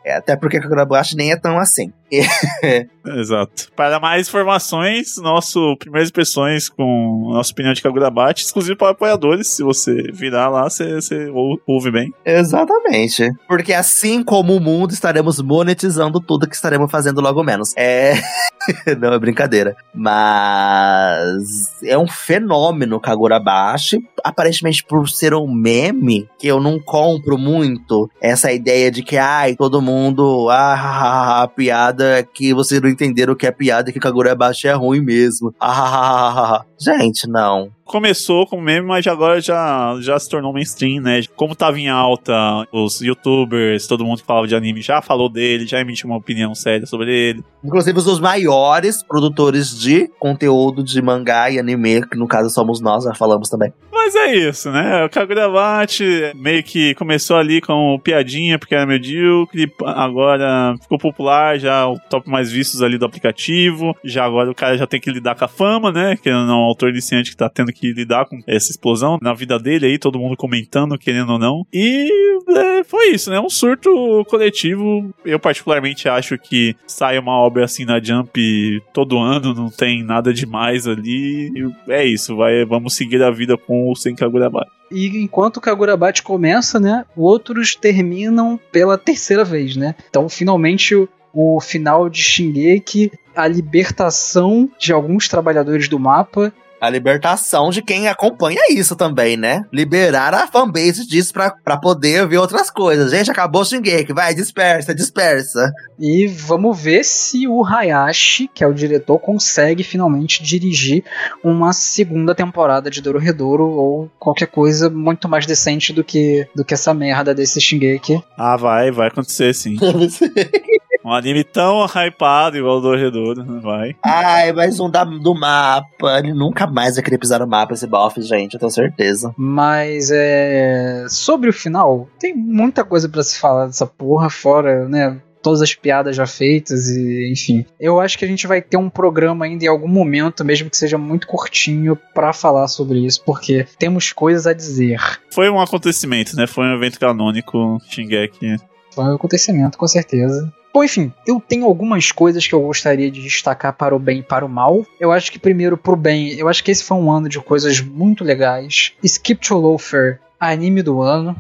[SPEAKER 3] É, até porque Kagurabashi nem é tão assim.
[SPEAKER 2] Exato. Para mais informações, nosso Primeiras Impressões com nossa opinião de Kagurabate, exclusivo para apoiadores. Se você virar lá, você, você ouve bem.
[SPEAKER 3] Exatamente. Porque assim como o mundo, estaremos monetizando tudo que estaremos fazendo logo menos. É. Não, é brincadeira. Mas é um fenômeno Kagurabashi. Aparentemente, por ser um meme, que eu não compro muito essa ideia de que, ai, todo mundo, ah, a piada é que vocês não entenderam o que é piada e que Kagurabashi é ruim mesmo. Ah, gente, não
[SPEAKER 2] começou como meme, mas agora já, já se tornou mainstream, né? Como tava em alta, os youtubers, todo mundo que falava de anime já falou dele, já emitiu uma opinião séria sobre ele.
[SPEAKER 3] Inclusive os maiores produtores de conteúdo de mangá e anime, que no caso somos nós, já falamos também.
[SPEAKER 2] Mas é isso, né? O Kagurabachi meio que começou ali com piadinha, porque era medíocre, agora ficou popular, já o top mais vistos ali do aplicativo, já agora o cara já tem que lidar com a fama, né? Que é um autor iniciante que tá tendo que lidar com essa explosão na vida dele aí, todo mundo comentando, querendo ou não. E é, foi isso, né? Um surto coletivo. Eu particularmente acho que sai uma obra assim na Jump todo ano, não tem nada demais ali. é isso, vai, vamos seguir a vida com o Sem Kagurabate.
[SPEAKER 1] E enquanto Kagurabate começa, né, outros terminam pela terceira vez, né? Então, finalmente o, o final de Shingeki, a libertação de alguns trabalhadores do mapa
[SPEAKER 3] a libertação de quem acompanha isso também, né? Liberar a fanbase disso pra, pra poder ver outras coisas. Gente, acabou o Shingeki, vai, dispersa, dispersa.
[SPEAKER 1] E vamos ver se o Hayashi, que é o diretor, consegue finalmente dirigir uma segunda temporada de Dorohedoro ou qualquer coisa muito mais decente do que, do que essa merda desse Shingeki.
[SPEAKER 2] Ah, vai, vai acontecer sim. Um anime tão hypado igual o Dorredor, vai.
[SPEAKER 3] Ai, mais um da, do mapa. Ele nunca mais vai querer pisar no mapa esse Boff, gente, eu tenho certeza.
[SPEAKER 1] Mas é. Sobre o final, tem muita coisa para se falar dessa porra, fora, né? todas as piadas já feitas e enfim. Eu acho que a gente vai ter um programa ainda em algum momento, mesmo que seja muito curtinho, para falar sobre isso, porque temos coisas a dizer.
[SPEAKER 2] Foi um acontecimento, né? Foi um evento canônico, Shingeki.
[SPEAKER 1] Foi um acontecimento, com certeza. Bom, enfim, eu tenho algumas coisas que eu gostaria de destacar para o bem e para o mal. Eu acho que primeiro pro bem, eu acho que esse foi um ano de coisas muito legais. Skip to Loafer, anime do ano.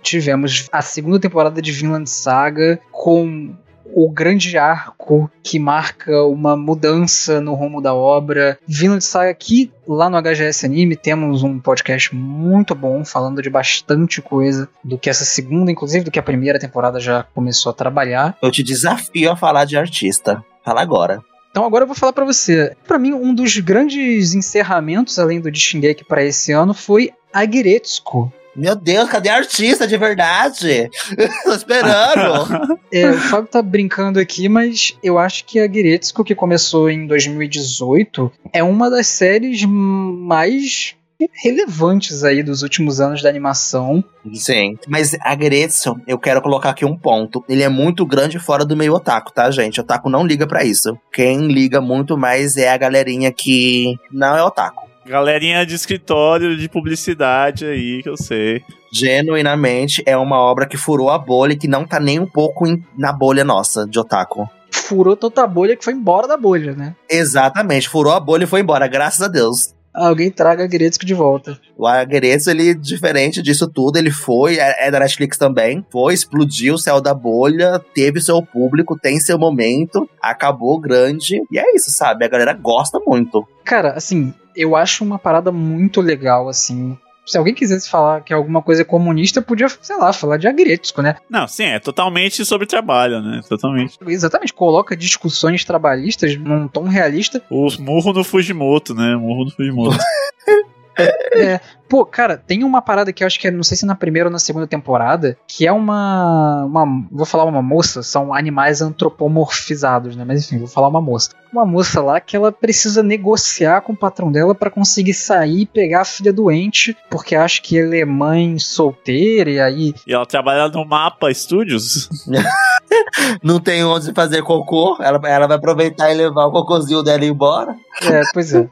[SPEAKER 1] Tivemos a segunda temporada de Vinland Saga com o grande arco que marca uma mudança no rumo da obra. Vindo de saga aqui, lá no HGS Anime, temos um podcast muito bom, falando de bastante coisa do que essa segunda, inclusive do que a primeira temporada já começou a trabalhar.
[SPEAKER 3] Eu te desafio a falar de artista. Fala agora.
[SPEAKER 1] Então agora eu vou falar para você. Para mim, um dos grandes encerramentos, além do de Shingeki para esse ano, foi Agiretsuko,
[SPEAKER 3] meu Deus, cadê a artista de verdade? Tô esperando.
[SPEAKER 1] é, o Fábio tá brincando aqui, mas eu acho que a Giretsuko, que começou em 2018, é uma das séries mais relevantes aí dos últimos anos da animação.
[SPEAKER 3] Sim, mas a Gretchen, eu quero colocar aqui um ponto. Ele é muito grande fora do meio otaku, tá, gente? Otaku não liga para isso. Quem liga muito mais é a galerinha que não é otaku.
[SPEAKER 2] Galerinha de escritório, de publicidade aí, que eu sei.
[SPEAKER 3] Genuinamente é uma obra que furou a bolha e que não tá nem um pouco na bolha nossa de otaku.
[SPEAKER 1] Furou toda a bolha que foi embora da bolha, né?
[SPEAKER 3] Exatamente, furou a bolha e foi embora, graças a Deus.
[SPEAKER 1] Alguém traga Agretsuko de volta.
[SPEAKER 3] O Agretsuko, ele, diferente disso tudo, ele foi, é, é da Netflix também, foi, explodiu o céu da bolha, teve seu público, tem seu momento, acabou grande, e é isso, sabe? A galera gosta muito.
[SPEAKER 1] Cara, assim, eu acho uma parada muito legal, assim. Se alguém quisesse falar que alguma coisa é comunista, podia, sei lá, falar de Agretsuko, né?
[SPEAKER 2] Não, sim, é totalmente sobre trabalho, né? Totalmente.
[SPEAKER 1] Exatamente, coloca discussões trabalhistas num tom realista.
[SPEAKER 2] O murro no Fujimoto, né? Murro no Fujimoto.
[SPEAKER 1] É, pô, cara, tem uma parada que eu acho que é, não sei se na primeira ou na segunda temporada, que é uma, uma. Vou falar uma moça, são animais antropomorfizados, né? Mas enfim, vou falar uma moça. Uma moça lá que ela precisa negociar com o patrão dela para conseguir sair e pegar a filha doente, porque acha que ela é mãe solteira e aí.
[SPEAKER 2] E ela trabalha no Mapa Studios.
[SPEAKER 3] Não tem onde fazer cocô, ela, ela vai aproveitar e levar o cocôzinho dela embora.
[SPEAKER 1] É, pois é.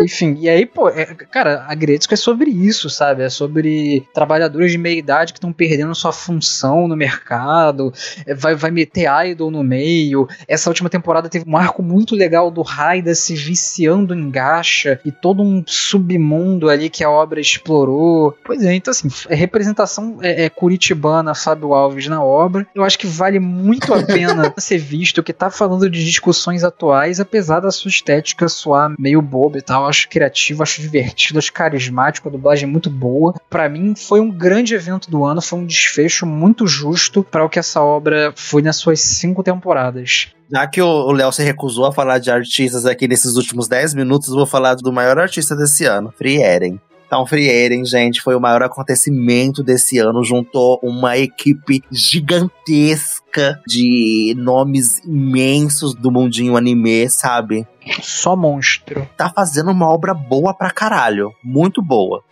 [SPEAKER 1] Enfim, e aí, pô, é, cara, a Gretzko é sobre isso, sabe? É sobre trabalhadores de meia idade que estão perdendo sua função no mercado, é, vai, vai meter idol no meio. Essa última temporada teve um arco muito legal do Raida se viciando em gacha e todo um submundo ali que a obra explorou. Pois é, então assim, é representação é, é curitibana, Fábio Alves na obra. Eu acho que vale muito a pena ser visto, que tá falando de discussões atuais, apesar da sua estética soar meio boba e tal. Acho criativo, acho divertido, acho carismático, a dublagem é muito boa. Para mim, foi um grande evento do ano, foi um desfecho muito justo para o que essa obra foi nas suas cinco temporadas.
[SPEAKER 3] Já que o Léo se recusou a falar de artistas aqui nesses últimos 10 minutos, eu vou falar do maior artista desse ano, Free Eren. Então, Free Eren, gente, foi o maior acontecimento desse ano. Juntou uma equipe gigantesca de nomes imensos do mundinho anime, sabe?
[SPEAKER 1] Só monstro.
[SPEAKER 3] Tá fazendo uma obra boa pra caralho. Muito boa.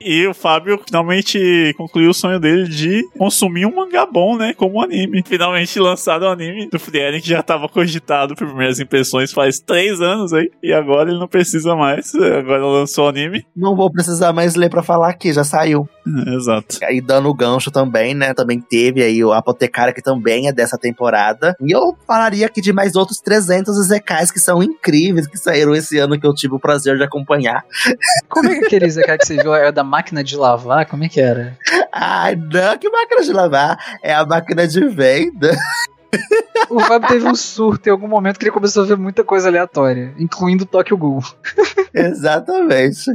[SPEAKER 2] E o Fábio finalmente concluiu o sonho dele de consumir um mangá bom, né? Como um anime. Finalmente lançado o um anime do Frieren, que já estava cogitado por primeiras impressões faz três anos aí. E agora ele não precisa mais. Agora lançou o anime.
[SPEAKER 3] Não vou precisar mais ler pra falar aqui, já saiu.
[SPEAKER 2] Exato.
[SPEAKER 3] E dando o gancho também, né? Também teve aí o Apotecário, que também é dessa temporada. E eu falaria aqui de mais outros 300 Zekais que são incríveis, que saíram esse ano que eu tive o prazer de acompanhar.
[SPEAKER 1] Como é que aquele Zekai que você viu é da máquina de lavar? Como é que era?
[SPEAKER 3] Ai, não, que máquina de lavar? É a máquina de venda.
[SPEAKER 1] O Fábio teve um surto em algum momento que ele começou a ver muita coisa aleatória, incluindo Tokyo Ghoul.
[SPEAKER 3] Exatamente.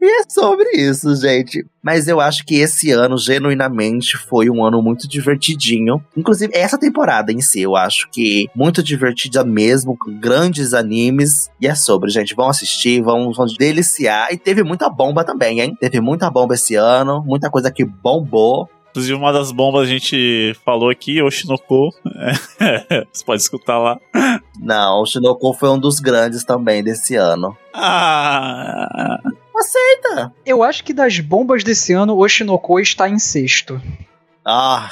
[SPEAKER 3] E é sobre isso, gente. Mas eu acho que esse ano, genuinamente, foi um ano muito divertidinho. Inclusive, essa temporada em si, eu acho que muito divertida mesmo, com grandes animes. E é sobre, gente. Vão assistir, vão, vão deliciar. E teve muita bomba também, hein? Teve muita bomba esse ano, muita coisa que bombou.
[SPEAKER 2] Inclusive, uma das bombas a gente falou aqui, o Shinoko. Você pode escutar lá.
[SPEAKER 3] Não, o Shinoko foi um dos grandes também desse ano.
[SPEAKER 2] Ah.
[SPEAKER 3] Aceita!
[SPEAKER 1] Eu acho que das bombas desse ano, o Shinoko está em sexto.
[SPEAKER 3] Ah,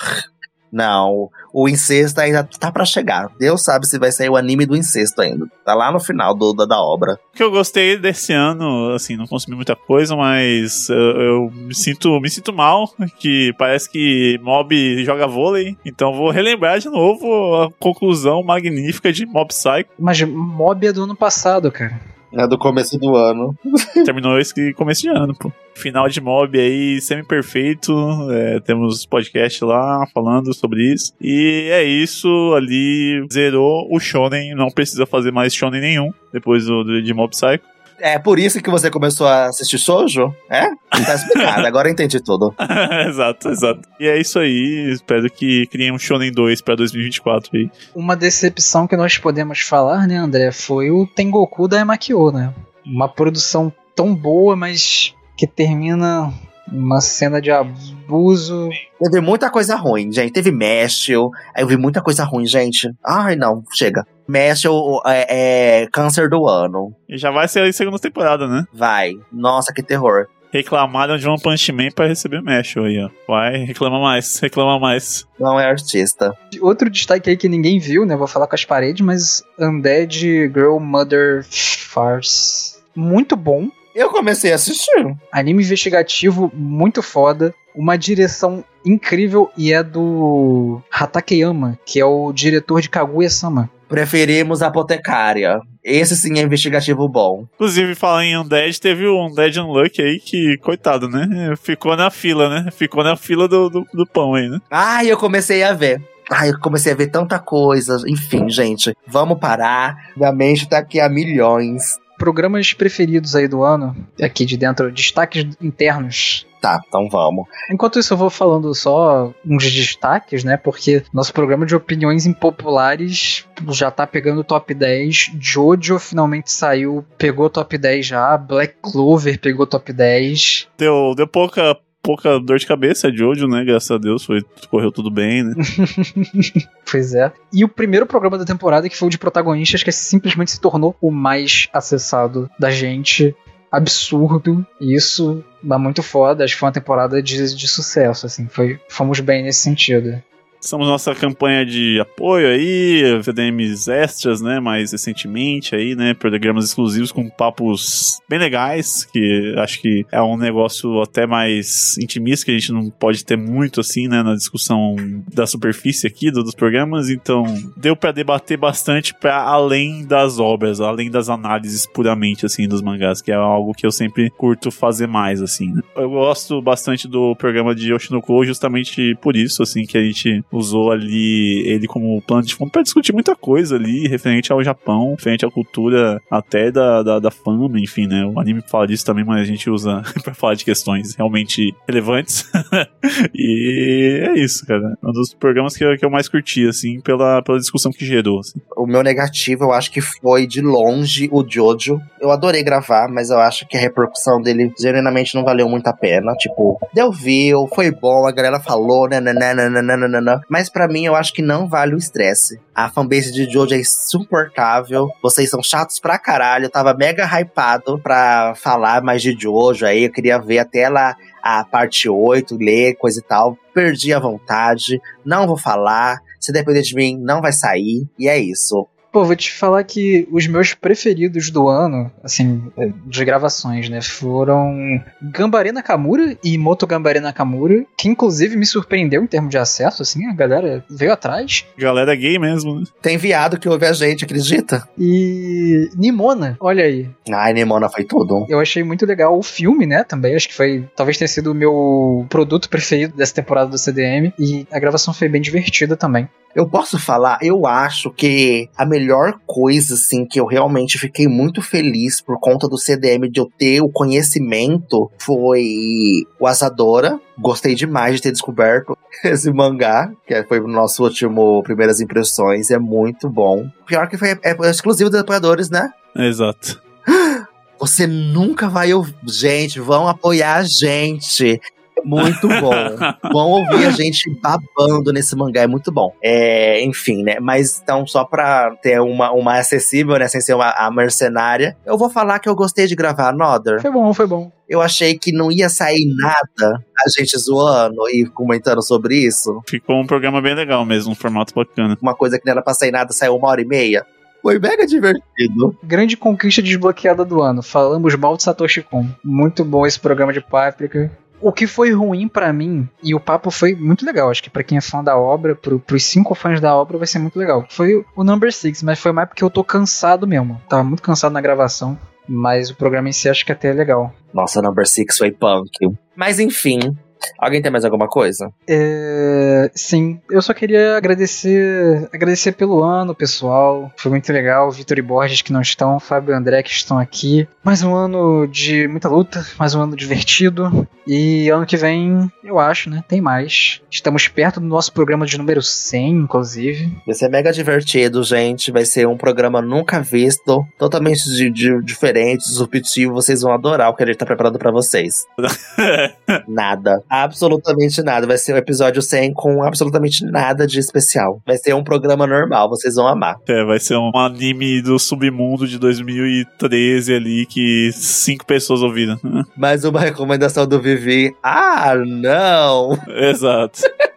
[SPEAKER 3] não. O incesto ainda tá para chegar. Deus sabe se vai sair o anime do incesto ainda. Tá lá no final do, da, da obra.
[SPEAKER 2] O que eu gostei desse ano, assim, não consumi muita coisa, mas eu, eu, me sinto me sinto mal, que parece que Mob joga vôlei, então vou relembrar de novo a conclusão magnífica de Mob Psycho.
[SPEAKER 1] Mas Mob é do ano passado, cara.
[SPEAKER 3] É do começo do ano.
[SPEAKER 2] Terminou esse começo de ano, pô. Final de mob aí, semi-perfeito. É, temos podcast lá falando sobre isso. E é isso, ali zerou o Shonen. Não precisa fazer mais Shonen nenhum depois do, do de Mob Psycho.
[SPEAKER 3] É por isso que você começou a assistir Sojo? É? Tá explicado, agora eu entendi tudo.
[SPEAKER 2] exato, exato. E é isso aí. Espero que criem um Shonen 2 pra 2024 aí.
[SPEAKER 1] Uma decepção que nós podemos falar, né, André, foi o Tengoku da Emakio, né? Uma produção tão boa, mas que termina uma cena de abuso.
[SPEAKER 3] Teve muita coisa ruim, gente. Teve Meshel. Aí eu vi muita coisa ruim, gente. Ai, não, chega. Meshel é, é câncer do ano.
[SPEAKER 2] E já vai ser a segunda temporada, né?
[SPEAKER 3] Vai. Nossa, que terror.
[SPEAKER 2] Reclamaram de One Punch Man pra receber Meshel aí, ó. Vai, reclama mais, reclama mais.
[SPEAKER 3] Não é artista.
[SPEAKER 1] Outro destaque aí que ninguém viu, né? Vou falar com as paredes, mas Undead Girl Mother Farce. Muito bom.
[SPEAKER 3] Eu comecei a assistir.
[SPEAKER 1] Anime investigativo muito foda. Uma direção incrível e é do Hatakeyama, que é o diretor de Kaguya-sama.
[SPEAKER 3] Preferimos Apotecária. Esse sim é investigativo bom.
[SPEAKER 2] Inclusive, falando em Undead, teve um Undead Unlucky aí que, coitado, né? Ficou na fila, né? Ficou na fila do, do, do pão aí, né?
[SPEAKER 3] Ah, eu comecei a ver. Ai, eu comecei a ver tanta coisa. Enfim, gente, vamos parar. Minha mente tá aqui a milhões.
[SPEAKER 1] Programas preferidos aí do ano, aqui de dentro, destaques internos.
[SPEAKER 3] Tá, então vamos.
[SPEAKER 1] Enquanto isso, eu vou falando só uns destaques, né? Porque nosso programa de opiniões impopulares já tá pegando o top 10. Jojo finalmente saiu, pegou top 10 já. Black Clover pegou top 10.
[SPEAKER 2] Deu, deu pouca, pouca dor de cabeça de Jojo, né? Graças a Deus, foi, correu tudo bem, né?
[SPEAKER 1] Pois é. E o primeiro programa da temporada, que foi o de protagonistas, que simplesmente se tornou o mais acessado da gente. Absurdo. Isso dá muito foda. Acho que foi uma temporada de, de sucesso, assim. Foi, fomos bem nesse sentido.
[SPEAKER 2] Estamos nossa campanha de apoio aí, VDMs extras, né? Mais recentemente aí, né? Programas exclusivos com papos bem legais, que acho que é um negócio até mais intimista, que a gente não pode ter muito assim, né? Na discussão da superfície aqui do, dos programas. Então, deu para debater bastante para além das obras, além das análises puramente, assim, dos mangás, que é algo que eu sempre curto fazer mais, assim. Né? Eu gosto bastante do programa de Yoshinoko justamente por isso, assim, que a gente usou ali ele como plano de fundo para discutir muita coisa ali referente ao Japão, referente à cultura até da, da, da fama, enfim, né? O anime fala disso também, mas a gente usa para falar de questões realmente relevantes. e é isso, cara. Um dos programas que eu, que eu mais curti, assim, pela, pela discussão que gerou. Assim.
[SPEAKER 3] O meu negativo, eu acho que foi de longe o Jojo. Eu adorei gravar, mas eu acho que a repercussão dele genuinamente não valeu muito a pena. Tipo, deu view, foi bom, a galera falou, nananana, mas para mim eu acho que não vale o estresse. A fanbase de Jojo é insuportável. Vocês são chatos pra caralho. Eu tava mega hypado pra falar mais de Jojo aí. Eu queria ver até lá a parte 8, ler, coisa e tal. Perdi a vontade. Não vou falar. Se depender de mim, não vai sair. E é isso.
[SPEAKER 1] Pô, vou te falar que os meus preferidos do ano, assim, de gravações, né, foram Gambare Nakamura e Moto Gambare Nakamura, que inclusive me surpreendeu em termos de acesso, assim, a galera veio atrás.
[SPEAKER 2] Galera gay mesmo, né?
[SPEAKER 3] Tem viado que ouve a gente, acredita?
[SPEAKER 1] E Nimona, olha aí.
[SPEAKER 3] Ai, Nimona foi tudo.
[SPEAKER 1] Eu achei muito legal o filme, né, também, acho que foi, talvez tenha sido o meu produto preferido dessa temporada do CDM, e a gravação foi bem divertida também.
[SPEAKER 3] Eu posso falar, eu acho que a melhor coisa, assim, que eu realmente fiquei muito feliz por conta do CDM de eu ter o conhecimento foi o Asadora. Gostei demais de ter descoberto esse mangá, que foi o nosso último Primeiras Impressões, é muito bom. Pior que foi é, é exclusivo dos apoiadores, né?
[SPEAKER 2] Exato.
[SPEAKER 3] Você nunca vai ouvir. Gente, vão apoiar a gente. Muito bom. bom ouvir a gente babando nesse mangá, é muito bom. É, enfim, né? Mas então, só pra ter uma, uma acessível, né? Sem ser uma a mercenária, eu vou falar que eu gostei de gravar Another.
[SPEAKER 1] Foi bom, foi bom.
[SPEAKER 3] Eu achei que não ia sair nada a gente zoando e comentando sobre isso.
[SPEAKER 2] Ficou um programa bem legal mesmo, um formato bacana.
[SPEAKER 3] Uma coisa que não era pra sair nada, saiu uma hora e meia. Foi mega divertido.
[SPEAKER 1] Grande conquista desbloqueada do ano. Falamos mal de Satoshi Kon. Muito bom esse programa de Páprica. O que foi ruim para mim, e o papo foi muito legal, acho que para quem é fã da obra, pro, pros cinco fãs da obra vai ser muito legal. Foi o Number Six, mas foi mais porque eu tô cansado mesmo. Tava muito cansado na gravação, mas o programa em si acho que até é legal.
[SPEAKER 3] Nossa, Number Six foi punk. Mas enfim, Alguém tem mais alguma coisa?
[SPEAKER 1] É, sim, eu só queria agradecer agradecer pelo ano, pessoal. Foi muito legal. Vitor e Borges que não estão, Fábio e André que estão aqui. Mais um ano de muita luta, mais um ano divertido. E ano que vem, eu acho, né? Tem mais. Estamos perto do nosso programa de número 100, inclusive.
[SPEAKER 3] Vai ser mega divertido, gente. Vai ser um programa nunca visto, totalmente de, de, diferente, disruptivo. Vocês vão adorar o que a gente tá preparando para vocês. Nada absolutamente nada. Vai ser um episódio 100 com absolutamente nada de especial. Vai ser um programa normal, vocês vão amar.
[SPEAKER 2] É, vai ser um anime do submundo de 2013 ali que cinco pessoas ouviram.
[SPEAKER 3] Mais uma recomendação do Vivi. Ah, não!
[SPEAKER 2] Exato.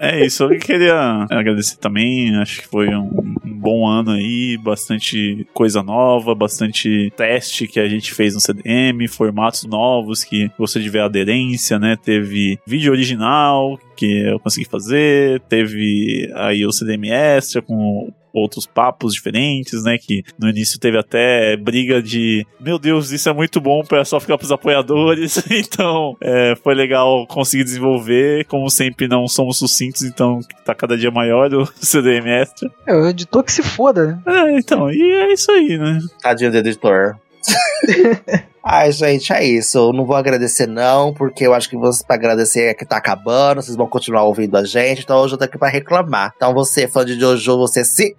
[SPEAKER 2] É isso, eu queria agradecer também. Acho que foi um, um, bom ano aí, bastante coisa nova, bastante teste que a gente fez no CDM, formatos novos que você de ver aderência, né? Teve vídeo original, que eu consegui fazer. Teve aí o CDM Extra com outros papos diferentes, né? Que no início teve até briga de meu Deus, isso é muito bom para só ficar pros apoiadores. então é, foi legal conseguir desenvolver. Como sempre, não somos sucintos, então tá cada dia maior o CDM Extra.
[SPEAKER 1] É, o editor que se foda, né?
[SPEAKER 2] É, então, e é isso aí, né?
[SPEAKER 3] Tadinho do editor. Ai, gente, é isso. Eu não vou agradecer, não, porque eu acho que vocês pra agradecer é que tá acabando, vocês vão continuar ouvindo a gente, então hoje eu tô aqui pra reclamar. Então você, fã de Jojo, você se.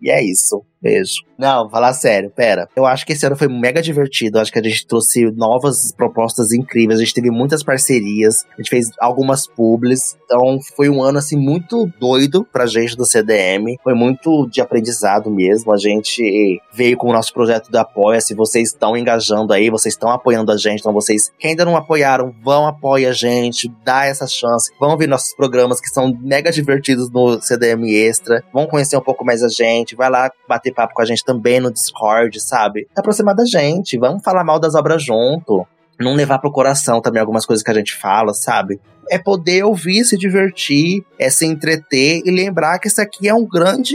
[SPEAKER 3] E é isso. Beijo. Não, falar sério, pera. Eu acho que esse ano foi mega divertido. Eu acho que a gente trouxe novas propostas incríveis. A gente teve muitas parcerias. A gente fez algumas publis. Então foi um ano, assim, muito doido pra gente do CDM. Foi muito de aprendizado mesmo. A gente veio com o nosso projeto do Apoia-se. Vocês estão engajando aí, vocês estão apoiando a gente. Então vocês que ainda não apoiaram, vão apoiar a gente, dá essa chance. Vão ver nossos programas que são mega divertidos no CDM Extra. Vão conhecer um pouco mais a gente. Vai lá bater bater papo com a gente também no Discord, sabe? Aproximar da gente, vamos falar mal das obras junto. Não levar pro coração também algumas coisas que a gente fala, sabe? É poder ouvir, se divertir, é se entreter e lembrar que isso aqui é um grande.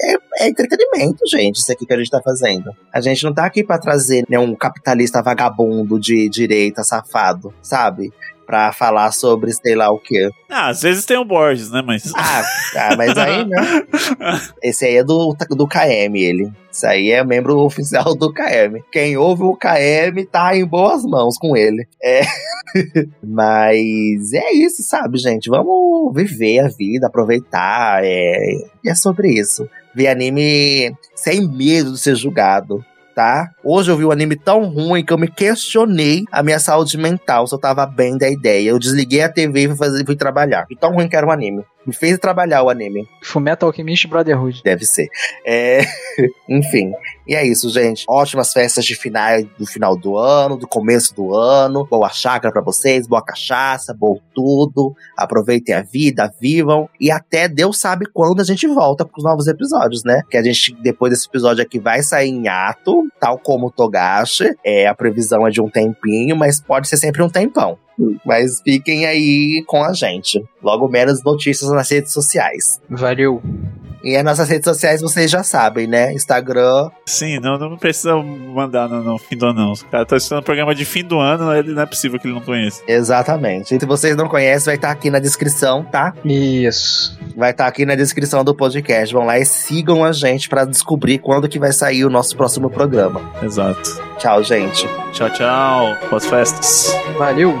[SPEAKER 3] É, é entretenimento, gente, isso aqui que a gente tá fazendo. A gente não tá aqui para trazer né, um capitalista vagabundo de direita safado, sabe? Pra falar sobre sei lá o quê.
[SPEAKER 2] Ah, às vezes tem o Borges, né? Mas.
[SPEAKER 3] Ah, ah mas aí, né? Esse aí é do, do KM, ele. Isso aí é membro oficial do KM. Quem ouve o KM tá em boas mãos com ele. É. Mas é isso, sabe, gente? Vamos viver a vida, aproveitar. É... E é sobre isso. Ver anime sem medo de ser julgado tá? Hoje eu vi um anime tão ruim que eu me questionei a minha saúde mental, se eu tava bem da ideia. Eu desliguei a TV e fui, fui trabalhar. E tão ruim que era o anime. Me fez trabalhar o anime.
[SPEAKER 1] Fullmetal Alchemist Brotherhood.
[SPEAKER 3] Deve ser. É... Enfim. E é isso, gente. Ótimas festas de final do final do ano, do começo do ano. Boa chácara para vocês, boa cachaça, bom tudo. Aproveitem a vida, vivam. E até Deus sabe quando a gente volta com os novos episódios, né? Que a gente, depois desse episódio aqui, vai sair em ato, tal como o Togashi. É, a previsão é de um tempinho, mas pode ser sempre um tempão. Mas fiquem aí com a gente. Logo menos notícias nas redes sociais.
[SPEAKER 1] Valeu.
[SPEAKER 3] E as nossas redes sociais vocês já sabem, né? Instagram.
[SPEAKER 2] Sim, não, não precisa mandar no, no fim do ano, não. O cara tá assistindo um programa de fim do ano, ele não é possível que ele não conheça.
[SPEAKER 3] Exatamente. E se vocês não conhecem, vai estar tá aqui na descrição, tá?
[SPEAKER 1] Isso.
[SPEAKER 3] Vai estar tá aqui na descrição do podcast. Vão lá e sigam a gente para descobrir quando que vai sair o nosso próximo programa.
[SPEAKER 2] Exato.
[SPEAKER 3] Tchau, gente.
[SPEAKER 2] Tchau, tchau. Boas festas.
[SPEAKER 1] Valeu.